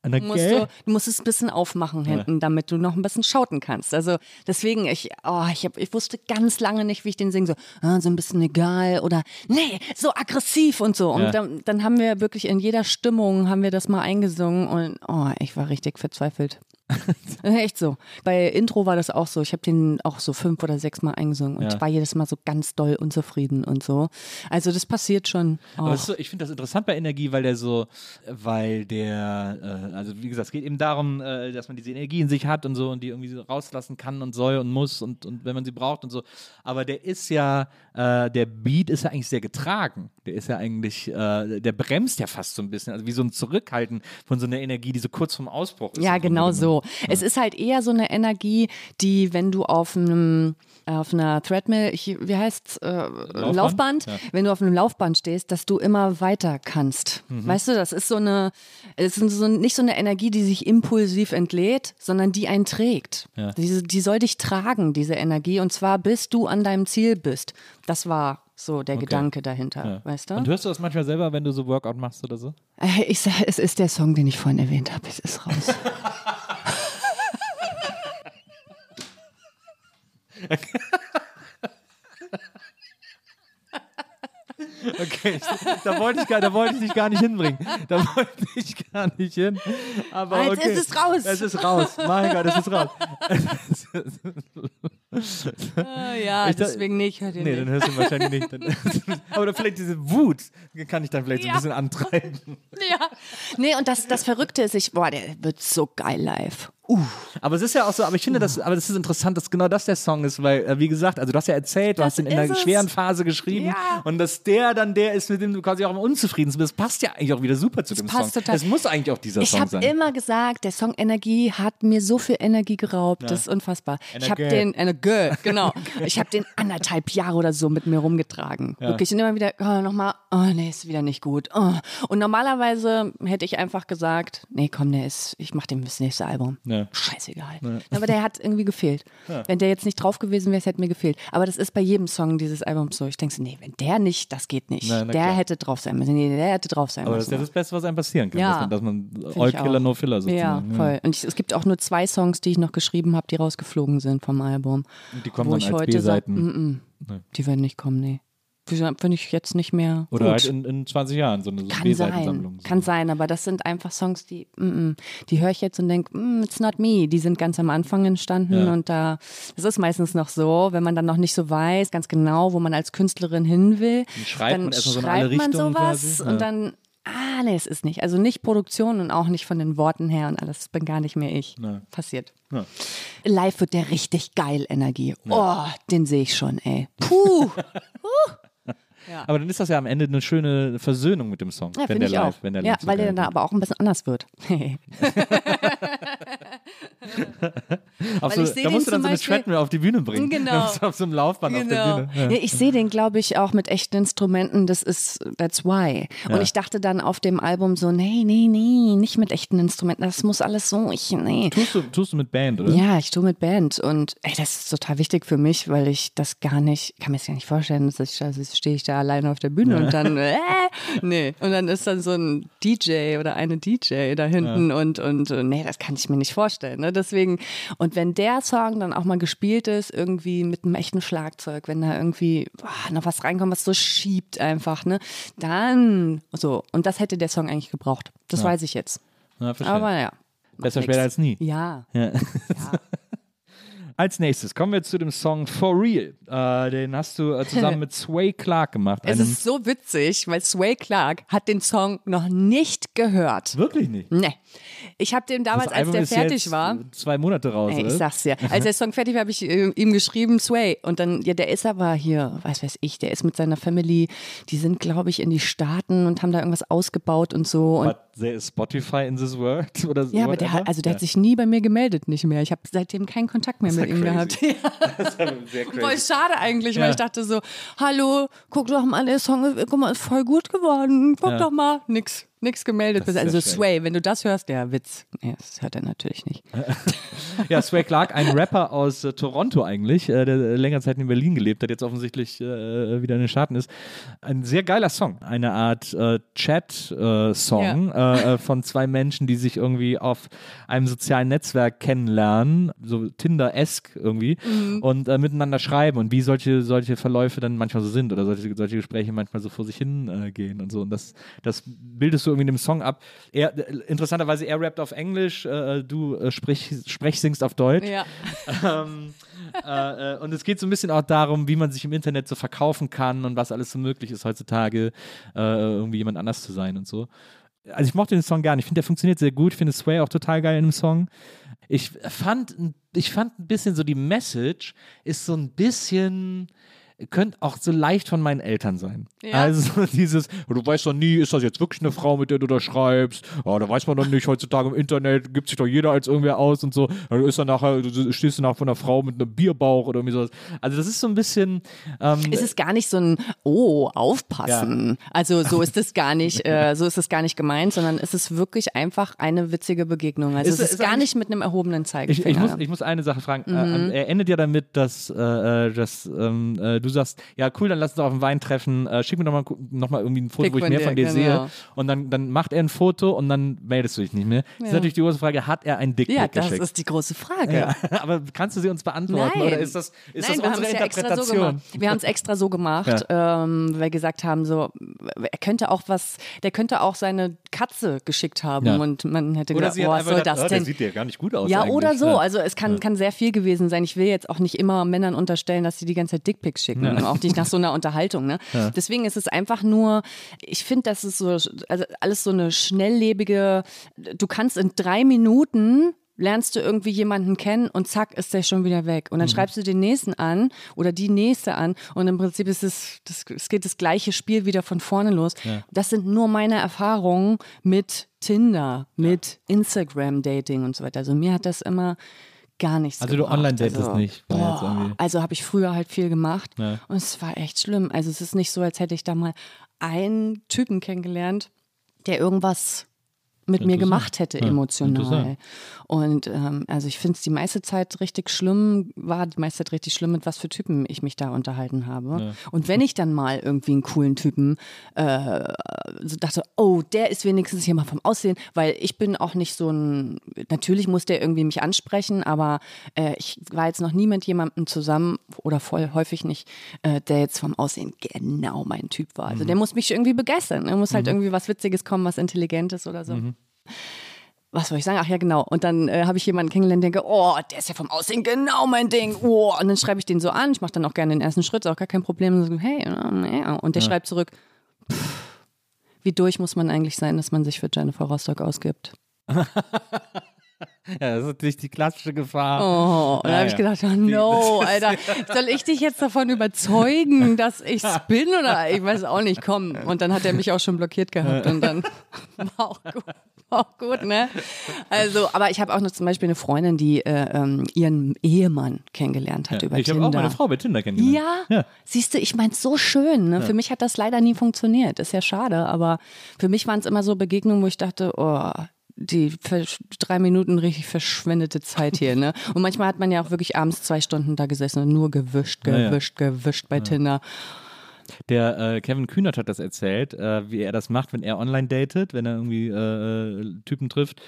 Energie. musst du, du musst es ein bisschen aufmachen hinten, damit du noch ein bisschen schauten kannst. Also deswegen, ich, oh, ich, hab, ich wusste ganz lange nicht, wie ich den singe. So, ah, so ein bisschen egal oder nee, so aggressiv und so. Und Ja. dann, dann haben wir wirklich in jeder Stimmung haben wir das mal eingesungen und oh, ich war richtig verzweifelt. [laughs] Echt so. Bei Intro war das auch so. Ich habe den auch so fünf oder sechs Mal eingesungen und Ja. war jedes Mal so ganz doll unzufrieden und so. Also das passiert schon. Aber auch. so, ich finde das interessant bei Energie, weil der so, weil der, äh, also wie gesagt, es geht eben darum, äh, dass man diese Energie in sich hat und so und die irgendwie so rauslassen kann und soll und muss und, und wenn man sie braucht und so. Aber der ist ja, äh, der Beat ist ja eigentlich sehr getragen. Der ist ja eigentlich, der bremst ja fast so ein bisschen, also wie so ein Zurückhalten von so einer Energie, die so kurz vorm Ausbruch ist. Ja, genau genommen. So. Es ist halt eher so eine Energie, die, wenn du auf einem auf einer Treadmill, ich, wie heißt's, äh, Laufband, Ja. wenn du auf einem Laufband stehst, dass du immer weiter kannst. Mhm. Weißt du, das ist so eine, es ist so, nicht so eine Energie, die sich impulsiv entlädt, sondern die einen trägt. Ja. Diese, die soll dich tragen, diese Energie, und zwar bis du an deinem Ziel bist. Das war so der Gedanke dahinter, Ja. weißt du? Und hörst du das manchmal selber, wenn du so Workout machst oder so? Äh, Ich sag, es ist der Song, den ich vorhin erwähnt habe. Es ist raus. [laughs] [laughs] Okay, ich, da, wollte ich gar, da wollte ich dich gar nicht hinbringen. Da wollte ich gar nicht hin. Aber Jetzt okay. ist es raus. Es ist raus. Mein Gott, es ist raus. Ah, ja, Ich deswegen nicht. Hört Nee, nicht. dann hörst du wahrscheinlich nicht. Dann, [laughs] aber vielleicht diese Wut kann ich dann vielleicht so ein Ja. bisschen antreiben. [laughs] Ja. Nee, und das, das Verrückte ist, ich, boah, der wird so geil live. Aber es ist ja auch so, aber ich finde das, aber das ist interessant, dass genau das der Song ist, weil, äh, wie gesagt, also du hast ja erzählt, du Das hast ihn in einer es. schweren Phase geschrieben Ja. und dass der dann der ist, mit dem du quasi auch immer unzufrieden bist, das passt ja eigentlich auch wieder super zu dem passt Song. total. Es muss eigentlich auch dieser Ich Song habe sein. immer gesagt, der Song Energie hat mir so viel Energie geraubt. Das ist unfassbar. Ich habe Energie. den, Energie, genau. [laughs] Ich habe den anderthalb Jahre oder so mit mir rumgetragen. Wirklich. Und immer wieder, oh, nochmal, oh, nee, ist wieder nicht gut. Oh. Und normalerweise hätte ich einfach gesagt, nee, komm, der ist, ich mache dem das nächste Album. Ja. Scheißegal. Aber der hat irgendwie gefehlt. Wenn der jetzt nicht drauf gewesen wäre, hätte mir gefehlt. Aber das ist bei jedem Song dieses Albums so. Ich denke so, nee, wenn der nicht, das geht nicht. Na der klar. hätte drauf sein müssen. Nee, der hätte drauf sein aber das ist müssen. ja das Beste, was einem passieren kann, Ja. dass man, dass man All Killer. No Filler sozusagen. Ja, voll. Und ich, es gibt auch nur zwei Songs, die ich noch geschrieben habe, die rausgeflogen sind vom Album. Und die kommen wo dann ich als B-Seiten. die werden nicht kommen, nee. Finde ich jetzt nicht mehr Oder gut. halt in, in 20 Jahren, so eine so kann sein, kann sein, aber das sind einfach Songs, die, mm, mm, die höre ich jetzt und denke, mm, it's not me. Die sind ganz am Anfang entstanden Ja. und da, das ist meistens noch so, wenn man dann noch nicht so weiß, ganz genau, wo man als Künstlerin hin will, schreibt dann man so schreibt alle man sowas quasi, ja. und dann Ah, nee, es ist nicht. Also nicht Produktion und auch nicht von den Worten her und alles. Bin gar nicht mehr ich. Nee. Passiert. Ja. Live wird der richtig geil Energie. Oh, den sehe ich schon, ey. Puh. [laughs] Aber dann ist das ja am Ende eine schöne Versöhnung mit dem Song, Ja, wenn der live, wenn der ja, live so weil der wird. aber auch ein bisschen anders wird. [laughs] Auf so, da musst du dann so eine Treadmill auf die Bühne bringen. Genau. [laughs] auf so einem Laufband auf Genau. der Bühne. Ja. ich sehe den, glaube ich, auch mit echten Instrumenten. Das ist, that's why. Ja. Und ich dachte dann auf dem Album so, nee, nee, nee, nicht mit echten Instrumenten. Das muss alles so, ich, nee. Tust du, tust du mit Band, oder? Ja, ich tue mit Band und ey, das ist total wichtig für mich, weil ich das gar nicht, kann mir das gar nicht vorstellen, dass ich, also stehe ich da alleine auf der Bühne und dann, äh, nee, und dann ist dann so ein DJ oder eine DJ da hinten und, und, äh, nee, das kann ich mir nicht vorstellen, ne? deswegen, und wenn der Song dann auch mal gespielt ist, irgendwie mit einem echten Schlagzeug, wenn da irgendwie boah, noch was reinkommt, was so schiebt einfach, ne, dann, so, und das hätte der Song eigentlich gebraucht, das weiß ich jetzt, Ja, verstehe. aber ja. Besser später als nie. Ja. Ja. ja. [laughs] Als nächstes kommen wir zu dem Song For Real. Äh, den hast du äh, zusammen [laughs] mit Sway Clark gemacht. Es ist so witzig, weil Sway Clark hat den Song noch nicht gehört. wirklich nicht. Nee. Ich habe den damals, als der fertig war. Zwei Monate raus, Ey, ich sag's dir. Als der Song fertig war, habe ich äh, ihm geschrieben, Sway. Und dann, ja, der ist aber hier, weiß weiß ich, der ist mit seiner Family, die sind, glaube ich, in die Staaten und haben da irgendwas ausgebaut und so. Und But there is Spotify in this world? Oder so ja, aber der hat, also der ja. hat sich nie bei mir gemeldet, nicht mehr. Ich habe seitdem keinen Kontakt mehr mit ja ihm gehabt. [laughs] Das ist sehr crazy. Voll schade eigentlich, Ja. weil ich dachte so, hallo, guck doch mal, der Song ist, guck mal, ist voll gut geworden. Guck Ja. doch mal. Nix, nix gemeldet. Ist also Sway, wenn du das hörst, der Witz. Ja, das hört er natürlich nicht. [laughs] Ja, Sway Clark, ein Rapper aus äh, Toronto eigentlich, äh, der länger Zeit in Berlin gelebt hat, jetzt offensichtlich äh, wieder in den Staaten ist. Ein sehr geiler Song. Eine Art äh, Chat-Song äh, äh, von zwei Menschen, die sich irgendwie auf einem sozialen Netzwerk kennenlernen, so Tinder-esque irgendwie, und äh, miteinander schreiben und wie solche, solche Verläufe dann manchmal so sind oder solche, solche Gespräche manchmal so vor sich hin äh, gehen und so. Und das, das bildest du irgendwie in dem Song ab. Er, äh, interessanterweise, er rappt auf Englisch, äh, du äh, sprich, sprech singst auf Deutsch. Ja. [laughs] Ähm, äh, äh, und es geht so ein bisschen auch darum, wie man sich im Internet so verkaufen kann und was alles so möglich ist heutzutage, äh, irgendwie jemand anders zu sein und so. Also ich mochte den Song gerne. Ich finde, der funktioniert sehr gut. Ich finde Sway auch total geil in dem Song. Ich fand, ich fand ein bisschen so die Message ist so ein bisschen könnte auch so leicht von meinen Eltern sein. Ja. Also [laughs] dieses, du weißt doch nie, ist das jetzt wirklich eine Frau, mit der du da schreibst? Ja, da weiß man doch nicht. Heutzutage im Internet gibt sich doch jeder als irgendwer aus und so. Dann ist dann nachher, du stehst du nachher von einer Frau mit einem Bierbauch oder irgendwie sowas. Also das ist so ein bisschen. Ähm, Es ist gar nicht so ein Oh, aufpassen. Also so ist es gar nicht, [laughs] äh, so ist es gar nicht gemeint, sondern es ist wirklich einfach eine witzige Begegnung. Also Ist- es ist, ist gar nicht mit einem erhobenen Ich, Zeigefinger. ich, muss, ich muss eine Sache fragen. Äh, er endet ja damit, dass, äh, äh, dass ähm, äh, du sagst, ja cool, dann lass uns auf den Wein treffen. Äh, schick mir doch mal, noch mal irgendwie ein Foto, Pick wo ich mehr dir, von dir genau. sehe. Und dann, dann macht er ein Foto und dann meldest du dich nicht mehr. Das ist natürlich die große Frage, hat er ein Dickpick ja, das geschickt? ist die große Frage. ja. [laughs] Aber kannst du sie uns beantworten? Nein. Oder ist das, ist Nein, das wir haben unsere es ja extra so Interpretation? gemacht. Wir haben es extra so gemacht, ähm, weil wir gesagt haben, so, er könnte auch was, der könnte auch seine Katze geschickt haben Ja. und man hätte Oder gedacht, oh, was soll das gedacht, oh, der denn? sieht ja gar nicht gut aus Ja, eigentlich. oder so. Ja. Also es kann, kann sehr viel gewesen sein. Ich will jetzt auch nicht immer Männern unterstellen, dass sie die ganze Zeit Dickpics schicken. Und auch nicht nach so einer [laughs] Unterhaltung. Ne? Deswegen ist es einfach nur, ich finde, das ist so, also alles so eine schnelllebige, du kannst in drei Minuten lernst du irgendwie jemanden kennen und zack ist der schon wieder weg. Und dann schreibst du den nächsten an oder die nächste an und im Prinzip ist es, das, es geht das gleiche Spiel wieder von vorne los. Das sind nur meine Erfahrungen mit Tinder, mit Instagram-Dating und so weiter. Also mir hat das immer gar nichts Also du gebracht. online-datest also, nicht, Boah, also habe ich früher halt viel gemacht Ja. und es war echt schlimm. Also es ist nicht so, als hätte ich da mal einen Typen kennengelernt, der irgendwas mit mir gemacht hätte, Ja, emotional. Und ähm, also ich finde es die meiste Zeit richtig schlimm, war die meiste Zeit richtig schlimm, mit was für Typen ich mich da unterhalten habe. Und wenn ich dann mal irgendwie einen coolen Typen äh, so dachte, oh, der ist wenigstens hier mal vom Aussehen, weil ich bin auch nicht so ein, natürlich muss der irgendwie mich ansprechen, aber äh, ich war jetzt noch nie mit jemandem zusammen oder voll häufig nicht, äh, der jetzt vom Aussehen genau mein Typ war. Also der muss mich irgendwie begeistern. Er muss halt irgendwie was Witziges kommen, was Intelligentes oder so. Was soll ich sagen? Ach ja, genau. Und dann äh, habe ich jemanden kennengelernt, denke, oh, der ist ja vom Aussehen genau mein Ding. Oh, und dann schreibe ich den so an. Ich mache dann auch gerne den ersten Schritt, ist auch gar kein Problem. Und, so, hey, ja. und der schreibt zurück, Wie durch muss man eigentlich sein, dass man sich für Jennifer Rostock ausgibt? [laughs] [laughs] Ja, das ist natürlich die klassische Gefahr. Oh, und da Ja, habe ich ja. gedacht, oh no, [laughs] Alter, soll ich dich jetzt davon überzeugen, dass ich's [laughs] bin oder ich weiß auch nicht, komm. Und dann hat er mich auch schon blockiert gehabt und dann war auch gut, war auch gut, ne? Also, aber ich habe auch noch zum Beispiel eine Freundin, die äh, ähm, ihren Ehemann kennengelernt hat über ich habe Tinder. auch meine Frau bei Tinder kennengelernt. Ja, Ja. siehst du, ich mein's so schön. Ne? Für mich hat das leider nie funktioniert. Ist ja schade, aber für mich waren es immer so Begegnungen, wo ich dachte, oh, die drei Minuten richtig verschwendete Zeit hier. Ne? Und manchmal hat man ja auch wirklich abends zwei Stunden da gesessen und nur gewischt, Ja, ja. gewischt, gewischt bei Tinder. Der äh, Kevin Kühnert hat das erzählt, äh, wie er das macht, wenn er online datet, wenn er irgendwie äh, äh, Typen trifft,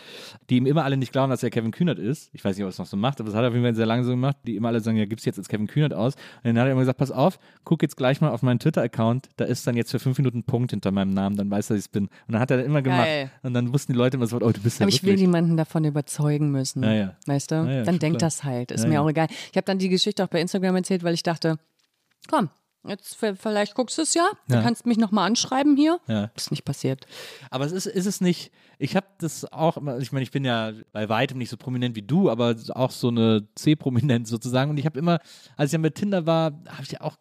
die ihm immer alle nicht glauben, dass er Kevin Kühnert ist. Ich weiß nicht, ob er es noch so macht, aber das hat er auf jeden Fall sehr lange so gemacht, die immer alle sagen, ja, gib's jetzt als Kevin Kühnert aus. Und dann hat er immer gesagt, pass auf, guck jetzt gleich mal auf meinen Twitter-Account, da ist dann jetzt für fünf Minuten ein Punkt hinter meinem Namen, dann weiß er, dass ich es bin. Und dann hat er immer gemacht. Geil. Und dann wussten die Leute immer so, oh, du bist ja Aber ich will wirklich. niemanden davon überzeugen müssen. Ja, ja. Weißt du? Ja, dann denkt klar. das halt. Ist mir auch egal. Ich habe dann die Geschichte auch bei Instagram erzählt, weil ich dachte, komm, jetzt vielleicht guckst du es ja. Du Ja. kannst mich nochmal anschreiben hier. Ja. Ist nicht passiert. Aber es ist, ist es nicht, ich habe das auch immer, ich meine, ich bin ja bei weitem nicht so prominent wie du, aber auch so eine C-Prominenz sozusagen. Und ich habe immer, als ich ja mit Tinder war, habe ich ja auch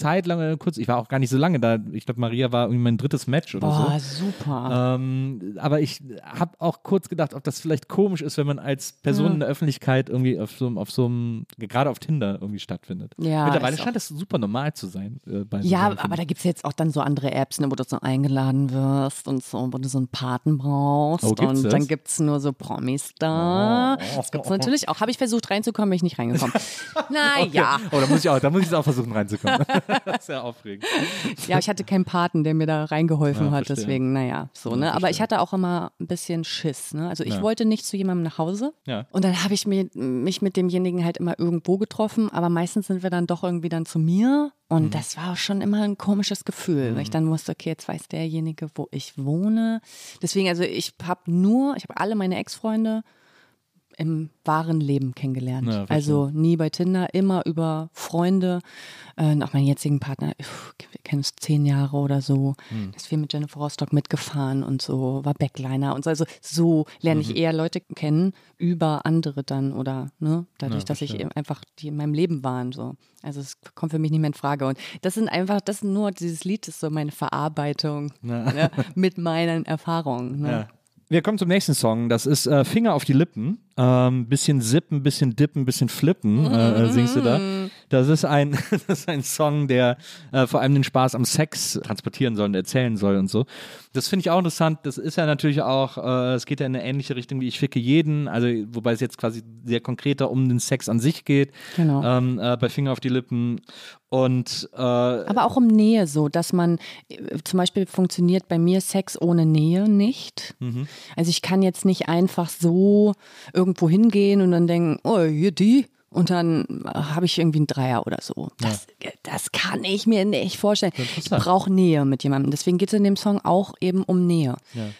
Zeit lang, kurz, ich war auch gar nicht so lange da. Ich glaube, Maria war irgendwie mein drittes Match oder Boah, so. super. Ähm, aber ich habe auch kurz gedacht, ob das vielleicht komisch ist, wenn man als Person in der Öffentlichkeit irgendwie auf so, einem- auf so einem, gerade auf Tinder irgendwie stattfindet. Ja, Mittlerweile scheint das super normal zu sein. Äh, so Ja, aber da gibt es jetzt auch dann so andere Apps, ne, wo du so eingeladen wirst und so, wo du so einen Paten brauchst. Oh, und das? dann gibt es nur so Promis da. Oh. Das gibt es natürlich auch. Habe ich versucht reinzukommen, bin ich nicht reingekommen. [laughs] naja. ich. Oh, da muss ich auch, da muss ich auch versuchen reinzukommen. [laughs] das ist ja aufregend. Ja, ich hatte keinen Paten, der mir da reingeholfen Ja, hat, verstehe. deswegen, naja, so, ne? Aber ich hatte auch immer ein bisschen Schiss, ne? Also ich Ja. wollte nicht zu jemandem nach Hause. Ja. Und dann habe ich mich, mich mit demjenigen halt immer irgendwo getroffen, aber meistens sind wir dann doch irgendwie dann zu mir. Und Mhm. das war auch schon immer ein komisches Gefühl, weil ich dann wusste, okay, jetzt weiß derjenige, wo ich wohne. Deswegen, also ich habe nur, ich habe alle meine Ex-Freunde im wahren Leben kennengelernt. Ja, also nie bei Tinder, immer über Freunde. Äh, auch meinen jetzigen Partner, wir kennen uns zehn Jahre oder so, Hm. ist viel mit Jennifer Rostock mitgefahren und so, war Backliner und so. Also so lerne Mhm. ich eher Leute kennen über andere dann oder ne, dadurch, Ja, dass ich eben einfach die in meinem Leben waren. So. Also es kommt für mich nicht mehr in Frage. Und das sind einfach, das sind nur, dieses Lied ist so meine Verarbeitung ne, mit meinen Erfahrungen. Ne? Wir kommen zum nächsten Song. Das ist äh, Finger auf die Lippen. Ähm, bisschen sippen, bisschen dippen, bisschen flippen, äh, äh, singst du da. Das ist ein, [laughs] das ist ein Song, der äh, vor allem den Spaß am Sex transportieren soll und erzählen soll und so. Das finde ich auch interessant. Das ist ja natürlich auch, äh, es geht ja in eine ähnliche Richtung wie Ich ficke jeden, also wobei es jetzt quasi sehr konkreter um den Sex an sich geht. Genau. Ähm, äh, bei Finger auf die Lippen. Und äh, Aber auch um Nähe so, dass man äh, zum Beispiel funktioniert bei mir Sex ohne Nähe nicht. Mhm. Also ich kann jetzt nicht einfach so irgendwo hingehen und dann denken, oh, hier die. Und dann äh, habe ich irgendwie einen Dreier oder so. Das, das kann ich mir nicht vorstellen. Ich brauche Nähe mit jemandem. Deswegen geht es in dem Song auch eben um Nähe.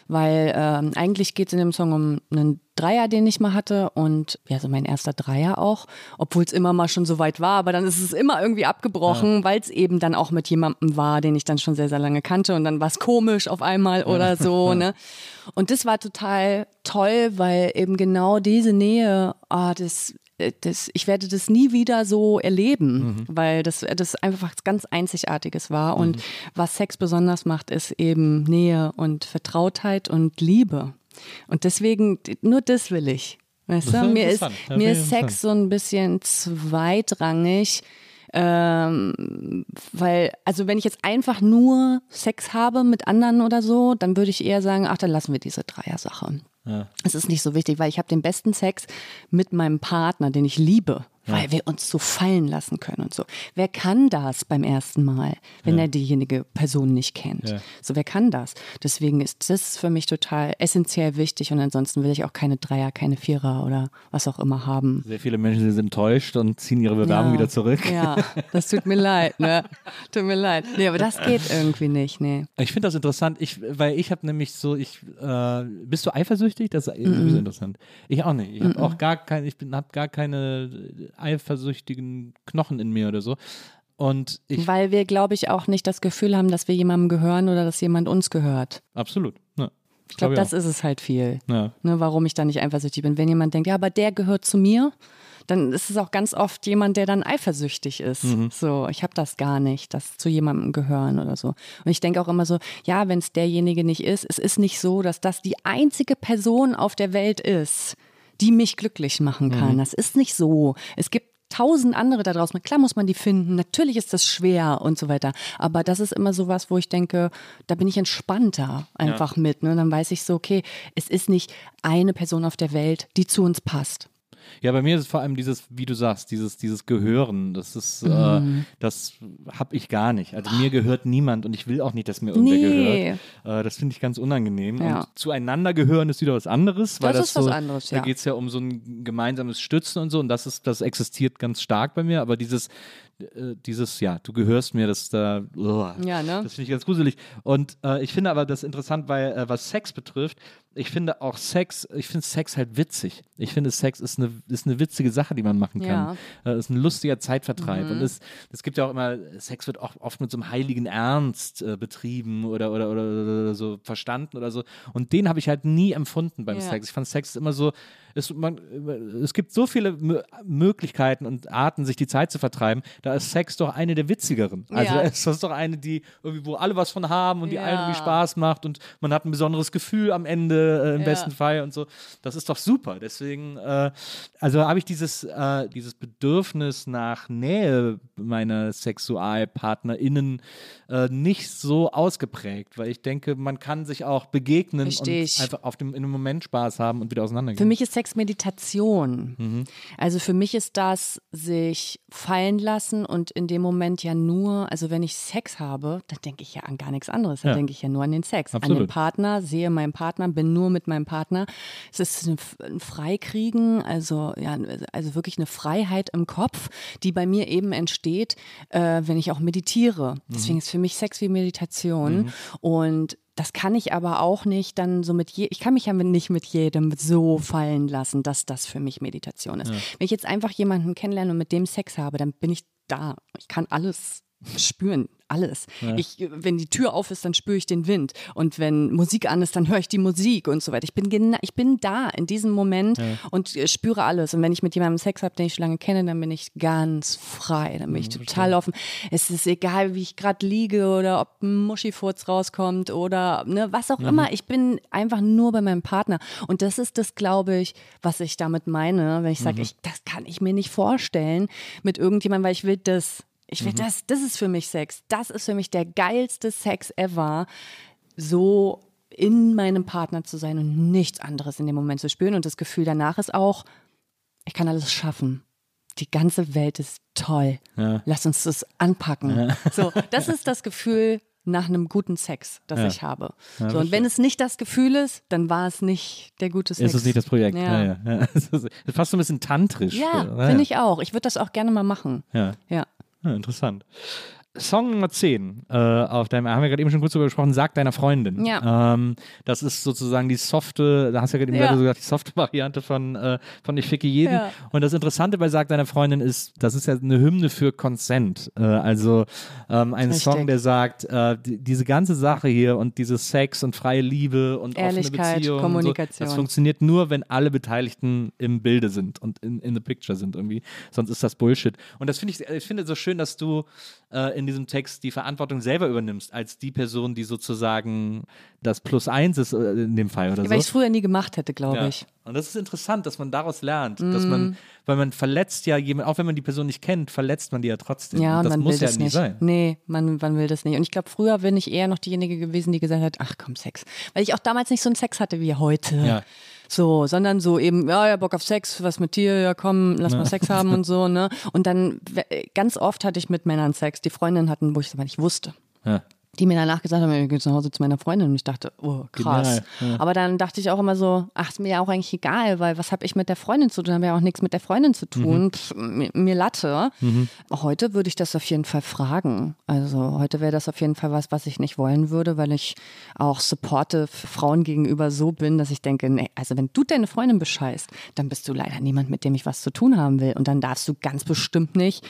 Weil ähm, eigentlich geht es in dem Song um einen Dreier, den ich mal hatte und ja, so mein erster Dreier auch, obwohl es immer mal schon so weit war, aber dann ist es immer irgendwie abgebrochen, weil es eben dann auch mit jemandem war, den ich dann schon sehr, sehr lange kannte und dann war es komisch auf einmal oder so, [laughs] ne? Und das war total toll, weil eben genau diese Nähe, ah, das, äh, das, ich werde das nie wieder so erleben, weil das, das einfach was ganz Einzigartiges war. Und was Sex besonders macht, ist eben Nähe und Vertrautheit und Liebe. Und deswegen, nur das will ich. Weißt du, ist mir ist. Ja, mir ist Sex so ein bisschen zweitrangig. Ähm, weil, also wenn ich jetzt einfach nur Sex habe mit anderen oder so, dann würde ich eher sagen, ach, dann lassen wir diese Dreier-Sache. Es ist nicht so wichtig, weil ich habe den besten Sex mit meinem Partner, den ich liebe, weil wir uns so fallen lassen können und so. Wer kann das beim ersten Mal, wenn er diejenige Person nicht kennt? Ja. So, wer kann das? Deswegen ist das für mich total essentiell wichtig und ansonsten will ich auch keine Dreier, keine Vierer oder was auch immer haben. sehr viele Menschen sind enttäuscht und ziehen ihre Bewerbung Ja. wieder zurück. Ja, das tut mir leid, ne? Tut mir leid. Nee, aber das geht irgendwie nicht, nee. Ich finde das interessant, ich, weil ich habe nämlich so, ich, äh, bist du eifersüchtig? Das ist irgendwie so interessant. Ich auch nicht. Ich habe auch gar keine, ich habe gar keine eifersüchtigen Knochen in mir oder so. Und ich. Weil wir, glaube ich, auch nicht das Gefühl haben, dass wir jemandem gehören oder dass jemand uns gehört. Absolut. Ja. Ich glaube, das ist es halt viel. Ja. Ne, warum ich da nicht eifersüchtig bin. Wenn jemand denkt, ja, aber der gehört zu mir, dann ist es auch ganz oft jemand, der dann eifersüchtig ist. Mhm. So, ich habe das gar nicht, das zu jemandem gehören oder so. Und ich denke auch immer so, ja, wenn es derjenige nicht ist, es ist nicht so, dass das die einzige Person auf der Welt ist, die mich glücklich machen kann. Mhm. Das ist nicht so. Es gibt tausend andere da draußen. Klar muss man die finden. Natürlich ist das schwer und so weiter. Aber das ist immer so was, wo ich denke, da bin ich entspannter einfach mit. Ne? Dann weiß ich so, okay, es ist nicht eine Person auf der Welt, die zu uns passt. Ja, bei mir ist es vor allem dieses, wie du sagst, dieses, dieses Gehören. Das ist, Mhm. äh, das habe ich gar nicht. Also mir gehört niemand und ich will auch nicht, dass mir irgendwer Nee. gehört. Äh, das finde ich ganz unangenehm. Ja. Und zueinander gehören ist wieder was anderes. Weil Das das, ist was so, anderes, Da ja. geht es ja um so ein gemeinsames Stützen und so und das ist, das existiert ganz stark bei mir. Aber dieses, äh, dieses, ja, du gehörst mir, das da, uah, Ja, ne? das finde ich ganz gruselig. Und äh, ich finde aber das interessant, weil äh, was Sex betrifft, ich finde auch Sex, ich finde Sex halt witzig. Ich finde Sex ist eine, ist eine witzige Sache, die man machen kann. Äh, ist ein lustiger Zeitvertreib. Mhm. Und es, es gibt ja auch immer, Sex wird auch oft mit so einem heiligen Ernst äh, betrieben oder, oder, oder, oder so verstanden oder so. Und den habe ich halt nie empfunden beim Ja. Sex. Ich fand Sex immer so, es, man, es gibt so viele Mö Möglichkeiten und Arten, sich die Zeit zu vertreiben. Da ist Sex doch eine der witzigeren. Also Ja. [laughs] da ist das doch eine, die irgendwie, wo alle was von haben und die Ja. allen irgendwie Spaß macht und man hat ein besonderes Gefühl am Ende äh, im Ja. besten Fall und so. Das ist doch super. Deswegen, äh, also habe ich dieses, äh, dieses Bedürfnis nach Nähe meiner SexualpartnerInnen äh, nicht so ausgeprägt, weil ich denke, man kann sich auch begegnen Versteh und ich. einfach auf dem, in einem Moment Spaß haben und wieder auseinandergehen. Für mich ist Sex Meditation. Mhm. Also für mich ist das sich fallen lassen und in dem Moment ja nur, also wenn ich Sex habe, dann denke ich ja an gar nichts anderes. Dann Ja. denke ich ja nur an den Sex, an Absolut. den Partner, sehe meinen Partner, bin nur mit meinem Partner. Es ist ein, Freikriegen, also ja, also wirklich eine Freiheit im Kopf, die bei mir eben entsteht, äh, wenn ich auch meditiere. Deswegen ist für mich Sex wie Meditation und das kann ich aber auch nicht dann so mit je ich kann mich ja nicht mit jedem so fallen lassen, dass das für mich Meditation ist. Wenn ich jetzt einfach jemanden kennenlerne und mit dem Sex habe, dann bin ich da. Ich kann alles spüren, alles. Ich, wenn die Tür auf ist, dann spüre ich den Wind. Und wenn Musik an ist, dann höre ich die Musik und so weiter. Ich bin, ich bin da in diesem Moment und äh, spüre alles. Und wenn ich mit jemandem Sex habe, den ich schon lange kenne, dann bin ich ganz frei. Dann bin ich total offen. Es ist egal, wie ich gerade liege oder ob ein Muschifurz rauskommt oder ne, was auch immer. Ich bin einfach nur bei meinem Partner. Und das ist das, glaube ich, was ich damit meine, wenn ich sage, ich, das kann ich mir nicht vorstellen mit irgendjemandem, weil ich will das. Ich will das, das ist für mich Sex. Das ist für mich der geilste Sex ever. So in meinem Partner zu sein und nichts anderes in dem Moment zu spüren. Und das Gefühl danach ist auch, ich kann alles schaffen. Die ganze Welt ist toll. Ja. Lass uns das anpacken. [laughs] So, das ist das Gefühl nach einem guten Sex, das Ja. ich habe. so, und wenn es nicht das Gefühl ist, dann war es nicht der gute Sex. ist es nicht das Projekt? Ja, ja. ja. [laughs] Es ist fast so ein bisschen tantrisch. ja, Ja, finde ich auch. Ich würde das auch gerne mal machen. Ja. Ja. Ja, interessant. Song Nummer 10 äh, auf deinem, haben wir gerade eben schon kurz drüber gesprochen, Sag deiner Freundin. Ja. Ähm, das ist sozusagen die softe, da hast du ja gerade eben Ja. so gesagt, die softe Variante von, äh, von Ich ficke jeden. Ja. Und das Interessante bei Sag deiner Freundin ist, das ist ja eine Hymne für Consent. Äh, also ähm, ein Richtig. Song, der sagt, äh, die, diese ganze Sache hier und dieses Sex und freie Liebe und offene Ehrlichkeit, Beziehung. und Kommunikation. So, das funktioniert nur, wenn alle Beteiligten im Bilde sind und in, in the picture sind irgendwie. Sonst ist das Bullshit. Und das finde ich, ich finde so schön, dass du äh, in diesem Text die Verantwortung selber übernimmst, als die Person, die sozusagen das Plus eins ist äh, in dem Fall oder Weil ich so. es früher nie gemacht hätte, glaube Ja. ich. Und das ist interessant, dass man daraus lernt, dass Mhm. man, weil man verletzt ja jemand, auch wenn man die Person nicht kennt, verletzt man die ja trotzdem. Ja, und das man muss will ja das nie nicht. sein. Nee, man, man will das nicht. Und ich glaube, früher bin ich eher noch diejenige gewesen, die gesagt hat, ach komm, Sex. Weil ich auch damals nicht so einen Sex hatte wie heute. Ja. So, sondern so eben, ja, ja, Bock auf Sex, was mit dir, ja komm, lass mal Sex haben und so, ne? Und dann, we- ganz oft hatte ich mit Männern Sex, die Freundinnen hatten, wo ich es aber nicht wusste. Ja. Die mir danach gesagt haben, ich gehe zu Hause zu meiner Freundin und ich dachte, oh, krass. Genial, ja. Aber dann dachte ich auch immer so, ach, ist mir ja auch eigentlich egal, weil was habe ich mit der Freundin zu tun? Habe ja auch nichts mit der Freundin zu tun. Mhm. Pff, mir, mir Latte. Heute würde ich das auf jeden Fall fragen. Also heute wäre das auf jeden Fall was, was ich nicht wollen würde, weil ich auch supportive Frauen gegenüber so bin, dass ich denke, nee, also wenn du deine Freundin bescheißt, dann bist du leider niemand, mit dem ich was zu tun haben will. Und dann darfst du ganz bestimmt nicht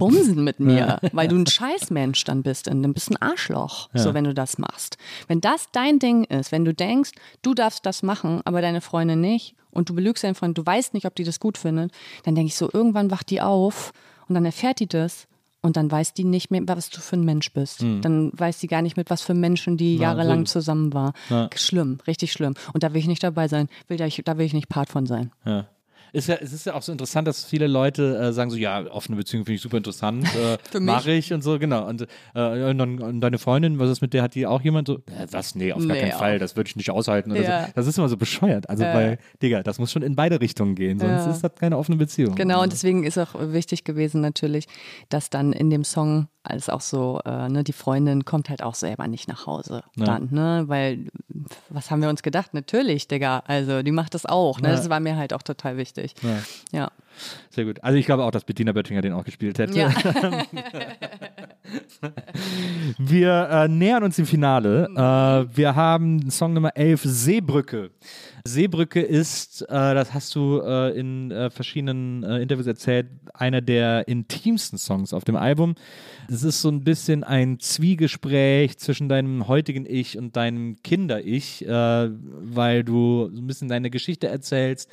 bumsen mit mir, weil du ein Scheißmensch dann bist und dann bist ein Arschloch, so wenn du das machst. Wenn das dein Ding ist, wenn du denkst, du darfst das machen, aber deine Freundin nicht und du belügst deinen Freund, du weißt nicht, ob die das gut findet, dann denke ich so, irgendwann wacht die auf und dann erfährt die das und dann weiß die nicht mehr, was du für ein Mensch bist. Dann weiß die gar nicht, mit was für Menschen die jahrelang zusammen war. Schlimm, richtig schlimm. Und da will ich nicht dabei sein. Will da, ich, da will ich nicht Part von sein. Ja. Ist ja, es ist ja auch so interessant, dass viele Leute äh, sagen so, ja, offene Beziehung finde ich super interessant, [laughs] äh, Für mich. mache ich und so, genau. Und, äh, und, dann, und deine Freundin, was ist mit der, hat die auch jemand so, äh, was, nee, auf gar Nee, keinen Fall, das würde ich nicht aushalten oder Ja. so. Das ist immer so bescheuert, also Ja. weil, Digga, das muss schon in beide Richtungen gehen, sonst Ja. ist das keine offene Beziehung. Genau, und deswegen ist auch wichtig gewesen natürlich, dass dann in dem Song alles auch so, äh, ne, die Freundin kommt halt auch selber nicht nach Hause dann, ne, weil was haben wir uns gedacht? Natürlich, Digga, also die macht das auch, ne, Ja. das war mir halt auch total wichtig. Ja. Ja. Sehr gut. Also ich glaube auch, dass Bettina Böttinger den auch gespielt hätte. Ja. [laughs] Wir äh, nähern uns dem Finale. Äh, wir haben Song Nummer 11, Seebrücke. Seebrücke ist, äh, das hast du äh, in äh, verschiedenen äh, Interviews erzählt, einer der intimsten Songs auf dem Album. Es ist so ein bisschen ein Zwiegespräch zwischen deinem heutigen Ich und deinem Kinder-Ich, weil du so ein bisschen deine Geschichte erzählst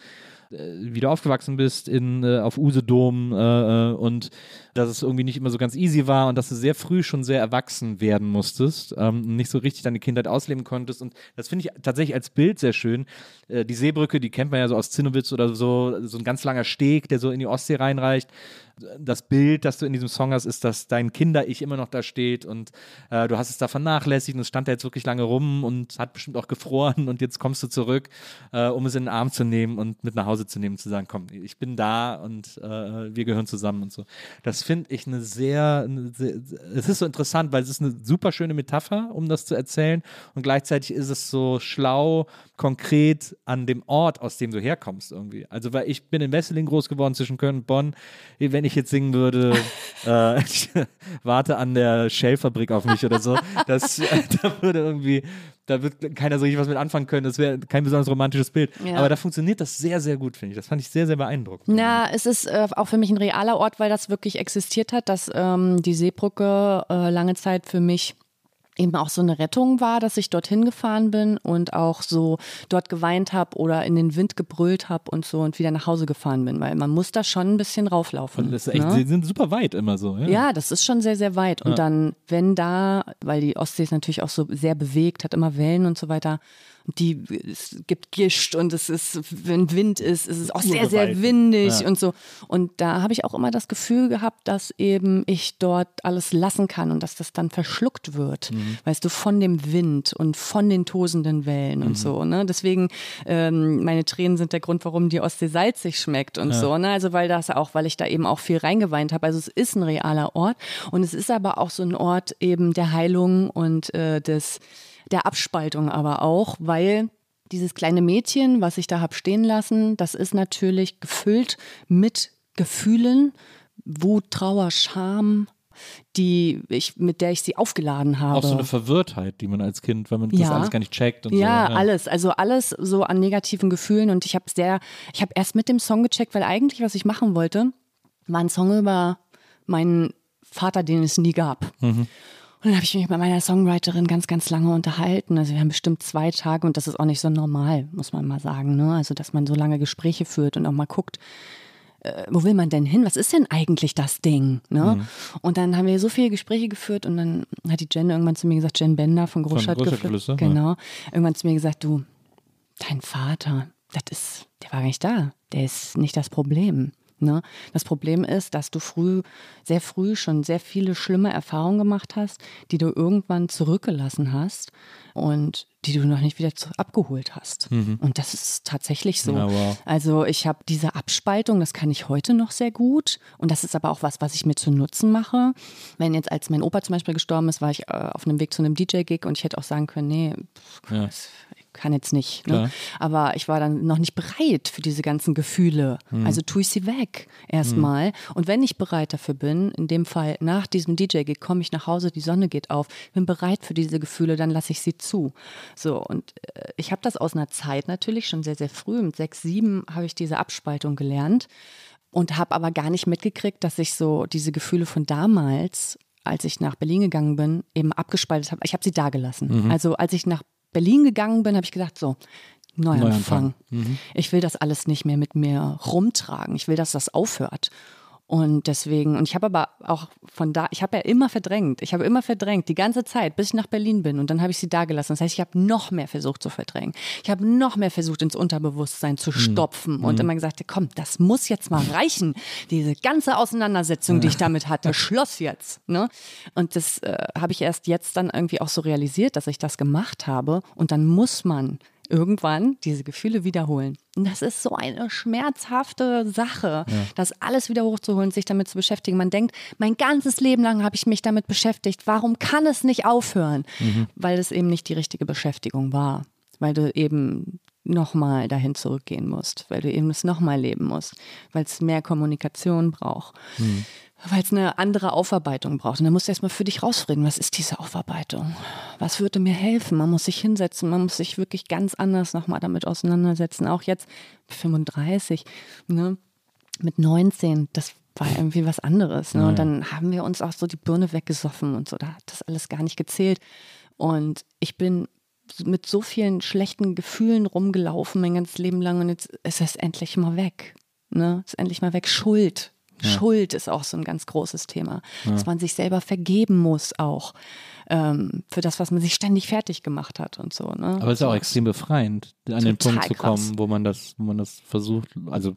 wie du aufgewachsen bist in, äh, auf Usedom äh, äh, und dass es irgendwie nicht immer so ganz easy war und dass du sehr früh schon sehr erwachsen werden musstest, ähm, nicht so richtig deine Kindheit ausleben konntest. Und das finde ich tatsächlich als Bild sehr schön. Äh, die Seebrücke, die kennt man ja so aus Zinnowitz oder so, so ein ganz langer Steg, der so in die Ostsee reinreicht. Das Bild, das du in diesem Song hast, ist, dass dein Kinder-Ich immer noch da steht und äh, du hast es da vernachlässigt und es stand da jetzt wirklich lange rum und hat bestimmt auch gefroren und jetzt kommst du zurück, äh, um es in den Arm zu nehmen und mit nach Hause zu nehmen, zu sagen, komm, ich bin da und äh, wir gehören zusammen und so. Das finde ich eine sehr, eine sehr, es ist so interessant, weil es ist eine super schöne Metapher, um das zu erzählen und gleichzeitig ist es so schlau, konkret an dem Ort, aus dem du herkommst irgendwie. Also, weil ich bin in Wesseling groß geworden, zwischen Köln und Bonn. Wenn ich jetzt singen würde, [laughs] äh, [laughs] ich warte an der Shell-Fabrik auf mich oder so, das, [laughs] da würde irgendwie, da wird keiner so richtig was mit anfangen können. Das wäre kein besonders romantisches Bild. Ja. Aber da funktioniert das sehr, sehr gut, finde ich. Das fand ich sehr, sehr beeindruckend. Na, es ist äh, auch für mich ein realer Ort, weil das wirklich existiert hat, dass ähm, die Seebrücke äh, lange Zeit für mich eben auch so eine Rettung war, dass ich dorthin gefahren bin und auch so dort geweint habe oder in den Wind gebrüllt habe und so und wieder nach Hause gefahren bin, weil man muss da schon ein bisschen rauflaufen. Das ist echt, ne? Sie sind super weit immer so. Ja. Ja, das ist schon sehr, sehr weit. Und dann, wenn da, weil die Ostsee ist natürlich auch so sehr bewegt, hat immer Wellen und so weiter. Die, es gibt Gischt und es ist, wenn Wind ist, es ist auch sehr, sehr windig Ja. und so. Und da habe ich auch immer das Gefühl gehabt, dass eben ich dort alles lassen kann und dass das dann verschluckt wird. Mhm. Weißt du, von dem Wind und von den tosenden Wellen Mhm. und so. Ne? Deswegen, ähm, meine Tränen sind der Grund, warum die Ostsee salzig schmeckt und so. Ne? Also weil das auch, weil ich da eben auch viel reingeweint habe. Also es ist ein realer Ort und es ist aber auch so ein Ort eben der Heilung und äh, des, der Abspaltung aber auch, weil dieses kleine Mädchen, was ich da habe stehen lassen, das ist natürlich gefüllt mit Gefühlen, Wut, Trauer, Scham, die ich, mit der ich sie aufgeladen habe. Auch so eine Verwirrtheit, die man als Kind, weil man das Ja. alles gar nicht checkt und Ja, so. alles. Also alles so an negativen Gefühlen. Und ich habe sehr, ich habe erst mit dem Song gecheckt, weil eigentlich, was ich machen wollte, war ein Song über meinen Vater, den es nie gab. Mhm. Und dann habe ich mich mit meiner Songwriterin ganz, ganz lange unterhalten. Also wir haben bestimmt zwei Tage und das ist auch nicht so normal, muss man mal sagen. Ne? Also dass man so lange Gespräche führt und auch mal guckt, äh, wo will man denn hin? Was ist denn eigentlich das Ding? Ne? Mhm. Und dann haben wir so viele Gespräche geführt und dann hat die Jen irgendwann zu mir gesagt, Jen Bender von Großstadtgeflüster, Großstadtgeflüster, ja. genau, irgendwann zu mir gesagt, du, dein Vater, das ist, der war gar nicht da. Der ist nicht das Problem. Ne? Das Problem ist, dass du früh, sehr früh schon sehr viele schlimme Erfahrungen gemacht hast, die du irgendwann zurückgelassen hast und die du noch nicht wieder zu, abgeholt hast. Und das ist tatsächlich so. Ja, wow. Also ich habe diese Abspaltung, das kann ich heute noch sehr gut. Und das ist aber auch was, was ich mir zu Nutzen mache. Wenn jetzt, als mein Opa zum Beispiel gestorben ist, war ich äh, auf einem Weg zu einem DJ-Gig und ich hätte auch sagen können, nee, pff, Ja. Kann jetzt nicht. Ne? Aber ich war dann noch nicht bereit für diese ganzen Gefühle. Hm. Also tue ich sie weg erstmal. Und wenn ich bereit dafür bin, in dem Fall nach diesem DJ-Gig komme ich nach Hause, die Sonne geht auf, bin bereit für diese Gefühle, dann lasse ich sie zu. So, und äh, ich habe das aus einer Zeit natürlich schon sehr, sehr früh, mit sechs, sieben habe ich diese Abspaltung gelernt. und habe aber gar nicht mitgekriegt, dass ich so diese Gefühle von damals, als ich nach Berlin gegangen bin, eben abgespaltet habe. Ich habe sie da gelassen. Mhm. Also als ich nach Berlin gegangen bin, habe ich gedacht, so, Neuanfang. Neuanfang. Mhm. Ich will das alles nicht mehr mit mir rumtragen. Ich will, dass das aufhört. Und deswegen, und ich habe aber auch von da, ich habe ja immer verdrängt. Ich habe immer verdrängt, die ganze Zeit, bis ich nach Berlin bin. Und dann habe ich sie da gelassen. Das heißt, ich habe noch mehr versucht zu verdrängen. Ich habe noch mehr versucht, ins Unterbewusstsein zu stopfen und immer gesagt, komm, das muss jetzt mal reichen. Diese ganze Auseinandersetzung, die ich damit hatte, [laughs] schloss jetzt. Ne? Und das äh, habe ich erst jetzt dann irgendwie auch so realisiert, dass ich das gemacht habe. Und dann muss man irgendwann diese Gefühle wiederholen. Und das ist so eine schmerzhafte Sache, das alles wieder hochzuholen, sich damit zu beschäftigen. Man denkt, mein ganzes Leben lang habe ich mich damit beschäftigt. Warum kann es nicht aufhören? Weil es eben nicht die richtige Beschäftigung war. Weil du eben nochmal dahin zurückgehen musst, weil du eben es nochmal leben musst, weil es mehr Kommunikation braucht. Weil es eine andere Aufarbeitung braucht. Und dann musst du erstmal für dich rausfinden, was ist diese Aufarbeitung? Was würde mir helfen? Man muss sich hinsetzen, man muss sich wirklich ganz anders nochmal damit auseinandersetzen. Auch jetzt 35, ne? mit 19, das war irgendwie was anderes. Ne? Und dann haben wir uns auch so die Birne weggesoffen und so. Da hat das alles gar nicht gezählt. Und ich bin mit so vielen schlechten Gefühlen rumgelaufen mein ganzes Leben lang und jetzt ist es endlich mal weg. Ne? Ist endlich mal weg. Schuld. Schuld ist auch so ein ganz großes Thema. Dass man sich selber vergeben muss auch ähm, für das, was man sich ständig fertig gemacht hat und so. Ne? Aber es ist auch extrem befreiend, an den Punkt zu krass. kommen, wo man das, wo man das versucht, also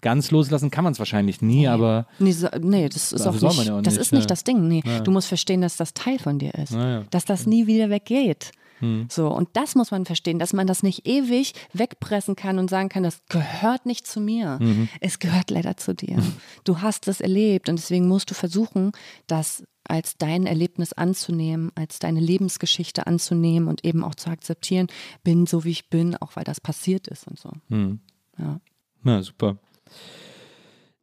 ganz loslassen kann man es wahrscheinlich nie, aber Nee, so, nee, das ist Also auch nicht, ja auch das nicht, ist nicht ja. das Ding. Nee, du musst verstehen, dass das Teil von dir ist. Ja, ja. Dass das nie wieder weggeht. Hm. So, und das muss man verstehen, dass man das nicht ewig wegpressen kann und sagen kann, das gehört nicht zu mir. Mhm. Es gehört leider zu dir. Du hast es erlebt und deswegen musst du versuchen, das als dein Erlebnis anzunehmen, als deine Lebensgeschichte anzunehmen und eben auch zu akzeptieren, bin so wie ich bin, auch weil das passiert ist und so. hm. Ja. na super.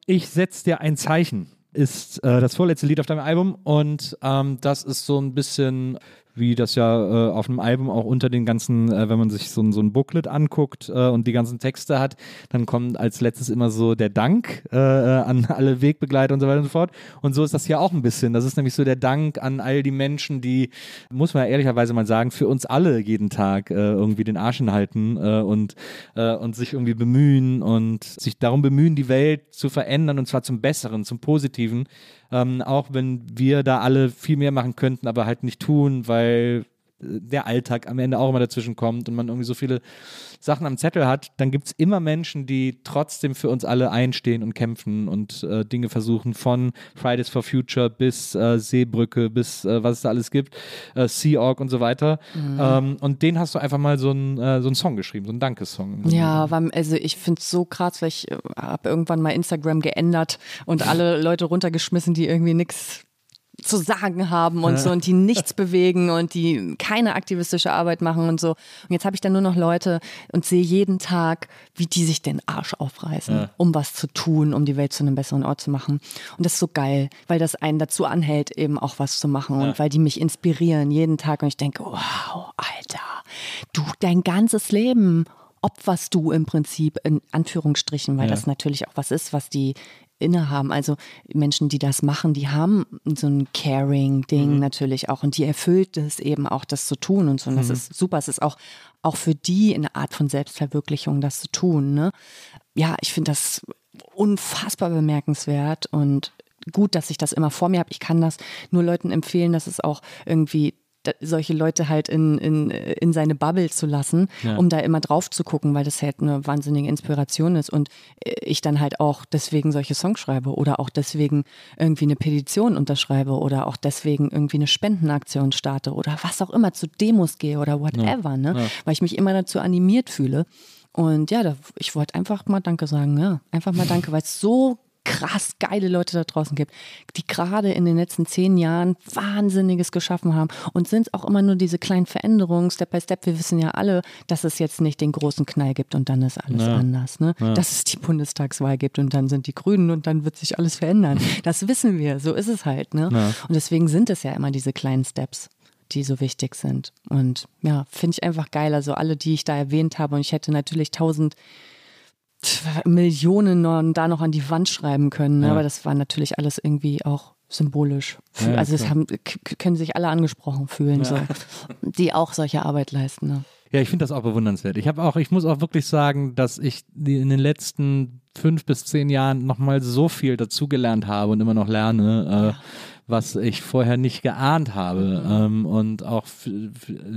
Ich setze dir ein Zeichen. Ist äh, das vorletzte Lied auf deinem Album und ähm, das ist so ein bisschen wie das ja äh, auf einem Album auch unter den ganzen, äh, wenn man sich so, ein- so ein Booklet anguckt äh, und die ganzen Texte hat, dann kommt als letztes immer so der Dank äh, äh, an alle Wegbegleiter und so weiter und so fort. Und so ist das hier auch ein bisschen. Das ist nämlich so der Dank an all die Menschen, die, muss man ehrlicherweise mal sagen, für uns alle jeden Tag äh, irgendwie den Arsch hinhalten äh, und, äh, und sich irgendwie bemühen und sich darum bemühen, die Welt zu verändern und zwar zum Besseren, zum Positiven. Ähm, auch wenn wir da alle viel mehr machen könnten, aber halt nicht tun, weil der Alltag am Ende auch immer dazwischen kommt und man irgendwie so viele Sachen am Zettel hat, dann gibt es immer Menschen, die trotzdem für uns alle einstehen und kämpfen und äh, Dinge versuchen, von Fridays for Future bis äh, Seebrücke, bis äh, was es da alles gibt, äh, Sea Org und so weiter. Ähm, und den hast du einfach mal so einen äh, so einen Song geschrieben, so einen Dankessong. Ja, also ich finde es so krass, weil ich habe irgendwann mal Instagram geändert und alle Leute runtergeschmissen, die irgendwie nichts zu sagen haben und so und die nichts bewegen und die keine aktivistische Arbeit machen und so. Und jetzt habe ich dann nur noch Leute und sehe jeden Tag, wie die sich den Arsch aufreißen, um was zu tun, um die Welt zu einem besseren Ort zu machen. Und das ist so geil, weil das einen dazu anhält, eben auch was zu machen und weil die mich inspirieren jeden Tag und ich denke, wow, Alter, du dein ganzes Leben opferst du im Prinzip in Anführungsstrichen, weil Ja. das natürlich auch was ist, was die innehaben. Also Menschen, die das machen, die haben so ein Caring-Ding natürlich auch und die erfüllt es eben auch, das zu tun und so. Und das ist super. Es ist auch, auch für die eine Art von Selbstverwirklichung, das zu tun. Ne? Ja, ich finde das unfassbar bemerkenswert und gut, dass ich das immer vor mir habe. Ich kann das nur Leuten empfehlen, dass es auch irgendwie solche Leute halt in, in, in seine Bubble zu lassen, Ja. um da immer drauf zu gucken, weil das halt eine wahnsinnige Inspiration ist und äh, ich dann halt auch deswegen solche Songs schreibe oder auch deswegen irgendwie eine Petition unterschreibe oder auch deswegen irgendwie eine Spendenaktion starte oder was auch immer zu Demos gehe oder whatever, ne? Weil ich mich immer dazu animiert fühle. Und ja, da, ich wollte einfach mal Danke sagen, ja. Einfach mal Danke, weil es so krass geile Leute da draußen gibt, die gerade in den letzten zehn Jahren Wahnsinniges geschaffen haben und sind auch immer nur diese kleinen Veränderungen, Step by Step. Wir wissen ja alle, dass es jetzt nicht den großen Knall gibt und dann ist alles Ja. anders. Ne? Dass es die Bundestagswahl gibt und dann sind die Grünen und dann wird sich alles verändern. [laughs] Das wissen wir, so ist es halt. Ne? Ja. Und deswegen sind es ja immer diese kleinen Steps die so wichtig sind. Und ja, finde ich einfach geil. Also alle, die ich da erwähnt habe, und ich hätte natürlich tausend Millionen da noch an die Wand schreiben können. Ne? Ja. Aber das war natürlich alles irgendwie auch symbolisch. Ja, also es haben, können sich alle angesprochen fühlen, so, die auch solche Arbeit leisten. Ne? Ja, ich finde das auch bewundernswert. Ich habe auch, ich muss auch wirklich sagen, dass ich in den letzten fünf bis zehn Jahren nochmal so viel dazugelernt habe und immer noch lerne, äh, was ich vorher nicht geahnt habe. Ähm, und auch,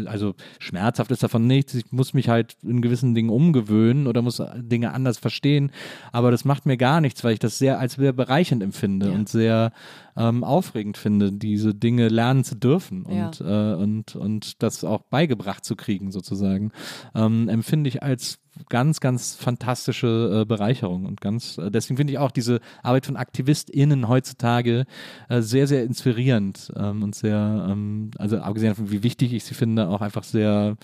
also schmerzhaft ist davon nichts. Ich muss mich halt in gewissen Dingen umgewöhnen oder muss Dinge anders verstehen. Aber das macht mir gar nichts, weil ich das sehr als sehr bereichernd empfinde Ja. und sehr ähm, aufregend finde, diese Dinge lernen zu dürfen Ja. und, äh, und, und das auch beigebracht zu kriegen, sozusagen, ähm, empfinde ich als ganz, ganz fantastische äh, Bereicherung und ganz, äh, deswegen finde ich auch diese Arbeit von AktivistInnen heutzutage äh, sehr, sehr inspirierend ähm, und sehr, ähm, also abgesehen davon, wie wichtig ich sie finde, auch einfach sehr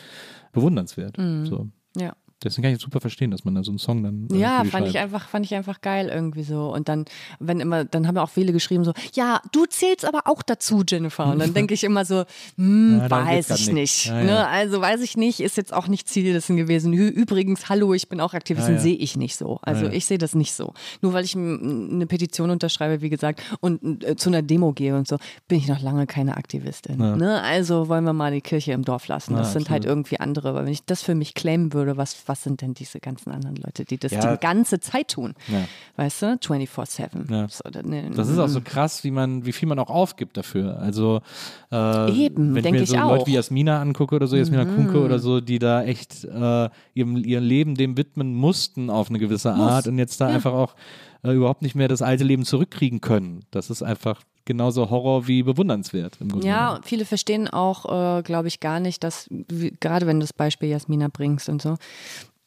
bewundernswert. So. Ja. Deswegen kann ich super verstehen, dass man da so einen Song dann. äh, Ja, fand ich schreibt. einfach, fand ich einfach geil irgendwie so. Und dann, wenn immer, dann haben auch viele geschrieben so, ja, du zählst aber auch dazu, Jennifer. Und dann denke ich immer so, hm, Ja, weiß ich nicht. nicht. Ja, ne? ja. Also weiß ich nicht, ist jetzt auch nicht Ziel dessen gewesen. Übrigens, hallo, ich bin auch Aktivistin, Ja, ja. sehe ich nicht so. Also Ja, ja. ich sehe das nicht so. Nur weil ich eine Petition unterschreibe, wie gesagt, und äh, zu einer Demo gehe und so, bin ich noch lange keine Aktivistin. Ne? Also wollen wir mal die Kirche im Dorf lassen. Das Ja, sind halt absolut. irgendwie andere. Weil wenn ich das für mich claimen würde, was, was sind denn diese ganzen anderen Leute, die das Ja. die ganze Zeit tun? Ja. Weißt du? 24-7. Ja. So, ne, Das ist auch so krass, wie man, wie viel man auch aufgibt dafür. Also äh, Eben, wenn ich mir ich so auch. Leute wie Jasmina angucke oder so, Jasmina Kunke oder so, die da echt äh, ihrem, ihr Leben dem widmen mussten auf eine gewisse Art und jetzt da einfach auch äh, überhaupt nicht mehr das alte Leben zurückkriegen können. Das ist einfach genauso Horror wie bewundernswert im Grunde. Ja, viele verstehen auch, äh, glaube ich, gar nicht, dass, wie, gerade wenn du das Beispiel Jasmina bringst und so,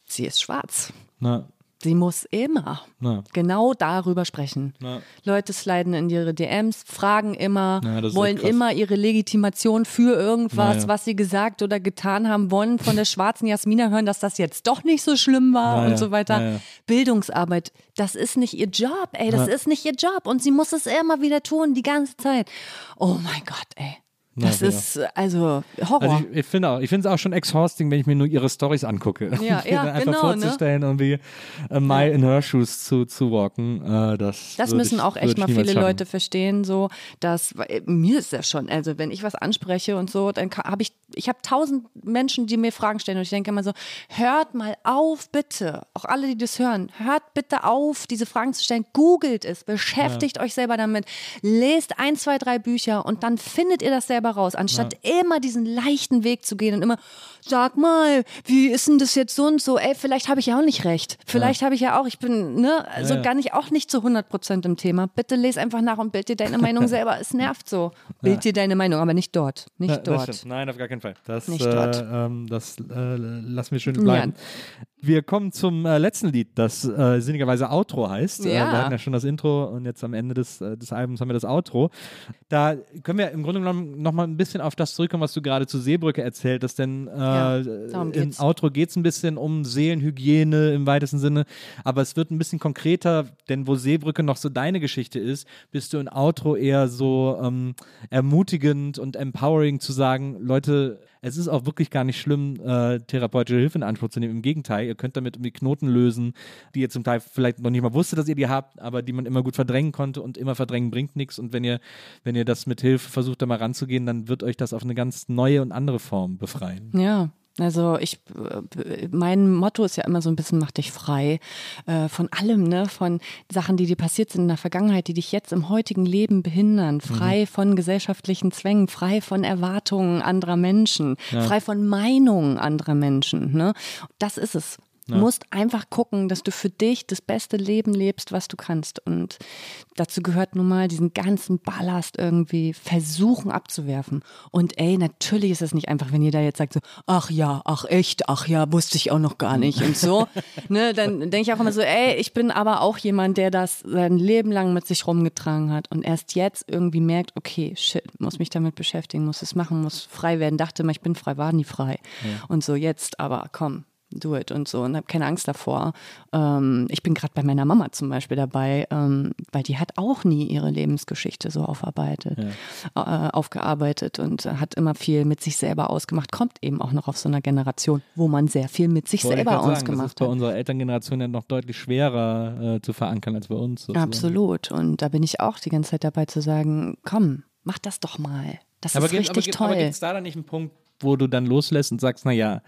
sie ist schwarz. Na, Sie muss immer na, genau darüber sprechen. na. Leute sliden in ihre DMs, fragen immer, Ja, wollen immer ihre Legitimation für irgendwas, ja. was sie gesagt oder getan haben, wollen von der schwarzen Jasmina hören, dass das jetzt doch nicht so schlimm war und ja, so weiter. ja. Bildungsarbeit, das ist nicht ihr Job, ey, das ist nicht ihr Job und sie muss es immer wieder tun, die ganze Zeit. Oh mein Gott, ey. Das Na ja. ist äh, also Horror. Also ich, ich finde auch, ich finde es auch schon exhausting, wenn ich mir nur ihre Stories angucke. Ja, [laughs] ja, einfach genau, ne? vorzustellen, irgendwie äh, mal in her shoes zu, zu walken. Äh, das Das müssen ich- auch echt mal viele schaffen. Leute verstehen, so dass weil, mir ist das schon, also wenn ich was anspreche und so, dann habe ich, ich habe tausend Menschen, die mir Fragen stellen und ich denke immer so, hört mal auf, bitte, auch alle, die das hören, hört bitte auf, diese Fragen zu stellen, googelt es, beschäftigt euch selber damit, lest ein, zwei, drei Bücher und dann findet ihr das selber raus, anstatt immer diesen leichten Weg zu gehen und immer, sag mal, wie ist denn das jetzt so und so, ey, vielleicht habe ich ja auch nicht recht, vielleicht habe ich ja auch, ich bin, ne, also Ja. gar nicht, auch nicht zu 100 Prozent im Thema. Bitte les einfach nach und bild dir deine Meinung [laughs] selber. Es nervt so. Bild dir deine Meinung, aber nicht dort. Nicht Ja, dort. Nein, auf gar keinen Fall. Das, Nicht äh, dort. ähm, das äh, lassen wir schön bleiben. Wir kommen zum äh, letzten Lied, das äh, sinnigerweise Outro heißt. Äh, Ja. wir hatten ja schon das Intro und jetzt am Ende des, äh, des Albums haben wir das Outro. Da können wir im Grunde genommen noch mal ein bisschen auf das zurückkommen, was du gerade zu Seebrücke erzählt hast, denn äh, Ja, darum im. Outro geht es ein bisschen um Seelenhygiene im weitesten Sinne, aber es wird ein bisschen konkreter, denn wo Seebrücke noch so deine Geschichte ist, bist du im Outro eher so ähm, ermutigend und empowering zu sagen, Leute, es ist auch wirklich gar nicht schlimm, äh, therapeutische Hilfe in Anspruch zu nehmen. Im Gegenteil, ihr könnt damit irgendwie Knoten lösen, die ihr zum Teil vielleicht noch nicht mal wusstet, dass ihr die habt, aber die man immer gut verdrängen konnte und immer verdrängen bringt nichts. Und wenn ihr, wenn ihr das mit Hilfe versucht, da mal ranzugehen, dann wird euch das auf eine ganz neue und andere Form befreien. Ja. Also ich, äh, mein Motto ist ja immer so ein bisschen mach dich frei äh, von allem, ne, von Sachen, die dir passiert sind in der Vergangenheit, die dich jetzt im heutigen Leben behindern, frei von gesellschaftlichen Zwängen, frei von Erwartungen anderer Menschen, frei von Meinungen anderer Menschen, ne. Das ist es. Du musst einfach gucken, dass du für dich das beste Leben lebst, was du kannst. Und dazu gehört nun mal diesen ganzen Ballast irgendwie versuchen abzuwerfen. Und ey, natürlich ist es nicht einfach, wenn ihr da jetzt sagt so, ach ja, ach echt, ach ja, wusste ich auch noch gar [laughs] nicht und so. ne, dann denke ich auch immer so, ey, ich bin aber auch jemand, der das sein Leben lang mit sich rumgetragen hat und erst jetzt irgendwie merkt, okay, shit, muss mich damit beschäftigen, muss es machen, muss frei werden. Dachte immer, ich bin frei, war nie frei. Und so jetzt, aber komm, do it und so und habe keine Angst davor. Ähm, ich bin gerade bei meiner Mama zum Beispiel dabei, ähm, weil die hat auch nie ihre Lebensgeschichte so aufarbeitet, ja. äh, aufgearbeitet und hat immer viel mit sich selber ausgemacht. Kommt eben auch noch auf so einer Generation, wo man sehr viel mit sich Wollte selber ausgemacht sagen, das ist bei unserer Elterngeneration ja noch deutlich schwerer äh, zu verankern als bei uns. Sozusagen. Absolut. Und da bin ich auch die ganze Zeit dabei zu sagen, komm, mach das doch mal. Das aber ist gibt, richtig aber, toll. Aber gibt es da dann nicht einen Punkt, wo du dann loslässt und sagst, naja,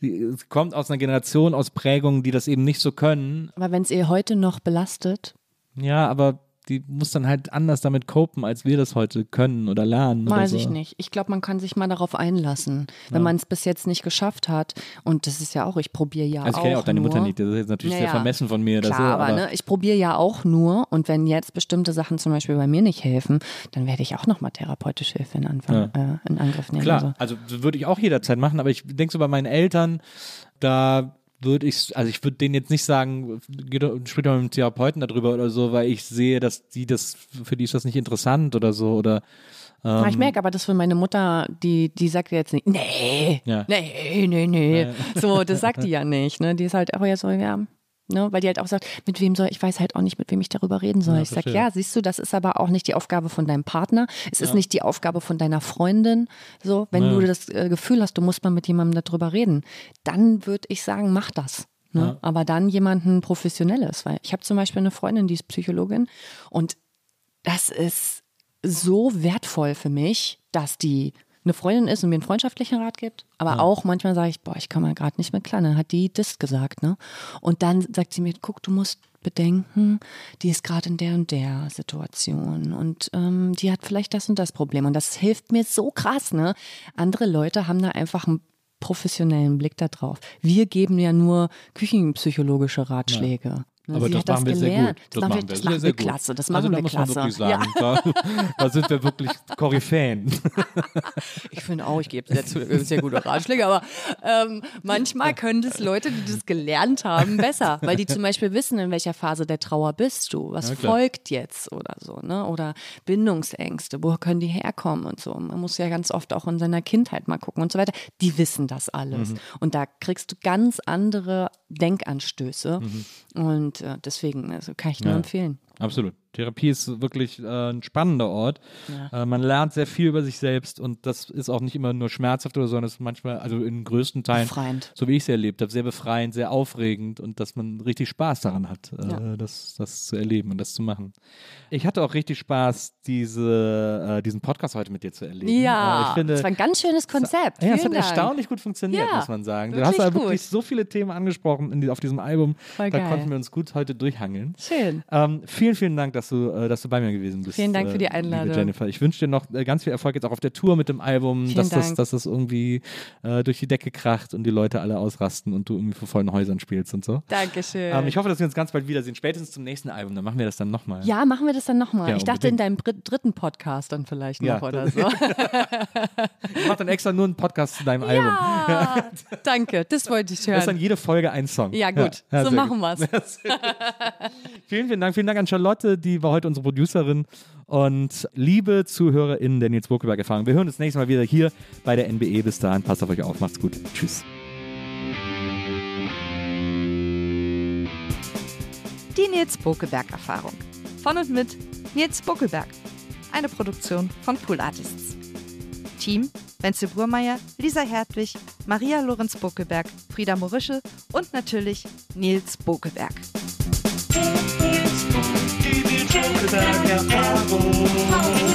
sie kommt aus einer Generation, aus Prägungen, die das eben nicht so können. Aber wenn es ihr heute noch belastet. Ja, aber die muss dann halt anders damit copen, als wir das heute können oder lernen. Weiß oder so. ich nicht. Ich glaube, man kann sich mal darauf einlassen, wenn ja. man es bis jetzt nicht geschafft hat. Und das ist ja auch, ich probiere ja also auch. Ich kenne ja auch deine nur, Mutter nicht, das ist jetzt natürlich naja, sehr vermessen von mir. Klar, so, aber, aber ne, ich probiere ja auch nur und wenn jetzt bestimmte Sachen zum Beispiel bei mir nicht helfen, dann werde ich auch nochmal therapeutische Hilfe in, Anfang, ja. äh, in Angriff nehmen. Klar, also, also würde ich auch jederzeit machen, aber ich denke so bei meinen Eltern, da würde ich, also ich würde denen jetzt nicht sagen, geht sprich mal mit dem Therapeuten darüber oder so, weil ich sehe, dass die das, für die ist das nicht interessant oder so oder ähm, ich merke aber, dass für meine Mutter, die, die sagt jetzt nicht, nee, ja. nee, nee, nee. So, das sagt die ja nicht. Ne? Die ist halt auch ja so, ja, Ne, weil die halt auch sagt, mit wem soll, ich weiß halt auch nicht, mit wem ich darüber reden soll. Ja, ich sage, ja, siehst du, das ist aber auch nicht die Aufgabe von deinem Partner. Es ja. ist nicht die Aufgabe von deiner Freundin. So, wenn ja. du das äh, Gefühl hast, du musst mal mit jemandem darüber reden, dann würde ich sagen, mach das. Ne? Aber dann jemanden Professionelles. Weil ich habe zum Beispiel eine Freundin, die ist Psychologin und das ist so wertvoll für mich, dass die eine Freundin ist und mir einen freundschaftlichen Rat gibt, aber ja. auch manchmal sage ich, boah, ich kann mal gerade nicht mehr klar. Dann hat die das gesagt, ne? Und dann sagt sie mir, guck, du musst bedenken, die ist gerade in der und der Situation und ähm, die hat vielleicht das und das Problem und das hilft mir so krass, ne? Andere Leute haben da einfach einen professionellen Blick darauf. Wir geben ja nur küchenpsychologische Ratschläge. Ja. Aber das machen wir sehr gut. Das, das machen wir, das machen wir sehr, klasse. Das machen also, wir muss klasse. Man wirklich sagen, ja. da, da, sind wir wirklich Koryphäen. [laughs] ich finde auch, ich gebe sehr, sehr gute Ratschläge, aber ähm, manchmal können das Leute, die das gelernt haben, besser, weil die zum Beispiel wissen, in welcher Phase der Trauer bist du, was ja, folgt jetzt oder so, ne? Oder Bindungsängste, wo können die herkommen und so. Man muss ja ganz oft auch in seiner Kindheit mal gucken und so weiter. Die wissen das alles. Mhm. Und da kriegst du ganz andere Denkanstöße. Mhm. Und äh, deswegen, also kann ich nur ja, empfehlen. Absolut. Therapie ist wirklich äh, ein spannender Ort. Ja. Äh, man lernt sehr viel über sich selbst und das ist auch nicht immer nur schmerzhaft oder so, sondern es ist manchmal, also in größten Teilen, befreiend. so wie ich es erlebt habe, sehr befreiend, sehr aufregend und dass man richtig Spaß daran hat, äh, ja. das, das zu erleben und das zu machen. Ich hatte auch richtig Spaß, diese, äh, diesen Podcast heute mit dir zu erleben. Ja, äh, ich finde, das war ein ganz schönes Konzept. Ja, es hat Dank. erstaunlich gut funktioniert, muss man sagen. Du hast ja wirklich so viele Themen angesprochen in, auf diesem Album. Voll da geil. konnten wir uns gut heute durchhangeln. Schön. Ähm, vielen, vielen Dank, dass du, äh, dass du bei mir gewesen bist. Vielen Dank für die äh, Einladung. Jennifer. Ich wünsche dir noch äh, ganz viel Erfolg jetzt auch auf der Tour mit dem Album, Vielen dass Dank. das, dass das irgendwie äh, durch die Decke kracht und die Leute alle ausrasten und du irgendwie vor vollen Häusern spielst und so. Dankeschön. Ähm, ich hoffe, dass wir uns ganz bald wiedersehen. Spätestens zum nächsten Album, dann machen wir das dann nochmal. Ja, machen wir das dann nochmal. Ja, ich dachte in deinem dritten Podcast dann vielleicht noch ja, oder [laughs] so. ich mache dann extra nur einen Podcast zu deinem Album. Ja, [laughs] danke, das wollte ich hören. Das ist dann jede Folge ein Song. Ja, gut, so machen wir es. [laughs] vielen, vielen Dank. Vielen Dank an Charlotte, die war heute unsere Producerin. Und liebe ZuhörerInnen der Nils Bokeberg Erfahrung, wir hören uns nächstes Mal wieder hier bei der NBE. Bis dahin, passt auf euch auf, macht's gut. Tschüss. Die Nils Bokeberg Erfahrung. Von und mit Nils Buckelberg. Eine Produktion von Pool Artists. Team Wenzel Burmeier, Lisa Hertwig, Maria Lorenz Buckelberg, Frieda Morische und natürlich Nils Tudo daqui a pouco.